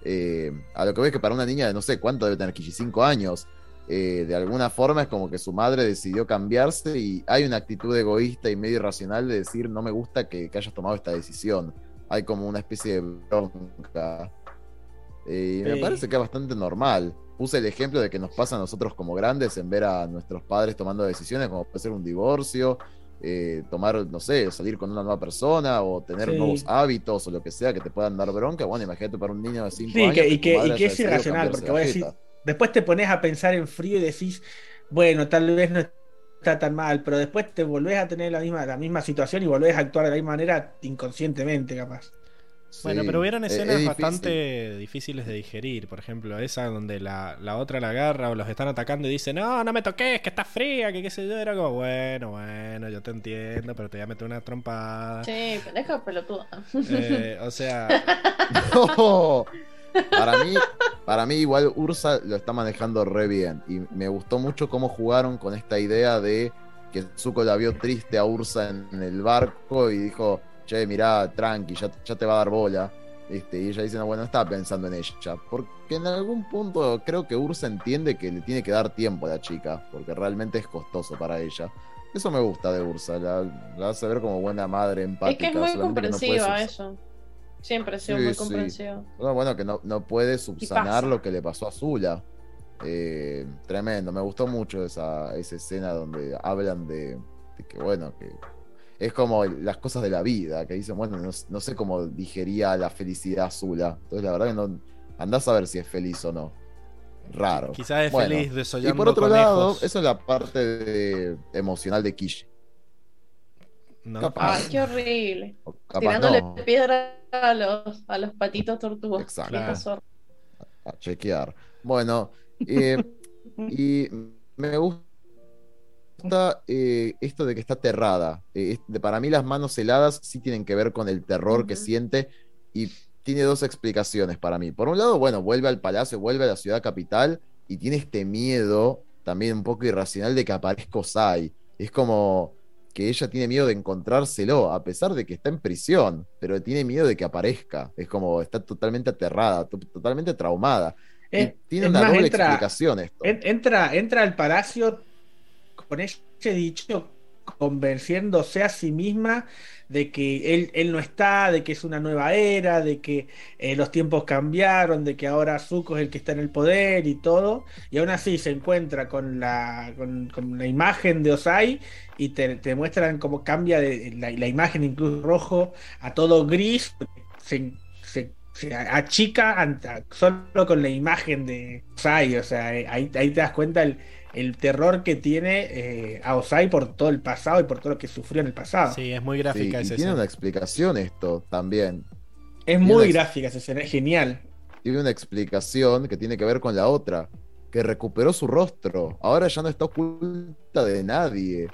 Eh, a lo que ves que para una niña de no sé cuánto debe tener, 5 años, eh, de alguna forma es como que su madre decidió cambiarse y hay una actitud egoísta y medio irracional de decir, no me gusta que, que hayas tomado esta decisión. Hay como una especie de bronca. Eh, y me Sí. parece que es bastante normal. Puse el ejemplo de que nos pasa a nosotros como grandes en ver a nuestros padres tomando decisiones, como puede ser un divorcio, eh, tomar, no sé, salir con una nueva persona o tener Sí. nuevos hábitos o lo que sea que te puedan dar bronca. Bueno, imagínate para un niño de 5 Sí, años. que- y que, y que es irracional, porque voy a decir, después te pones a pensar en frío y decís, bueno, tal vez no está tan mal, pero después te volvés a tener la misma, la misma situación y volvés a actuar de la misma manera inconscientemente, capaz. Bueno, pero hubieron es- escenas es bastante difíciles de digerir. Por ejemplo, esa donde la, la otra la agarra o los están atacando y dice, no, no me toques, que está fría, que qué sé yo. Era como, bueno, bueno, yo te entiendo, pero te voy a meter una trompada. Sí, pendeja pelotuda. Eh, o sea, No. Para mí, para mí igual Ursa lo está manejando re bien y me gustó mucho cómo jugaron con esta idea de que Zuko la vio triste a Ursa en el barco y dijo, che, mirá, tranqui, ya, ya te va a dar bola. Este, y ella dice, no, bueno, no estaba pensando en ella. Porque en algún punto creo que Ursa entiende que le tiene que dar tiempo a la chica, porque realmente es costoso para ella. Eso me gusta de Ursa, la, la hace ver como buena madre empática. Es que es muy no comprensiva eso. Siempre ha sido Sí, muy sí. comprensiva. no, bueno, que no, no puede subsanar lo que le pasó a Zula. Eh, tremendo, me gustó mucho esa, esa escena donde hablan de, de que, bueno, que es como las cosas de la vida, que dicen, bueno, no, no sé cómo digería la felicidad Zula. Entonces, la verdad que no andás a ver si es feliz o no. Raro. quizás es Bueno, feliz Y desollando por otro lado, eso es la parte de- emocional de Kishi. No. capaz. Ay, qué horrible. Tirándole no. piedra a los, a los patitos tortugas. Exacto. Claro. a chequear. Bueno, eh, y me gusta eh, esto de que está aterrada. Eh, de- para mí las manos heladas sí tienen que ver con el terror que siente y tiene dos explicaciones para mí. Por un lado, bueno, vuelve al palacio, vuelve a la ciudad capital y tiene este miedo también un poco irracional de que aparezca Osai. Es como que ella tiene miedo de encontrárselo, a pesar de que está en prisión, pero tiene miedo de que aparezca. Es como está totalmente aterrada, to- totalmente traumada. Tiene es una más, doble entra- explicación esto. En- entra, entra al palacio con ese dicho convenciéndose a sí misma de que él, él no está, de que es una nueva era, de que eh, los tiempos cambiaron, de que ahora Zuko es el que está en el poder y todo, y aún así se encuentra con la, con, la imagen de Osai y te, te muestran cómo cambia de, la, imagen incluso rojo a todo gris, se, se- achica solo con la imagen de Osai, o sea, ahí, ahí te das cuenta el, el terror que tiene eh, a Osai por todo el pasado y por todo lo que sufrió en el pasado. Sí, es muy Sí, gráfica y esa tiene una explicación esto también. Es Tiene muy una- gráfica esa escena, es genial. Tiene una explicación que tiene que ver con la otra, que recuperó su rostro. Ahora ya no está oculta de nadie.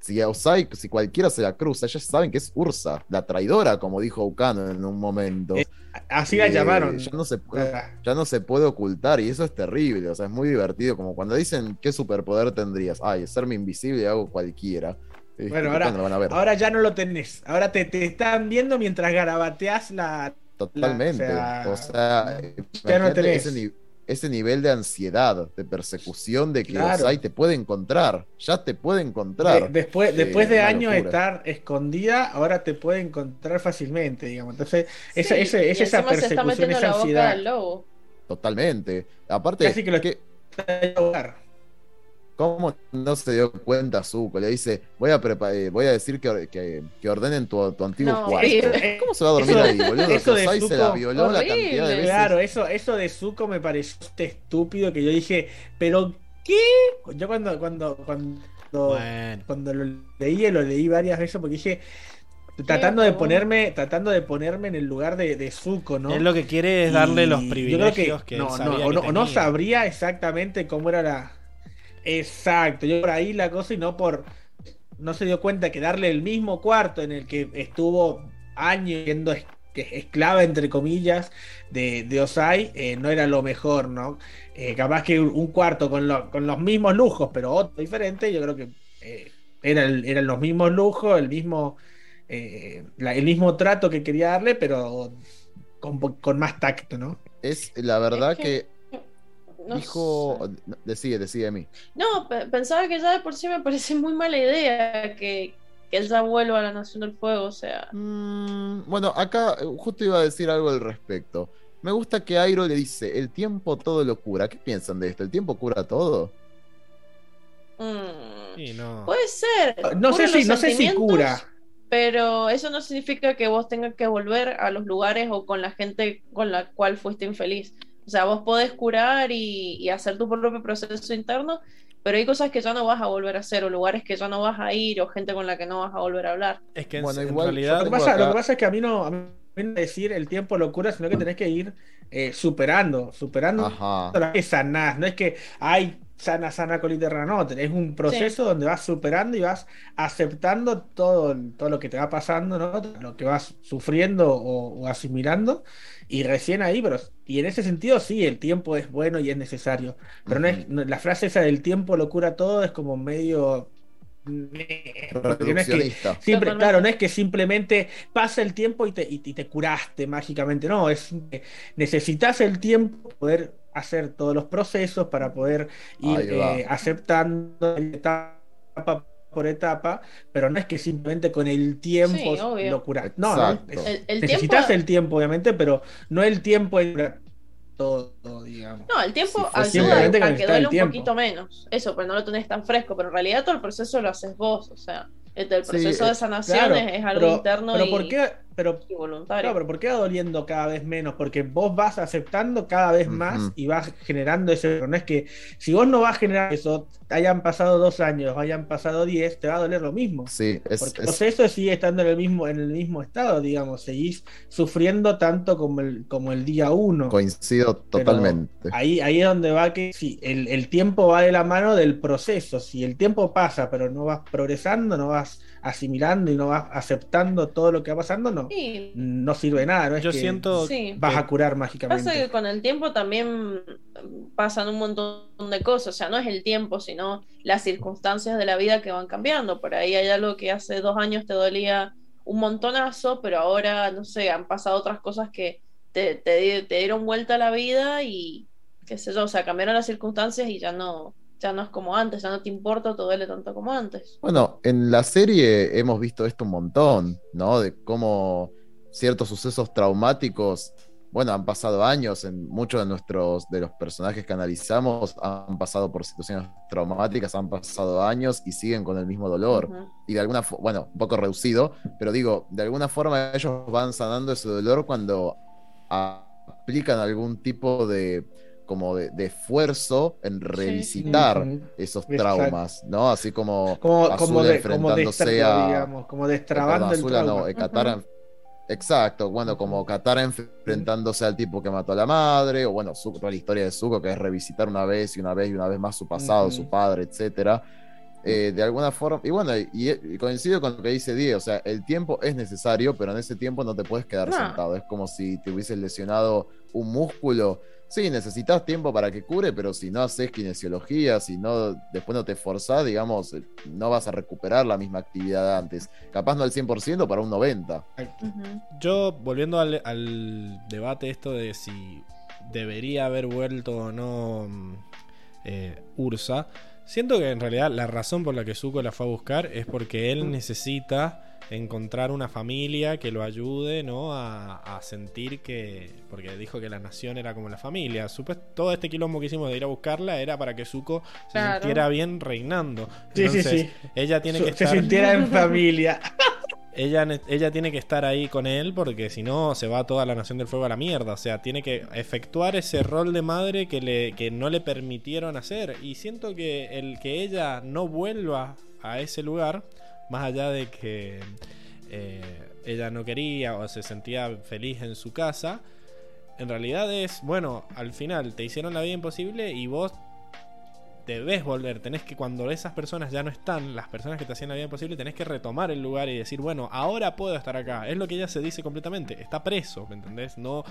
Si Osai, si cualquiera se la cruza, ellos saben que es Ursa, la traidora, como dijo Ukano en un momento. Eh, Así la Eh, llamaron. Ya no, se puede, Ah, ya no se puede ocultar y eso es terrible. O sea, es muy divertido. Como cuando dicen, ¿qué superpoder tendrías? Ay, serme invisible hago cualquiera. Bueno, ¿qué ahora- cuándo lo van a ver? Ahora ya no lo tenés. Ahora te, te están viendo mientras garabateas la. Totalmente. la- o o sea, sea, ya no tenés. ese, ese nivel de ansiedad, de persecución, de que Claro. Osai te puede encontrar. Ya te puede de- encontrar. después, después de años de estar escondida, ahora te puede encontrar fácilmente, digamos. Entonces, esa, Sí, ese- y es esa encima se está persecución, metiendo esa la boca ansiedad. del lobo. Totalmente. Aparte, Casi que lo- que- ¿cómo no se dio cuenta Zuko? Le dice, voy a, prepa- eh, voy a decir que, que- que ordenen tu, tu antiguo No, cuarto. sí, ¿Cómo se va a dormir eso- ahí, boludo? eso Que de Osai se la Zuko- violó la cantidad de veces. Claro, eso, eso de Zuko me pareció este estúpido que yo dije, pero ¿qué? Yo cuando, cuando, cuando, Bueno, cuando lo leí, lo leí varias veces porque dije, tratando de ponerme, tratando de ponerme en el lugar de, de Zuko, ¿no? él lo que quiere es darle Y los yo privilegios creo que, no, él no, sabía o que no, o no tenía. sabría exactamente cómo era la. Exacto, yo por ahí la cosa y no por. No se dio cuenta que darle el mismo cuarto en el que estuvo años siendo esclava, entre comillas, de, de Osai, eh, no era lo mejor, ¿no? Eh, capaz que un cuarto con, lo- con los mismos lujos, pero otro diferente, yo creo que eh, era el- eran los mismos lujos, el mismo, eh, la- el mismo trato que quería darle, pero con, con más tacto, ¿no? Es la verdad Es que, que- No dijo. sé. Decide, decide a mí. No, pe- pensaba que ya de por sí me parece muy mala idea que, que él ya vuelva a la Nación del Fuego, o sea. Mm, bueno, acá eh, justo iba a decir algo al respecto. Me gusta que Airo le dice: el tiempo todo lo cura. ¿Qué piensan de esto? ¿El tiempo cura todo? mm, Sí, no. puede ser. No sé si, no sé si cura. Pero eso no significa que vos tengas que volver a los lugares o con la gente con la cual fuiste infeliz. O sea, vos podés curar y, y hacer tu propio proceso interno, pero hay cosas que ya no vas a volver a hacer, o lugares que ya no vas a ir, o gente con la que no vas a volver a hablar. Es que en, Bueno, en igual, realidad. Lo que, pasa, acá- lo que pasa es que a mí no, a mí no decir el tiempo locura, sino que tenés que ir eh, superando, superando Ajá. que sanás, no es que hay sana, sana colita no, tenés un proceso donde vas superando y vas aceptando todo, todo lo que te va pasando, ¿no? Lo que vas sufriendo o, o asimilando, y recién ahí, pero, y en ese sentido sí, el tiempo es bueno y es necesario, pero no es, no- la frase esa del tiempo lo cura todo es como medio... Porque no es que. Siempre, claro, no es que simplemente pasa el tiempo y te, y, y te curaste mágicamente, no, es que necesitas el tiempo para poder hacer todos los procesos, para poder ir eh, aceptando etapa por etapa, pero no es que simplemente con el tiempo Sí, lo curas. No, El, el necesitas tiempo, el tiempo, obviamente, pero no el tiempo es curar todo, digamos. no, el tiempo Si ayuda a que duele el un tiempo. poquito menos. Eso, pero no lo tenés tan fresco. Pero en realidad todo el proceso lo haces vos. O sea, el proceso eh, de sanación Claro, es, es algo pero, interno pero y, ¿por qué? Pero y voluntario. Claro, pero ¿por qué va doliendo cada vez menos? Porque vos vas aceptando cada vez más y vas generando ese. pero No es que si vos no vas a generar eso, hayan pasado dos años, hayan pasado diez, te va a doler lo mismo. Sí, es, Porque es- el proceso sigue estando en el mismo, en el mismo estado, digamos, seguís sufriendo tanto como el, como el día uno. coincido Pero totalmente. Ahí, ahí es donde va que sí, el, el tiempo va de la mano del proceso. Si el tiempo pasa, pero no vas progresando, no vas asimilando y no vas aceptando todo lo que va pasando, no, Sí, no sirve de nada. No es Yo que siento. sí. vas que- a curar Pasa mágicamente. que con el tiempo también pasan un montón de cosas, o sea, no es el tiempo, sino las circunstancias de la vida que van cambiando. Por ahí hay algo que hace dos años te dolía un montonazo, pero ahora, no sé, han pasado otras cosas que te, te dieron vuelta a la vida y qué sé yo, o sea, cambiaron las circunstancias y ya no, ya no es como antes, ya no te importa te duele tanto como antes. Bueno, en la serie hemos visto esto un montón, ¿no? De cómo ciertos sucesos traumáticos, bueno, han pasado años, en muchos de nuestros, de los personajes que analizamos han pasado por situaciones traumáticas, han pasado años y siguen con el mismo dolor. Y de alguna forma, bueno, un poco reducido, pero digo, de alguna forma ellos van sanando ese dolor cuando aplican algún tipo de como de, de esfuerzo en revisitar esos Exacto. traumas, ¿no? Así como Como, Azula como, de, como enfrentándose a digamos, como destrabando perdón, el Azula no, trauma. Katara. Exacto, bueno, como Katara enfrentándose al tipo que mató a la madre, o bueno, toda la historia de Zuko, que es revisitar una vez y una vez y una vez más su pasado, su padre, etcétera. Eh, de alguna forma, y bueno, y, y coincido con lo que dice Diego, o sea, el tiempo es necesario, pero en ese tiempo no te puedes quedar No. sentado. Es como si te hubieses lesionado un músculo. Sí, necesitas tiempo para que cure, pero si no haces kinesiología, si no, después no te esforzás, digamos, eh, no vas a recuperar la misma actividad de antes. Capaz no al 100%, para un 90%. Ujú. Yo, volviendo al, al debate esto de si debería haber vuelto o no mm, eh, Ursa, siento que en realidad la razón por la que Zuko la fue a buscar es porque él necesita encontrar una familia que lo ayude, ¿no? A, a sentir que. Porque dijo que la nación era como la familia. Supuest- todo este quilombo que hicimos de ir a buscarla era para que Zuko se Claro. sintiera bien reinando. Sí, sí, Entonces, sí. Ella tiene que Se estar. sintiera en familia. Ella, ella tiene que estar ahí con él porque si no se va toda la Nación del Fuego a la mierda. O sea, tiene que efectuar ese rol de madre que, le, que no le permitieron hacer. Y siento que el que ella no vuelva a ese lugar, más allá de que eh, ella no quería o se sentía feliz en su casa, en realidad es, bueno, al final te hicieron la vida imposible y vos debes volver, tenés que cuando esas personas ya no están, las personas que te hacían la vida imposible, tenés que retomar el lugar y decir, bueno, ahora puedo estar acá. Es lo que ella se dice completamente, está preso, ¿me entendés? No,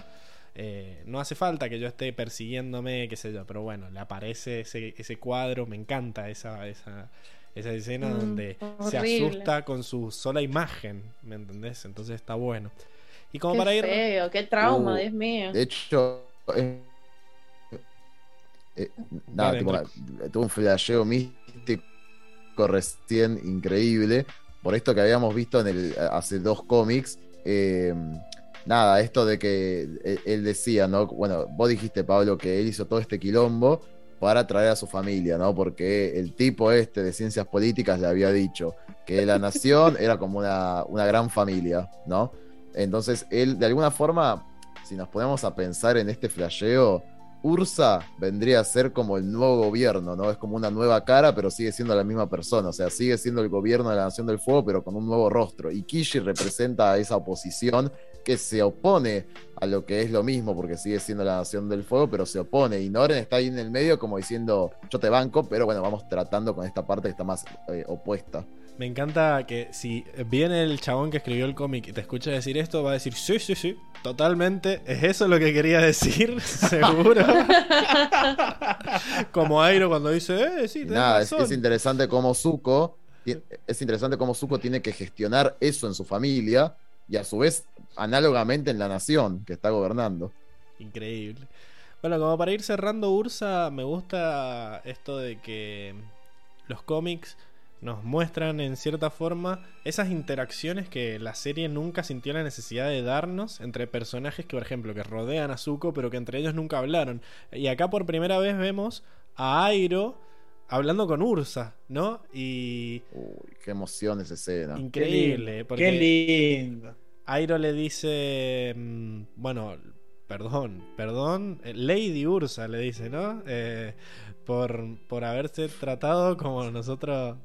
eh, no hace falta que yo esté persiguiéndome, qué sé yo, pero bueno, le aparece ese, ese cuadro, me encanta esa, esa, esa escena Mm, donde se asusta con su sola imagen, ¿me entendés? Entonces está bueno. Y como Qué para ir... feo, qué trauma, Uh, Dios mío. De hecho, eh, eh, nada, tipo, tuve un flasheo místico recién increíble. Por esto que habíamos visto en el, hace dos cómics. eh, nada, esto de que él, él decía, ¿no? Bueno, vos dijiste, Pablo, que él hizo todo este quilombo para traer a su familia, ¿no? Porque el tipo este de ciencias políticas le había dicho que la nación era como una, una gran familia, ¿no? Entonces, él, de alguna forma, si nos ponemos a pensar en este flasheo, Ursa vendría a ser como el nuevo gobierno, ¿no? Es como una nueva cara, pero sigue siendo la misma persona. O sea, sigue siendo el gobierno de la Nación del Fuego, pero con un nuevo rostro. Y Kishi representa a esa oposición que se opone a lo que es lo mismo, porque sigue siendo la Nación del Fuego, pero se opone. Y Noren está ahí en el medio como diciendo, yo te banco, pero bueno, vamos tratando con esta parte que está más eh, opuesta. Me encanta que si viene el chabón que escribió el cómic y te escucha decir esto, va a decir, sí, sí, sí, totalmente, es eso lo que quería decir, seguro. Como Airo cuando dice, eh, sí, nada, es, razón. es interesante cómo Zuko es interesante cómo Zuko tiene que gestionar eso en su familia y a su vez análogamente en la nación que está gobernando. Increíble. Bueno, como para ir cerrando Ursa, me gusta esto de que los cómics nos muestran en cierta forma esas interacciones que la serie nunca sintió la necesidad de darnos entre personajes que, por ejemplo, que rodean a Zuko, pero que entre ellos nunca hablaron. Y acá por primera vez vemos a Airo hablando con Ursa, ¿no? Y Uy, qué emoción esa escena. increíble, porque Qué lindo. Airo le dice, mm, bueno, perdón, perdón, eh, Lady Ursa le dice, ¿no? Eh, por, por haberse tratado como nosotros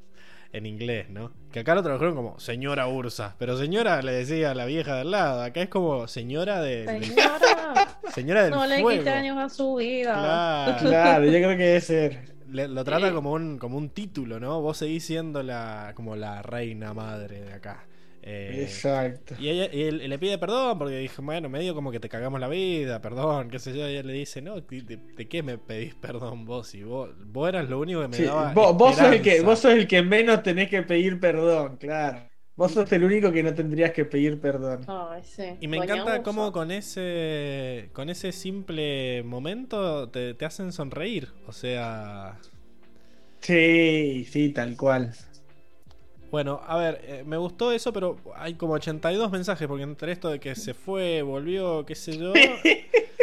en inglés, ¿no? Que acá lo tradujeron como señora Ursa, pero señora le decía a la vieja del lado, acá es como señora de, del- Señora, señora del no le quite años a su vida. Claro. Claro, yo creo que debe ser. Le- lo trata como un, como un título, ¿no? Vos seguís siendo la, como la reina madre de acá. Eh, Exacto. Y, ella, y él, le pide perdón porque dije, bueno, medio como que te cagamos la vida, perdón, qué sé yo. Y ella le dice, no, ¿de, qué me pedís perdón vos? Si vos, vos eras lo único que me Sí, daba. vos, vos sos el que, esperanza". vos sos el que menos tenés que pedir perdón, claro. Vos sos el único que no tendrías que pedir perdón. Ay, sí. Y me Doña encanta Ursa. cómo con ese con ese simple momento te, te hacen sonreír. O sea, Sí, sí, tal cual. bueno, a ver, eh, me gustó eso, pero hay como 82 mensajes porque entre esto de que se fue, volvió, qué sé yo.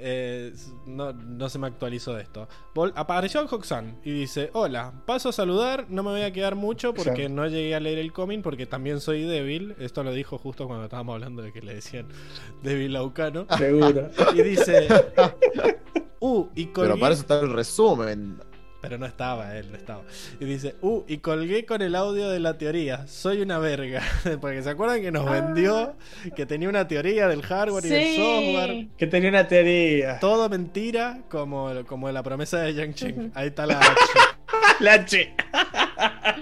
eh, no, no se me actualizó esto. Vol- apareció Hoxan y dice: Hola, paso a saludar. No me voy a quedar mucho porque no llegué a leer el cómic porque también soy débil. Esto lo dijo justo cuando estábamos hablando de que le decían débil laucano. Seguro. Y dice: Uh, y colgué. Pero para eso está el resumen. Pero no estaba, él no estaba. Y dice, uh, y colgué con el audio de la teoría. Soy una verga. Porque se acuerdan que nos Ah. vendió que tenía una teoría del hardware y del software. Que tenía una teoría. Todo mentira, como, como la promesa de Yang Cheng. Ahí está la H. La H.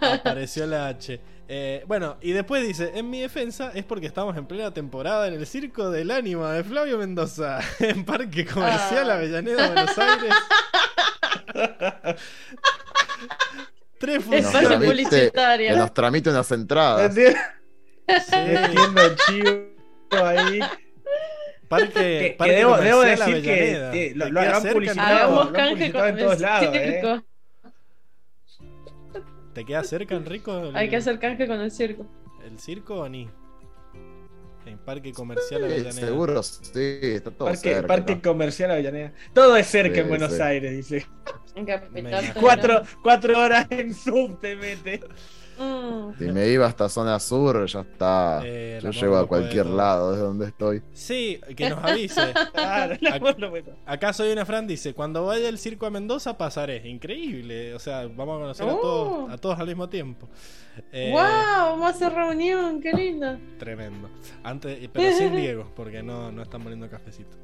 Apareció la H. Eh, bueno, y después dice, en mi defensa es porque estamos en plena temporada en el Circo del Ánima de Flavio Mendoza, en Parque Comercial Ah. Avellaneda, Buenos Aires. Tres Es Que nos, funciones. tramite, que nos tramite unas entradas. Entiendo Sí. entiendo el chivo ahí. Parque, Que, Parque que debo, debo decir que eh, lo, Te lo cerca, publicitado, lo han canje publicitado con en todos el lados, ¿eh? circo. ¿Te queda cerca, Enrico? el- Hay que hacer canje con el circo. ¿El circo o ni? En Parque Comercial Sí, Avellaneda. seguro, sí, está todo Parque, cerca. Parque Comercial Avellaneda. Todo es cerca Sí, en Buenos sí. Aires, dice. En Capital. Cuatro, cuatro horas en sub te mete. Mm. Si me iba hasta zona sur, ya está. Eh, Yo llego a cualquier puede lado desde donde estoy. Sí, que nos avise. Claro. Acá soy una Fran dice, cuando vaya el circo a Mendoza pasaré. Increíble. O sea, vamos a conocer a, Oh. todos, a todos al mismo tiempo. Eh, ¡Wow! Vamos a hacer reunión, qué lindo. Tremendo. Antes, pero sin Diego, porque no, no están poniendo cafecito.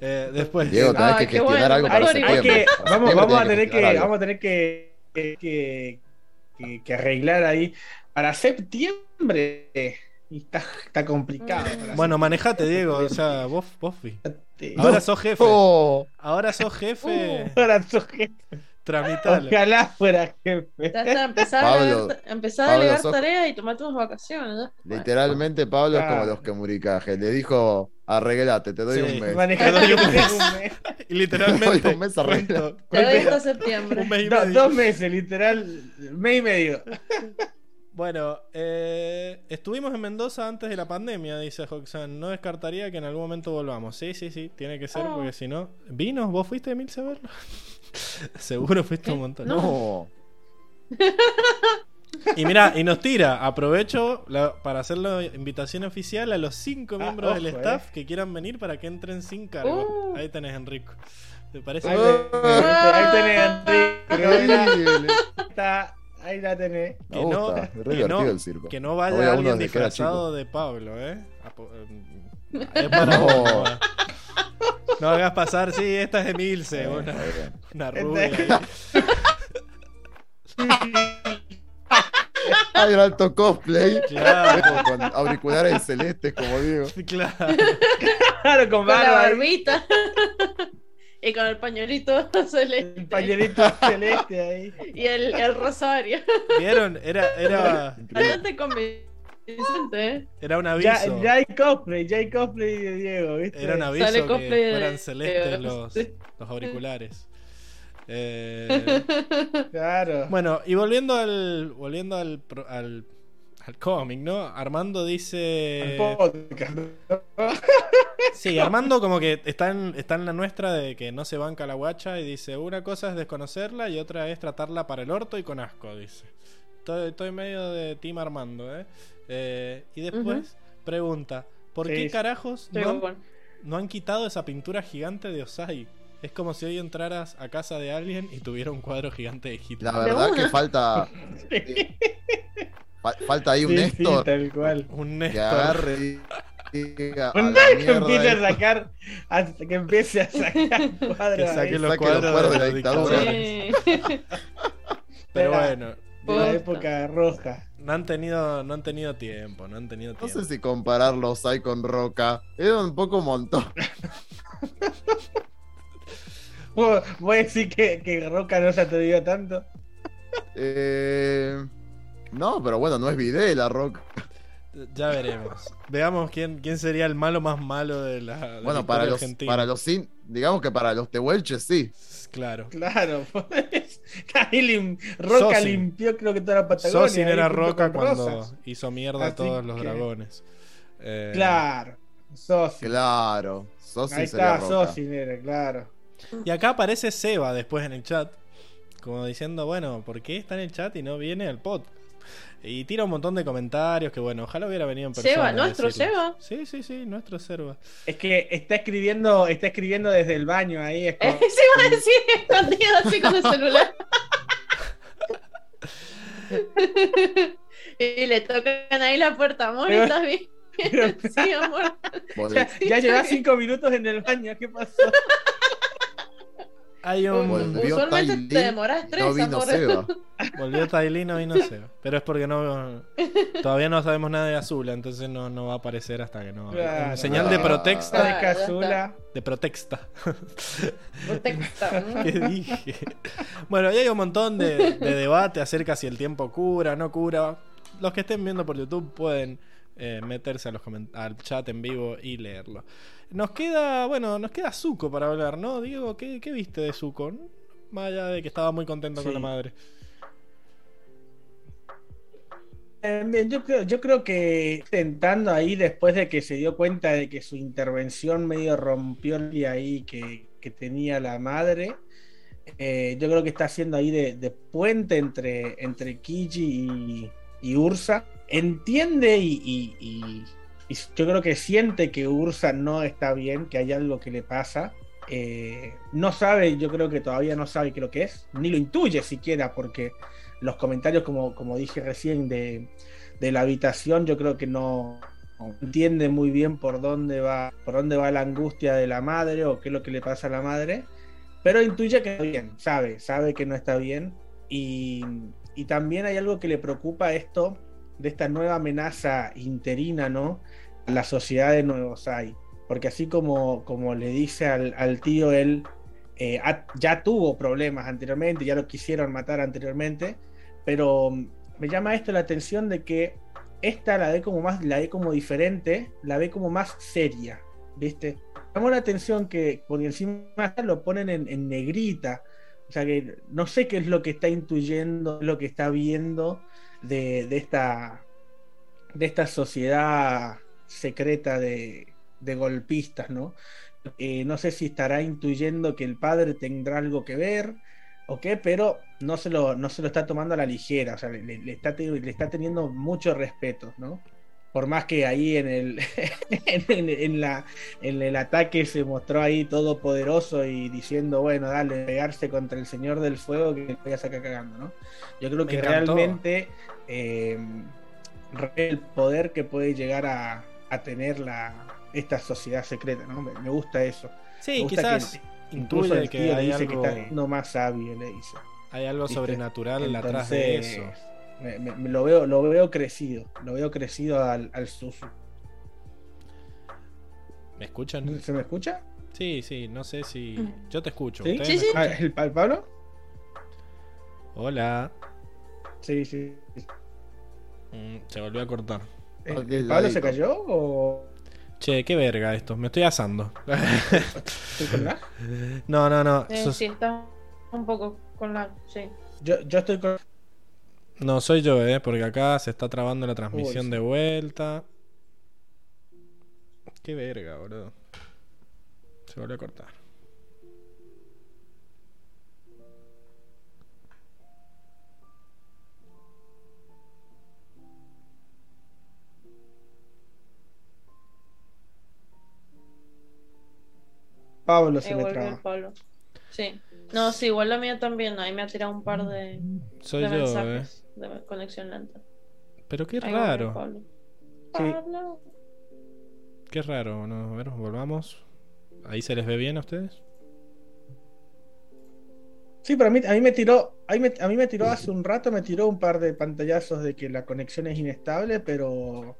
Eh, después. Diego, tenés Ay, que gestionar bueno. algo para Hay, hay que, vamos, a tener que, vamos a tener que, que, que- que- arreglar ahí para septiembre. Y está, está complicado. para Bueno, manejate, Diego. O sea, vos, vos septiembre. Ahora sos jefe. Oh, Ahora sos jefe. Ahora sos jefe. Tramitalo. Ojalá fuera jefe. Empezar Pablo, a, empezar a sos- tareas y tomarte unas vacaciones. ¿no? literalmente Pablo es como los que muricaje. Le dijo, arreglate, te doy Sí. un mes. Manejando Te doy un mes. Y literalmente. Doy un mes arregla. Te doy hasta septiembre. Un mes y medio. dos meses, literal. Mes y medio. Bueno, eh, estuvimos en Mendoza antes de la pandemia, dice Hoxan. No descartaría que en algún momento volvamos. Sí, sí, sí, tiene que ser, Oh. porque si no. ¿Vinos? ¿Vos fuiste, Emilce, a verlo? Seguro fuiste un montón. No. Y mira, y nos tira, aprovecho la- para hacerlo invitación oficial a los cinco Ah, miembros del staff que quieran venir para que entren sin cargo. Uh. Ahí tenés, Enrico. ¿Te parece? Ahí, tenés, ahí tenés, Enrique. Increíble. Ahí está, ahí la tenés. Me Que no- gusta, es re que divertido no- el circo. Que no Voy a vaya alguien disfrazado de Pablo, ¿eh? Apo- eh, Es para No. vos, no. Hagas pasar, sí, esta es Emilce, una, una Esta rubia. Hay un alto cosplay. Claro, Con auriculares celestes, como digo. claro. Claro, con Con la barba. ahí, barbita. Y con el pañuelito celeste. El pañuelito celeste ahí. Y el, el rosario. ¿Vieron? Era, era, Bastante convincente, ¿eh? era un Ya, aviso. ya hay cosplay, ya hay cosplay de Diego, ¿viste? Era un aviso Sale que cosplay de- fueran celestes los, sí. los auriculares. Eh, Claro. bueno, y volviendo al volviendo al, al cómic, ¿no? Armando dice... El podcast. Sí, Armando como que está en, está en la nuestra de que no se banca la guacha y dice, una cosa es desconocerla y otra es tratarla para el orto y con asco, dice. Estoy, estoy medio de Team Armando, ¿eh? Eh, y después pregunta, ¿por Sí, qué sí. carajos no han, no han quitado esa pintura gigante de Osai? Es como si hoy entraras a casa de alguien y tuviera un cuadro gigante de Hitler. La verdad que falta. fa- falta ahí un Sí, sí, Néstor tal cual. Un que Néstor. agarre y diga. a Un la que empiece a sacar, hasta que empiece a sacar cuadros Que saque los saque los cuadros cuadros de la dictadura. Sí. Pero bueno, de la época roja. no han tenido, no han tenido tiempo, no han tenido No tiempo. sé si compararlos ahí con Roca. Era un poco un montón. ¿Vos vos decís que, que Roca no se atrevió tanto? Eh, No, pero bueno, no es Videla, Roca. Ya veremos. Veamos quién, quién sería el malo más malo de la, de la Bueno, para los, argentina. para los sin, digamos que para los tehuelches sí. Claro. Claro, pues. Lim- Roca Sosin. limpió creo que toda la Patagonia. Sosin era Roca cuando Rosas. hizo mierda a todos los que- dragones. Eh, Claro, Sosin. Claro. Sosin Ahí sería está, Roca. Sosin era, claro. Y acá aparece Seba después en el chat. Como diciendo, bueno, ¿por qué está en el chat y no viene al podcast? Y tira un montón de comentarios que bueno, ojalá hubiera venido en persona. Seba, a ¿nuestro. Seba? Sí, sí, sí, nuestro Seba. Es que está escribiendo, está escribiendo desde el baño ahí. Es como- se iba a decir escondido así con el celular. y le tocan ahí la puerta, amor, Pero- ¿estás bien? pero- sí, amor. Ya, ya llevas cinco minutos en el baño, ¿qué pasó? Hay un. Volvió Usualmente Tailín te demoras tres, no vino. Seba. Volvió Tailino y no sé. Pero es porque no. Todavía no sabemos nada de Azula, entonces no, no va a aparecer hasta que no. Claro. señal de Ah. protexta. de. Casula. De protexta. Protecta. ¿Qué dije? Bueno, y hay un montón de, de debate acerca si el tiempo cura, no cura. Los que estén viendo por YouTube pueden eh, meterse a los al chat en vivo y leerlo. Nos queda, bueno, nos queda Zuko para hablar, ¿no? Diego, ¿qué, qué viste de Zuko? Más allá de que estaba muy contento con la madre. Eh, bien, yo creo, yo creo que intentando ahí después de que se dio cuenta de que su intervención medio rompió el día ahí que, que tenía la madre, eh, yo creo que está haciendo ahí de, de puente entre, entre Kiji y, y Ursa entiende y, yo creo que siente que Ursa no está bien, que hay algo que le pasa. Eh, no sabe, yo creo que todavía no sabe qué lo que es, ni lo intuye siquiera, porque los comentarios, como, como dije recién, de, de la habitación, yo creo que no, entiende muy bien por dónde va, por dónde va la angustia de la madre o qué es lo que le pasa a la madre, pero intuye que está bien, sabe, sabe que no está bien. Y también hay algo que le preocupa esto de esta nueva amenaza interina, ¿no? A la sociedad de Nuevos Hay. Porque así como, como le dice al, tío, él eh, ya tuvo problemas anteriormente, ya lo quisieron matar anteriormente, pero mm, me llama esto la atención de que esta la ve como más, la ve como diferente, la ve como más seria, ¿viste? Llamó la atención que por encima lo ponen en, en negrita, o sea que no sé qué es lo que está intuyendo, lo que está viendo de, de esta de esta sociedad secreta de, de golpistas, ¿no? Eh, no sé si estará intuyendo que el padre tendrá algo que ver o qué, pero no se lo, no se lo está tomando a la ligera, o sea, le, le está, le está teniendo mucho respeto, ¿no? Por más que ahí en el, en, la, en el ataque se mostró ahí todopoderoso y diciendo, bueno, dale, pegarse contra el Señor del Fuego que voy a sacar cagando, ¿no? Yo creo Me que encantó. realmente eh, el poder que puede llegar a, a tener la, esta sociedad secreta, ¿no? Me, me gusta eso. Sí, gusta quizás que incluso el que tío hay dice que está siendo más sabio, le dice. hay algo ¿viste? sobrenatural atrás de Entonces, eso. me- me- me lo veo, lo veo crecido, lo veo crecido al, al Susu. ¿Me escuchan? ¿Se me escucha? Sí, sí, no sé si. Mm. Yo te escucho. ¿Sí? ¿Ustedes Sí, me sí. Ah? ¿el, el Pablo? Hola. Sí, sí. Mm, se volvió a cortar. ¿El, el Pablo se cayó o Che, qué verga esto. Me estoy asando. estoy con lag? no, no, no. Eh, sos- sí, está un poco con la. Sí. Yo, yo estoy con. No, soy yo, eh, porque acá se está trabando la transmisión Uy, sí. de vuelta. Qué verga, boludo. Se volvió a cortar. Pablo se me volvió el traba. Pablo. Sí. No, sí, igual la mía también. Ahí me ha tirado un par de, Soy de yo, eh. mensajes de conexión lenta. Pero qué Ahí raro. Pablo. Sí. Pablo. Qué raro. No, a ver, volvamos. ¿Ahí se les ve bien a ustedes? Sí, pero a mí, a mí me tiró, a mí me, a mí me tiró hace un rato, me tiró un par de pantallazos de que la conexión es inestable, pero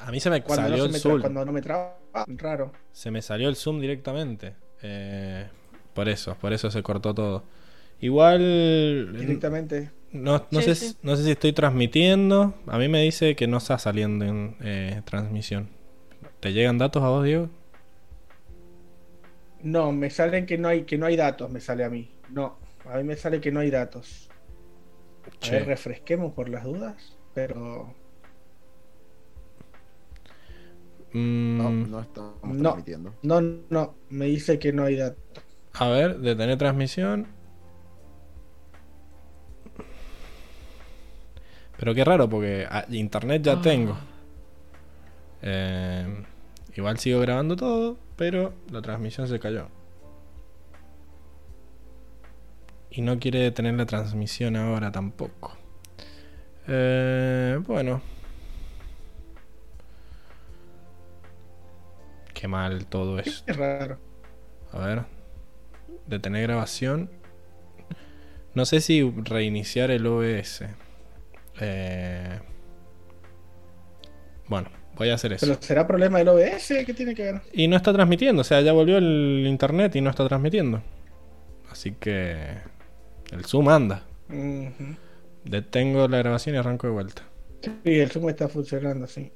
A mí se me cuando, salió no, el me cuando no me traba, raro. Se me salió el Zoom directamente. Eh, por eso, por eso se cortó todo. Igual. Directamente. No, no Sí, sé, sí. no sé si estoy transmitiendo. A mí me dice que no está saliendo en eh, transmisión. ¿Te llegan datos a vos, Diego? No, me salen que no hay, que no hay datos, me sale a mí. No, a mí me sale que no hay datos. A ver, refresquemos por las dudas, pero Mm, No, no estamos No. transmitiendo. no, no, me dice que no hay datos. A ver, detener transmisión. Pero qué raro, porque ah, internet ya Ah. tengo. Eh, igual sigo grabando todo, pero la transmisión se cayó. Y no quiere detener la transmisión ahora tampoco. Eh, bueno. Qué mal todo esto. Es raro. A ver. Detener grabación. No sé si reiniciar el OBS. Eh, Bueno, voy a hacer eso. Pero será problema del OBS, ¿qué tiene que ver? Y no está transmitiendo, o sea, ya volvió el internet y no está transmitiendo. Así que el Zoom anda. Detengo la grabación y arranco de vuelta. Sí, el Zoom está funcionando, sí.